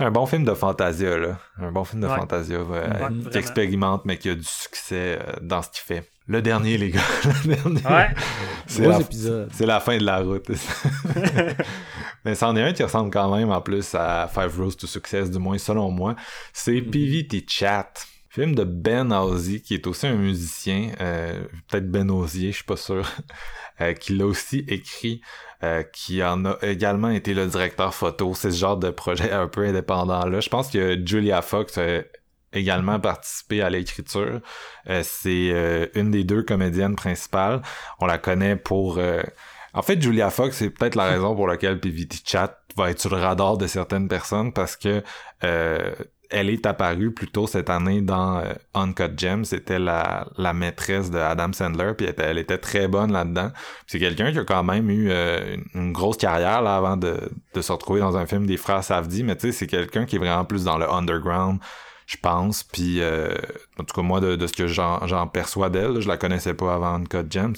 c'est un bon film de Fantasia, là. Un bon film de Fantasia euh, qui expérimente, mais qui a du succès euh, dans ce qu'il fait. Le dernier, les gars. [laughs] Le dernier. Ouais. C'est la, c'est la fin de la route. [laughs] mais c'en est un qui ressemble quand même, en plus, à Five Rows to Success, du moins selon moi. C'est mm-hmm. PVT Chat. Film de Ben Ozzy, qui est aussi un musicien, euh, peut-être Ben Ozier, je suis pas sûr, [laughs] euh, qui l'a aussi écrit, euh, qui en a également été le directeur photo. C'est ce genre de projet un peu indépendant là. Je pense que Julia Fox a également participé à l'écriture. c'est une des deux comédiennes principales. On la connaît pour en fait, Julia Fox, c'est peut-être la raison pour laquelle PVT Chat va être sur le radar de certaines personnes parce que euh, elle est apparue plus tôt cette année dans euh, Uncut Gems. C'était la, la maîtresse de Adam Sandler, puis elle était, très bonne là-dedans. C'est quelqu'un qui a quand même eu euh, une grosse carrière là avant de, de se retrouver dans un film des frères Safdie, mais tu sais, c'est quelqu'un qui est vraiment plus dans le underground, je pense. Puis euh, en tout cas moi de, de ce que j'en perçois d'elle, je la connaissais pas avant Uncut Gems.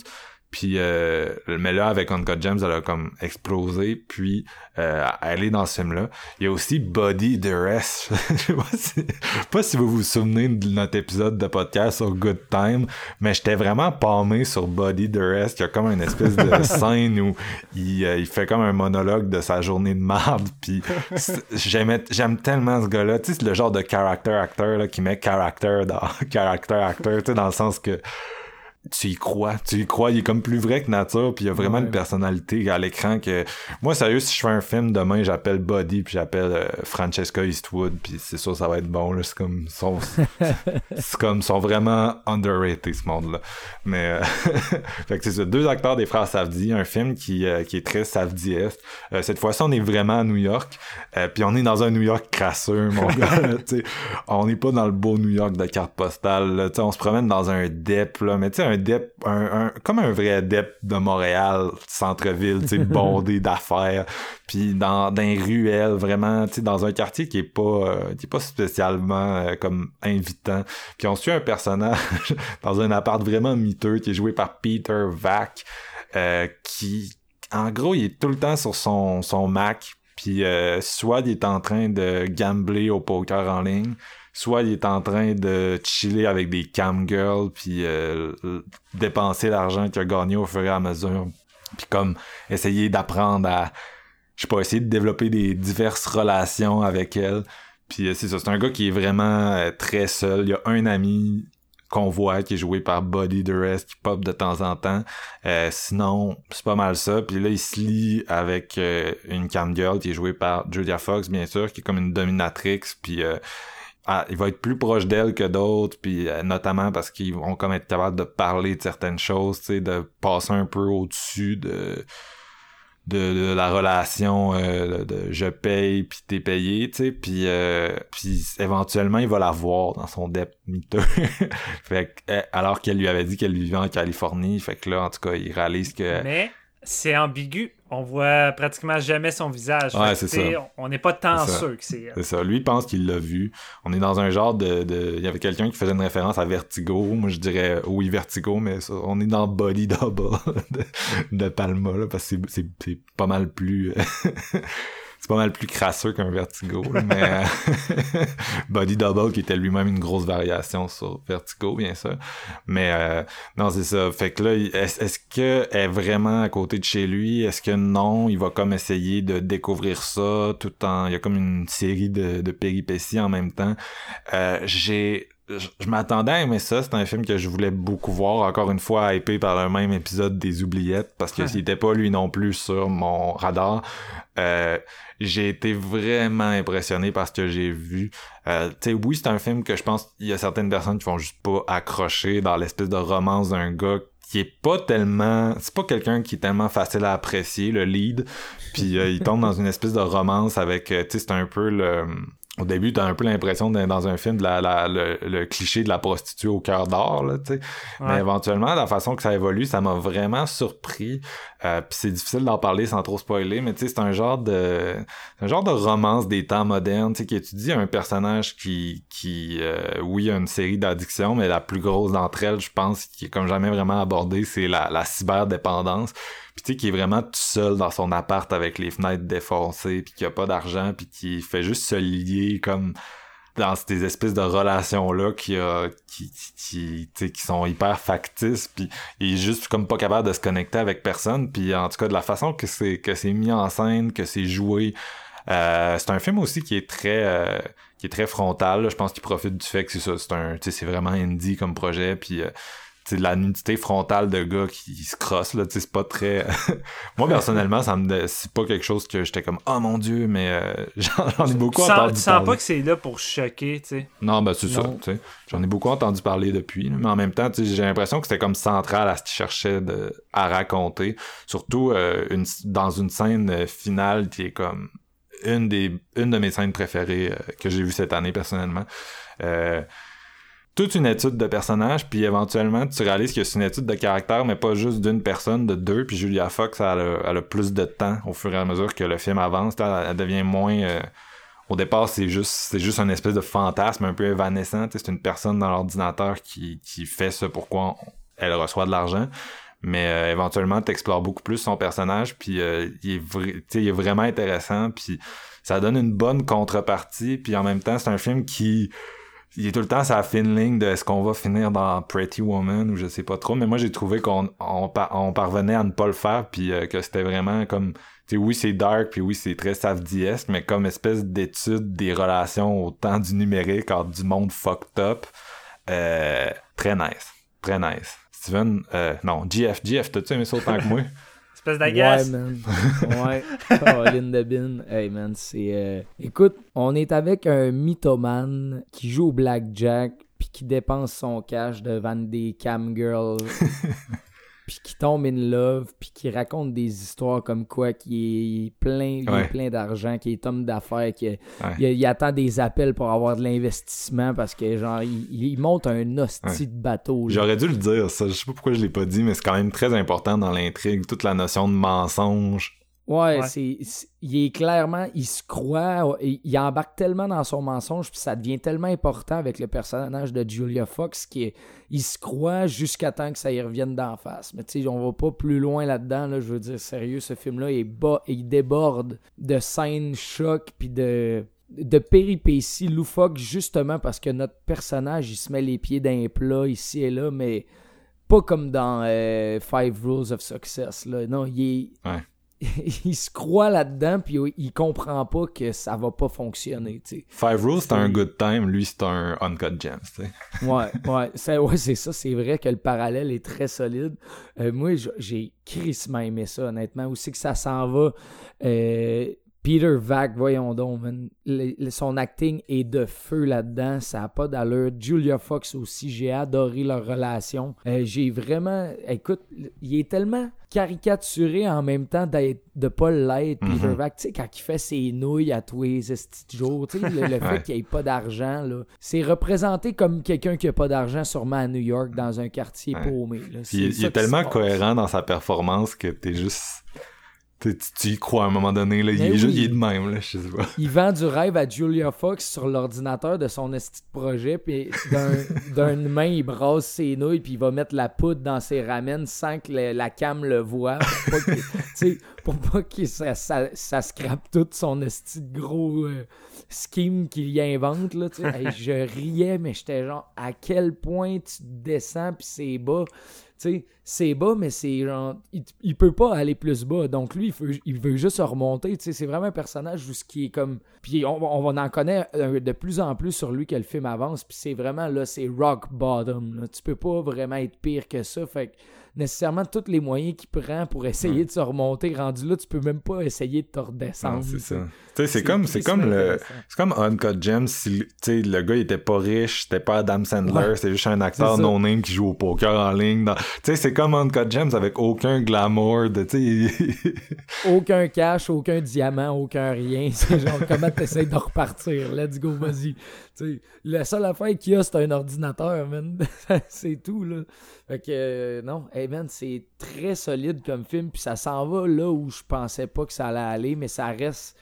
Puis, euh, mais là, avec Uncut Gems, elle a comme explosé. Puis, euh, elle est dans ce film-là. Il y a aussi Body Duress. [laughs] Je sais pas si, pas si vous vous souvenez de notre épisode de podcast sur Good Time, mais j'étais vraiment palmé sur Body Duress. Il y a comme une espèce de [laughs] scène où il, euh, il fait comme un monologue de sa journée de marde. Puis, [laughs] j'aime tellement ce gars-là. Tu sais, c'est le genre de character acteur là, qui met character dans character acteur, tu sais, dans le sens que tu y crois, tu y crois, il est comme plus vrai que nature, puis il y a vraiment une personnalité à l'écran que moi sérieux si je fais un film demain, j'appelle Buddy puis j'appelle euh, Francesca Eastwood puis c'est sûr ça va être bon là, c'est comme sont [laughs] c'est comme sont vraiment underrated ce monde là. Mais euh, [laughs] fait que c'est ça, deux acteurs des frères Safdie, un film qui euh, qui est très Safdiesque. cette fois-ci on est vraiment à New York, puis on est dans un New York crasseux mon [laughs] gars, tu on n'est pas dans le beau New York de carte postale, tu on se promène dans un dep là, mais tu sais un dep, un, comme un vrai dep de Montréal, centre-ville, tu sais, [laughs] bondé d'affaires, puis dans, dans les ruelles, vraiment, tu sais, dans un quartier qui est pas, euh, qui est pas spécialement euh, comme invitant. Puis on suit un personnage [laughs] dans un appart vraiment miteux qui est joué par Peter Vac, euh, qui, en gros, il est tout le temps sur son, son Mac, puis soit il est en train de gambler au poker en ligne, soit il est en train de chiller avec des cam girls puis euh, dépenser l'argent qu'il a gagné au fur et à mesure puis comme essayer d'apprendre à je sais pas essayer de développer des diverses relations avec elle. Puis euh, c'est ça c'est un gars qui est vraiment euh, très seul. Il y a un ami qu'on voit qui est joué par Buddy Duress qui pop de temps en temps. Sinon c'est pas mal ça. Puis là il se lit avec une cam girl qui est jouée par Julia Fox bien sûr qui est comme une dominatrix puis ah, il va être plus proche d'elle que d'autres, puis euh, notamment parce qu'ils vont comme être capables de parler de certaines choses, de passer un peu au-dessus de, de, la relation euh, de je paye puis t'es payé, tu sais, puis euh, puis éventuellement il va la voir dans son dep miteux. [laughs] fait que, alors qu'elle lui avait dit qu'elle vivait en Californie, fait que là en tout cas il réalise que Mais c'est ambigu on voit pratiquement jamais son visage. Ouais, c'est ça. On n'est pas tant sûr que c'est. C'est ça. Lui pense qu'il l'a vu. On est dans un genre de. de... Il y avait quelqu'un qui faisait une référence à Vertigo. Moi, je dirais oui, Vertigo, mais on est dans Body Double [laughs] de, Palma, là, parce que c'est pas mal plus. [laughs] c'est pas mal plus crasseux qu'un Vertigo, mais [laughs] euh, [laughs] Body Double qui était lui-même une grosse variation sur Vertigo, bien sûr. Mais euh, non, c'est ça. Fait que là, est-ce que est vraiment à côté de chez lui? Est-ce que non? Il va comme essayer de découvrir ça tout en... Il y a comme une série de, de péripéties en même temps. Euh, j'ai je, m'attendais à aimer ça. C'est un film que je voulais beaucoup voir. Encore une fois, hypé par le même épisode des Oubliettes, parce que s'il pas lui non plus sur mon radar. Euh, j'ai été vraiment impressionné par ce que j'ai vu. Euh, tu sais, oui, c'est un film que je pense il y a certaines personnes qui vont juste pas accrocher dans l'espèce de romance d'un gars qui est pas tellement c'est pas quelqu'un qui est tellement facile à apprécier le lead puis euh, il tombe dans une espèce de romance avec tu sais c'est un peu le au début, t'as un peu l'impression d'être dans un film de la, la- le, le cliché de la prostituée au cœur d'or, là, tu sais. Mais éventuellement, la façon que ça évolue, ça m'a vraiment surpris. Euh, Puis c'est difficile d'en parler sans trop spoiler, mais tu sais, c'est un genre de, un genre de romance des temps modernes, tu sais, qui étudie un personnage qui, qui, euh, oui, a une série d'addictions, mais la plus grosse d'entre elles, je pense, qui est comme jamais vraiment abordée, c'est la, la cyberdépendance. Puis tu sais, qui est vraiment tout seul dans son appart avec les fenêtres défoncées, puis qui a pas d'argent, puis qui fait juste se lier comme dans ces espèces de relations là qui a qui qui, qui, qui sont hyper factices puis il est juste comme pas capable de se connecter avec personne puis en tout cas de la façon que c'est que c'est mis en scène que c'est joué euh, c'est un film aussi qui est très euh, qui est très frontal là. je pense qu'il profite du fait que c'est ça c'est un c'est vraiment indie comme projet puis euh, tu sais, la nudité frontale de gars qui se crossent là tu sais c'est pas très [laughs] moi personnellement ça me c'est pas quelque chose que j'étais comme oh mon dieu mais euh, [laughs] j'en ai beaucoup tu sens, entendu tu sens parler. pas que c'est là pour choquer, tu sais? Non, ben c'est ça. Tu sais. J'en ai beaucoup entendu parler depuis, là, mais en même temps, tu sais, j'ai l'impression que c'était comme central à ce qu'il cherchait de, à raconter. Surtout euh, une, dans une scène euh, finale qui est comme une des une de mes scènes préférées euh, que j'ai vues cette année personnellement. Euh, toute une étude de personnages, puis éventuellement tu réalises que c'est une étude de caractère, mais pas juste d'une personne, de deux. Puis Julia Fox, elle a, elle a plus de temps au fur et à mesure que le film avance. Elle, elle devient moins euh, au départ, c'est juste c'est juste un espèce de fantasme un peu évanescent. C'est une personne dans l'ordinateur qui, qui fait ce pourquoi elle reçoit de l'argent. Mais euh, éventuellement, tu explores beaucoup plus son personnage, puis euh, il, est il est vraiment intéressant, puis ça donne une bonne contrepartie, puis en même temps, c'est un film qui il est tout le temps sa fine ligne de est-ce qu'on va finir dans Pretty Woman ou je sais pas trop mais moi j'ai trouvé qu'on on, on parvenait à ne pas le faire puis euh, que c'était vraiment comme tu sais oui c'est dark puis oui c'est très safdiesque mais comme espèce d'étude des relations au temps du numérique entre du monde fucked up euh, très nice. Très nice. Steven euh, non GF GF t'as-tu aimé ça autant que moi? [laughs] Espèce d'agace. Ouais, man. [laughs] Ouais. Caroline de Bin. Hey, man, c'est. euh, Écoute, on est avec un mythomane qui joue au blackjack puis qui dépense son cash devant des cam girls. [laughs] puis qui tombe in love puis qui raconte des histoires comme quoi qui est plein Ouais. plein d'argent qui est homme d'affaires qui Ouais. il, il attend des appels pour avoir de l'investissement parce que genre il, il monte un hostie Ouais. de bateau. J'aurais dû le dire, ça. Je sais pas pourquoi je l'ai pas dit, mais c'est quand même très important dans l'intrigue. Toute la notion de mensonge. Ouais, Ouais. c'est, c'est- il est clairement, il se croit, il, il embarque tellement dans son mensonge, puis ça devient tellement important avec le personnage de Julia Fox qui est, il se croit jusqu'à temps que ça y revienne d'en face. Mais tu sais, on va pas plus loin là-dedans, là, je veux dire, sérieux, ce film-là est bas, il déborde de scènes choc puis de de péripéties loufoques justement parce que notre personnage il se met les pieds d'un plat ici et là mais pas comme dans euh, Five Rules of Success là non il est Ouais. [laughs] il se croit là-dedans puis il comprend pas que ça va pas fonctionner. Five Rules, c'est un good time. Lui, c'est un uncut gems. Ouais, ouais, c'est ouais, c'est ça, c'est vrai que le parallèle est très solide. Euh, moi, j'ai crissement aimé ça, honnêtement. Où c'est que ça s'en va? Euh, Peter Vac, voyons donc, man. Le- le- son acting est de feu là-dedans, ça a pas d'allure. Julia Fox aussi, j'ai adoré leur relation. Euh, j'ai vraiment, écoute, il est tellement caricaturé en même temps d'être de pas l'être, Peter Mhm. Vac. Tu sais, quand il fait ses nouilles à tous les de jours, tu sais, le, le [laughs] fait qu'il ait pas d'argent, là, c'est représenté comme quelqu'un qui a pas d'argent, sûrement à New York, dans un quartier Ouais. paumé. là. Il, il est tellement cohérent dans sa performance que t'es juste. Tu, tu y crois à un moment donné, là. Il est, oui. juste, il est de même, là, je sais pas. Il vend du rêve à Julia Fox sur l'ordinateur de son esti de projet, puis d'un- [laughs] d'une main, il brasse ses nouilles, puis il va mettre la poudre dans ses ramen sans que le- la cam le voit, pour pas [laughs] pour que ça, ça, ça scrape tout son esti de gros euh, scheme qu'il invente. Là. Hey, je riais, mais j'étais genre, à quel point tu descends, puis c'est bas? C'est bas, mais c'est genre. Il, peut pas aller plus bas. Donc lui, il veut, il veut juste remonter. Tu sais, c'est vraiment un personnage où qui est comme. Puis on, on en connaît euh, de plus en plus sur lui que le film avance. Puis c'est vraiment là, c'est rock bottom. là. Tu peux pas vraiment être pire que ça. Fait que nécessairement, tous les moyens qu'il prend pour essayer de se remonter, rendu là, tu peux même pas essayer de te redescendre. C'est ça. Tu sais, c'est comme, c'est comme le, intéressant. c'est comme Uncut Gems si, le gars, il était pas riche, c'était pas Adam Sandler, Ouais. c'était juste un acteur C'est non-name qui joue au poker en ligne. dans- Tu sais, c'est c'est comme Uncut Gems avec aucun glamour de, tu sais. [laughs] aucun cash, aucun diamant, aucun rien. [laughs] C'est genre, comment t'essayes de repartir? Let's go, vas-y. La seule affaire qu'il y a, c'est un ordinateur, man. [laughs] c'est tout, là. Fait que, euh, non, hey, man, c'est très solide comme film, puis ça s'en va là où je pensais pas que ça allait aller, mais ça reste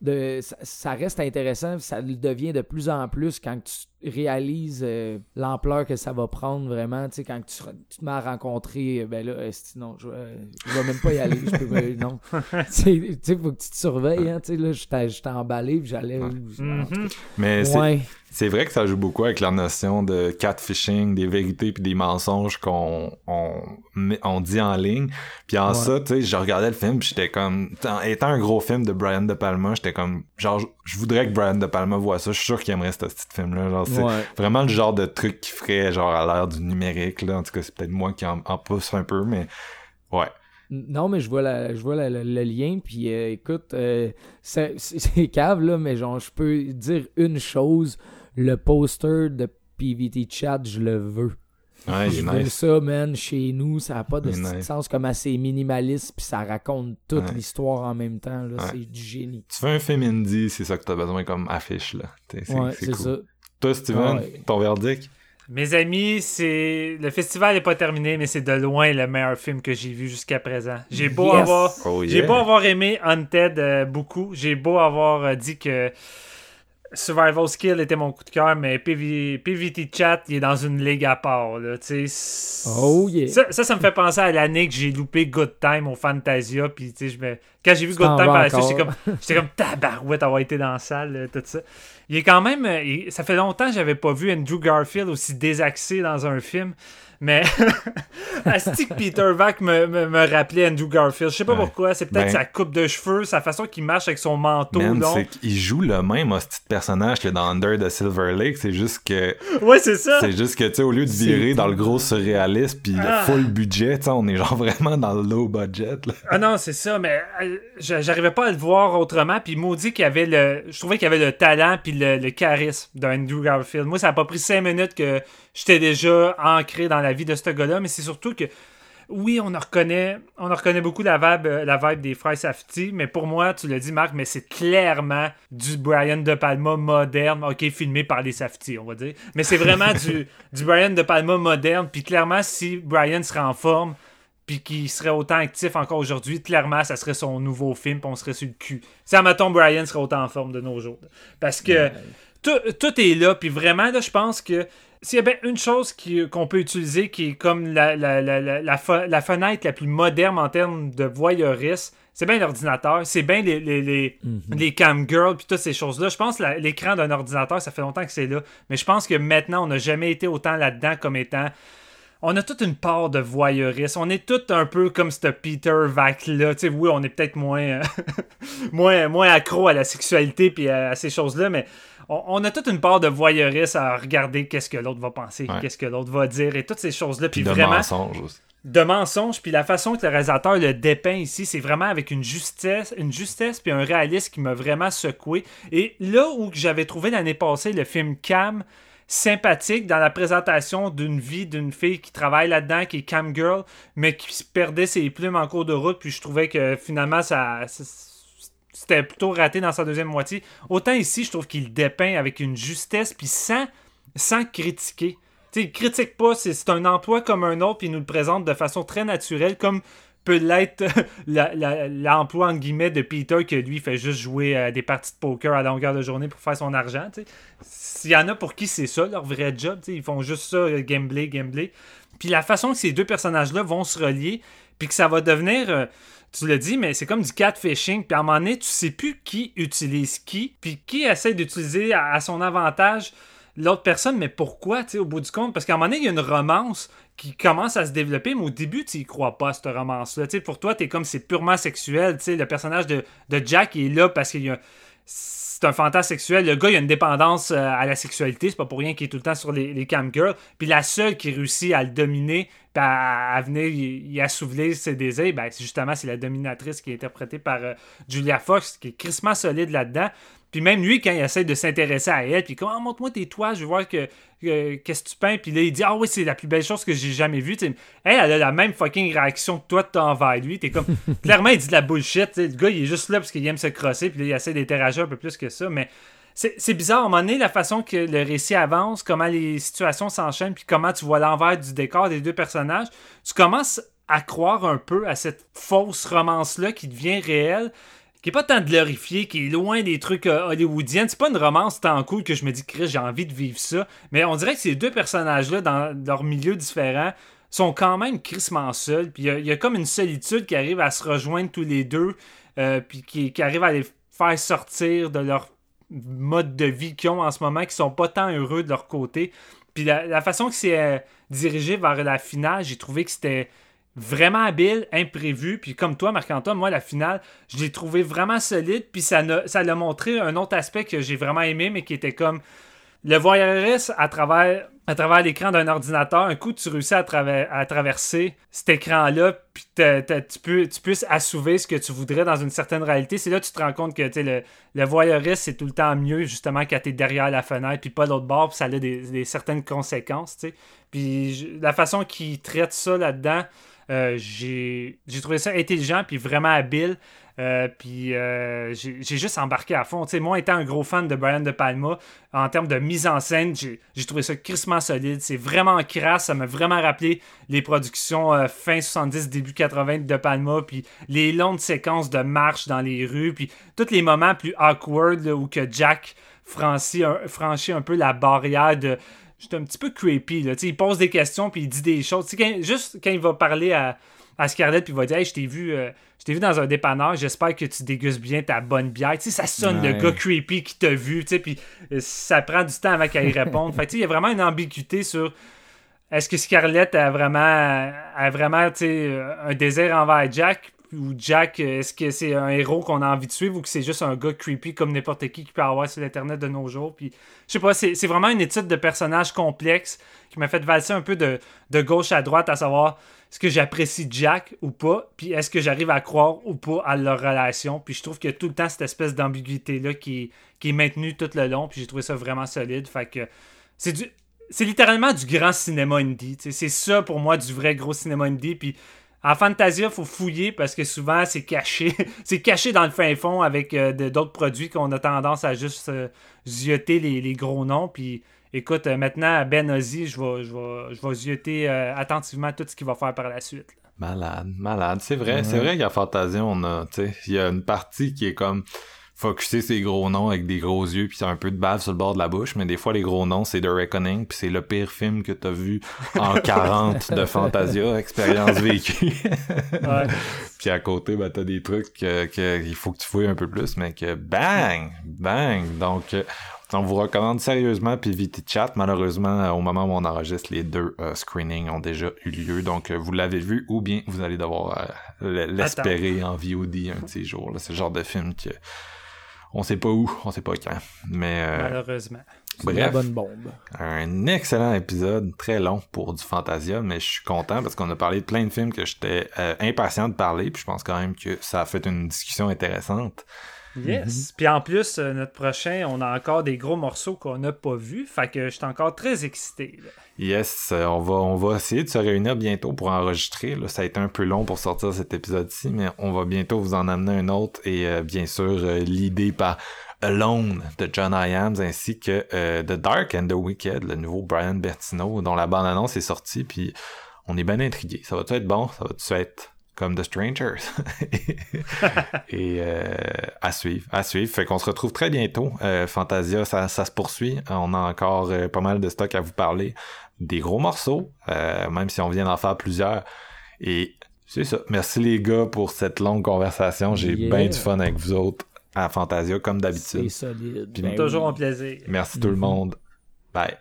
de, ça, reste intéressant, ça devient de plus en plus quand tu réalises euh, l'ampleur que ça va prendre vraiment, tu sais, quand tu, te mets à rencontrer, euh, ben là, non, je, euh, je vais même pas y aller, je peux, non. [laughs] [laughs] tu sais, faut que tu te surveilles, hein, tu sais, là, j'étais emballé, puis j'allais... Mm-hmm. Mais ouais. C'est vrai que ça joue beaucoup avec la notion de catfishing, des vérités puis des mensonges qu'on on, dit en ligne. Puis en ça, tu sais, je regardais le film, j'étais comme étant un gros film de Brian De Palma, j'étais comme genre je voudrais que Brian De Palma voit ça. Je suis sûr qu'il aimerait ce petit film là, genre c'est vraiment le genre de truc qui ferait genre à l'ère du numérique là. En tout cas, c'est peut-être moi qui en, pousse un peu mais ouais. Non, mais je vois, la, je vois le lien, puis euh, écoute, euh, c'est cave, là, mais genre, je peux dire une chose, le poster de PVT Chat, je le veux. Ouais, je veux ça, man, chez nous, ça n'a pas de sens comme assez minimaliste, puis ça raconte toute l'histoire en même temps, là, c'est du génie. Tu fais un film indie, c'est ça que tu as besoin comme affiche, là. C'est, ouais, c'est ça. Toi, Steven, ton verdict? Mes amis, c'est le festival n'est pas terminé, mais c'est de loin le meilleur film que j'ai vu jusqu'à présent. J'ai beau avoir, oh, j'ai beau avoir aimé Hunted euh, beaucoup, j'ai beau avoir euh, dit que Survival Skill était mon coup de cœur, mais PVT Chat, il est dans une ligue à part. Là, oh yeah. Ça, ça, me fait penser à l'année que j'ai loupé Good Time au Fantasia. Puis, je me... Quand j'ai vu Good Time par la suite, j'étais comme, comme tabarouette avoir été dans la salle, tout ça. Il est quand même. ça fait longtemps que j'avais pas vu Andrew Garfield aussi désaxé dans un film. Mais [laughs] Asti Peter Vac me, me, me, rappelait Andrew Garfield. Je sais pas pourquoi. C'est peut-être ben sa coupe de cheveux, sa façon qu'il marche avec son manteau. c'est qu'il joue le même petit personnage que dans Under the Silver Lake. C'est juste que. Ouais, c'est ça. C'est juste que, tu sais, au lieu de virer dans le gros surréalisme puis le ah. full budget, on est genre [laughs] vraiment dans le low budget. Là. Ah non, c'est ça. Mais euh, j'arrivais pas à le voir autrement. Puis maudit qu'il y avait le. Je trouvais qu'il y avait le talent puis le, le charisme d'Andrew Garfield. Moi, ça a pas pris cinq minutes que j'étais déjà ancré dans la vie de ce gars-là, mais c'est surtout que oui, on en reconnaît, on reconnaît beaucoup la vibe, euh, la vibe des frères Safety, mais pour moi, tu l'as dit, Marc, mais c'est clairement du Brian De Palma moderne, ok, filmé par les Safety, on va dire. Mais c'est vraiment du, [laughs] du Brian De Palma moderne, puis clairement, si Brian serait en forme, puis qu'il serait autant actif encore aujourd'hui, clairement, ça serait son nouveau film, puis on serait sur le cul. Si, admettons, Brian serait autant en forme de nos jours. Parce que tout, tout, est là, puis vraiment, là, je pense que s'il y a bien une chose qu'on peut utiliser qui est comme la, la, la, la, fenêtre la plus moderne en termes de voyeurisme, c'est bien l'ordinateur, c'est bien les, les, les, mm-hmm. les cam girls puis toutes ces choses-là. Je pense que l'écran d'un ordinateur, ça fait longtemps que c'est là. Mais je pense que maintenant, on n'a jamais été autant là-dedans comme étant. On a toute une part de voyeurisme. On est tout un peu comme ce Peter Vac-là. Tu sais, oui, on est peut-être moins, [laughs] moins, moins accro à la sexualité puis à ces choses-là, mais on, a toute une part de voyeurisme à regarder qu'est-ce que l'autre va penser, qu'est-ce que l'autre va dire et toutes ces choses-là. Puis, de mensonges aussi. De mensonges, puis la façon que le réalisateur le dépeint ici, c'est vraiment avec une justesse, une justesse puis un réalisme qui m'a vraiment secoué. Et là où j'avais trouvé l'année passée le film Cam, sympathique dans la présentation d'une vie d'une fille qui travaille là-dedans, qui est cam girl, mais qui perdait ses plumes en cours de route. Puis je trouvais que finalement, ça, c'était plutôt raté dans sa deuxième moitié. Autant ici, je trouve qu'il dépeint avec une justesse, puis sans, sans critiquer. sais, il critique pas, c'est un emploi comme un autre, puis il nous le présente de façon très naturelle, comme peut l'être [laughs] l'emploi en guillemets de Peter que lui fait juste jouer à des parties de poker à longueur de journée pour faire son argent. S'il y en a pour qui c'est ça leur vrai job, ils font juste ça, euh, gambler, gambler. Puis la façon que ces deux personnages-là vont se relier, puis que ça va devenir. Euh, tu l'as dit, mais c'est comme du catfishing. Puis à un moment donné, tu sais plus qui utilise qui, puis qui essaie d'utiliser à, son avantage l'autre personne, mais pourquoi, tu au bout du compte? Parce qu'à un moment donné, il y a une romance qui commence à se développer, mais au début, tu y crois pas, cette romance-là. Tu pour toi, tu es comme c'est purement sexuel. Tu le personnage de, Jack est là parce qu'il y a c'est un fantasme sexuel. Le gars, il a une dépendance euh, à la sexualité. C'est pas pour rien qu'il est tout le temps sur les, les cam girls. Puis la seule qui réussit à le dominer, à, venir y, assouvir ses désirs, ben, justement c'est la dominatrice qui est interprétée par euh, Julia Fox, qui est crissement solide là-dedans. Puis même lui, quand il essaie de s'intéresser à elle, puis comment ah, montre-moi tes toits, je veux voir que, qu'est-ce que tu peins. Puis là, il dit Ah oui, c'est la plus belle chose que j'ai jamais vue. elle, elle a la même fucking réaction que toi de envers lui. T'es comme. [laughs] Clairement, il dit de la bullshit. Le gars, il est juste là parce qu'il aime se crosser, puis là, il essaie d'interagir un peu plus que ça. Mais c'est bizarre, à un moment donné, la façon que le récit avance, comment les situations s'enchaînent, puis comment tu vois l'envers du décor des deux personnages, tu commences à croire un peu à cette fausse romance-là qui devient réelle, qui est pas tant glorifiée, qui est loin des trucs euh, hollywoodiens. C'est pas une romance tant cool que je me dis, Chris, j'ai envie de vivre ça. Mais on dirait que ces deux personnages-là, dans leurs milieux différents, sont quand même crissement seuls. Puis il y, a comme une solitude qui arrive à se rejoindre tous les deux, euh, qui arrive à les faire sortir de leur mode de vie qu'ils ont en ce moment, qui sont pas tant heureux de leur côté. Puis la, façon que c'est euh, dirigé vers la finale, j'ai trouvé que c'était vraiment habile, imprévu. Puis comme toi, Marc-Antoine, moi, la finale, je l'ai trouvé vraiment solide. Puis ça l'a montré un autre aspect que j'ai vraiment aimé, mais qui était comme le voyeuriste à travers, à travers l'écran d'un ordinateur, un coup tu réussis à, à traverser cet écran-là, puis tu, peux, tu puisses assouver ce que tu voudrais dans une certaine réalité. C'est là que tu te rends compte que le, le voyeuriste, c'est tout le temps mieux, justement, quand tu es derrière la fenêtre, puis pas l'autre bord, puis ça a des, certaines conséquences. Puis la façon qu'il traite ça là-dedans, euh, j'ai trouvé ça intelligent, puis vraiment habile. Euh, puis euh, j'ai juste embarqué à fond. moi, étant un gros fan de Brian De Palma, en termes de mise en scène, j'ai trouvé ça crissement solide. C'est vraiment crasse. Ça m'a vraiment rappelé les productions fin 70, début 80 de De Palma. Puis les longues séquences de marche dans les rues. Puis tous les moments plus awkward où que Jack franchit un, franchit un peu la barrière de juste un petit peu creepy. Là. Il pose des questions puis il dit des choses. juste quand il va parler à, à Scarlett puis il va dire Hey, je t'ai vu, euh, vu dans un dépanneur, j'espère que tu dégustes bien ta bonne bière. Ça sonne le gars creepy qui t'a vu, puis euh, ça prend du temps avant qu'elle y réponde. [laughs] fait il y a vraiment une ambiguïté sur est-ce que Scarlett a vraiment, a vraiment euh, un désir envers Jack? Ou Jack, est-ce que c'est un héros qu'on a envie de suivre ou que c'est juste un gars creepy comme n'importe qui qui peut avoir sur l'internet de nos jours? Puis, je sais pas, c'est vraiment une étude de personnage complexe qui m'a fait valser un peu de, de gauche à droite à savoir est-ce que j'apprécie Jack ou pas, puis est-ce que j'arrive à croire ou pas à leur relation? Puis je trouve qu'il y a tout le temps cette espèce d'ambiguïté-là qui, qui est maintenue tout le long, puis j'ai trouvé ça vraiment solide. Fait que c'est du. C'est littéralement du grand cinéma indie. C'est ça pour moi du vrai gros cinéma indie. Puis en Fantasia, il faut fouiller parce que souvent c'est caché. [laughs] c'est caché dans le fin fond avec euh, d'autres produits qu'on a tendance à juste euh, zioter les, les, gros noms. Puis écoute, euh, maintenant, à Ben Ozzy, je vais, je vais, je vais zioter euh, attentivement tout ce qu'il va faire par la suite. Malade, malade. C'est vrai, c'est vrai qu'à Fantasia, on a, tu sais, il y a une partie qui est comme focusser ses gros noms avec des gros yeux puis un peu de bave sur le bord de la bouche mais des fois les gros noms c'est The Reckoning puis c'est le pire film que t'as vu en [laughs] 40 de Fantasia expérience vécue [laughs] ouais. puis à côté ben t'as des trucs que, que, il faut que tu fouilles un peu plus mais que bang bang donc on vous recommande sérieusement vite Chat. Malheureusement, euh, au moment où on enregistre, les deux euh, screenings ont déjà eu lieu. Donc, euh, vous l'avez vu ou bien vous allez devoir l'espérer en VOD un de ces jours. C'est le genre de film que on sait pas où, on sait pas quand. Mais malheureusement. Bref, bonne bombe. Un excellent épisode, très long pour du Fantasia, mais je suis content parce qu'on a parlé de plein de films que j'étais impatient de parler, puis je pense quand même que ça a fait une discussion intéressante. Yes. Mhm. Puis en plus, euh, notre prochain, on a encore des gros morceaux qu'on n'a pas vus. Fait que je suis encore très excité. Yes, euh, on va, on va essayer de se réunir bientôt pour enregistrer. Ça a été un peu long pour sortir cet épisode-ci, mais on va bientôt vous en amener un autre. Et euh, bien sûr, l'idée par Alone de John Iams ainsi que The Dark and the Wicked, le nouveau Brian Bertino, dont la bande-annonce est sortie. Puis on est bien intrigué. Ça va-tu être bon? Ça va-tu être comme The Strangers? [laughs] et euh, à suivre, à suivre. Fait qu'on se retrouve très bientôt. Euh, Fantasia, ça, se poursuit. On a encore euh, pas mal de stock à vous parler. Des gros morceaux, même si on vient d'en faire plusieurs. Et c'est ça. Merci les gars pour cette longue conversation. J'ai bien du fun avec vous autres à Fantasia, comme d'habitude. C'est solide. Ben toujours un plaisir. Merci tout le monde. Bye.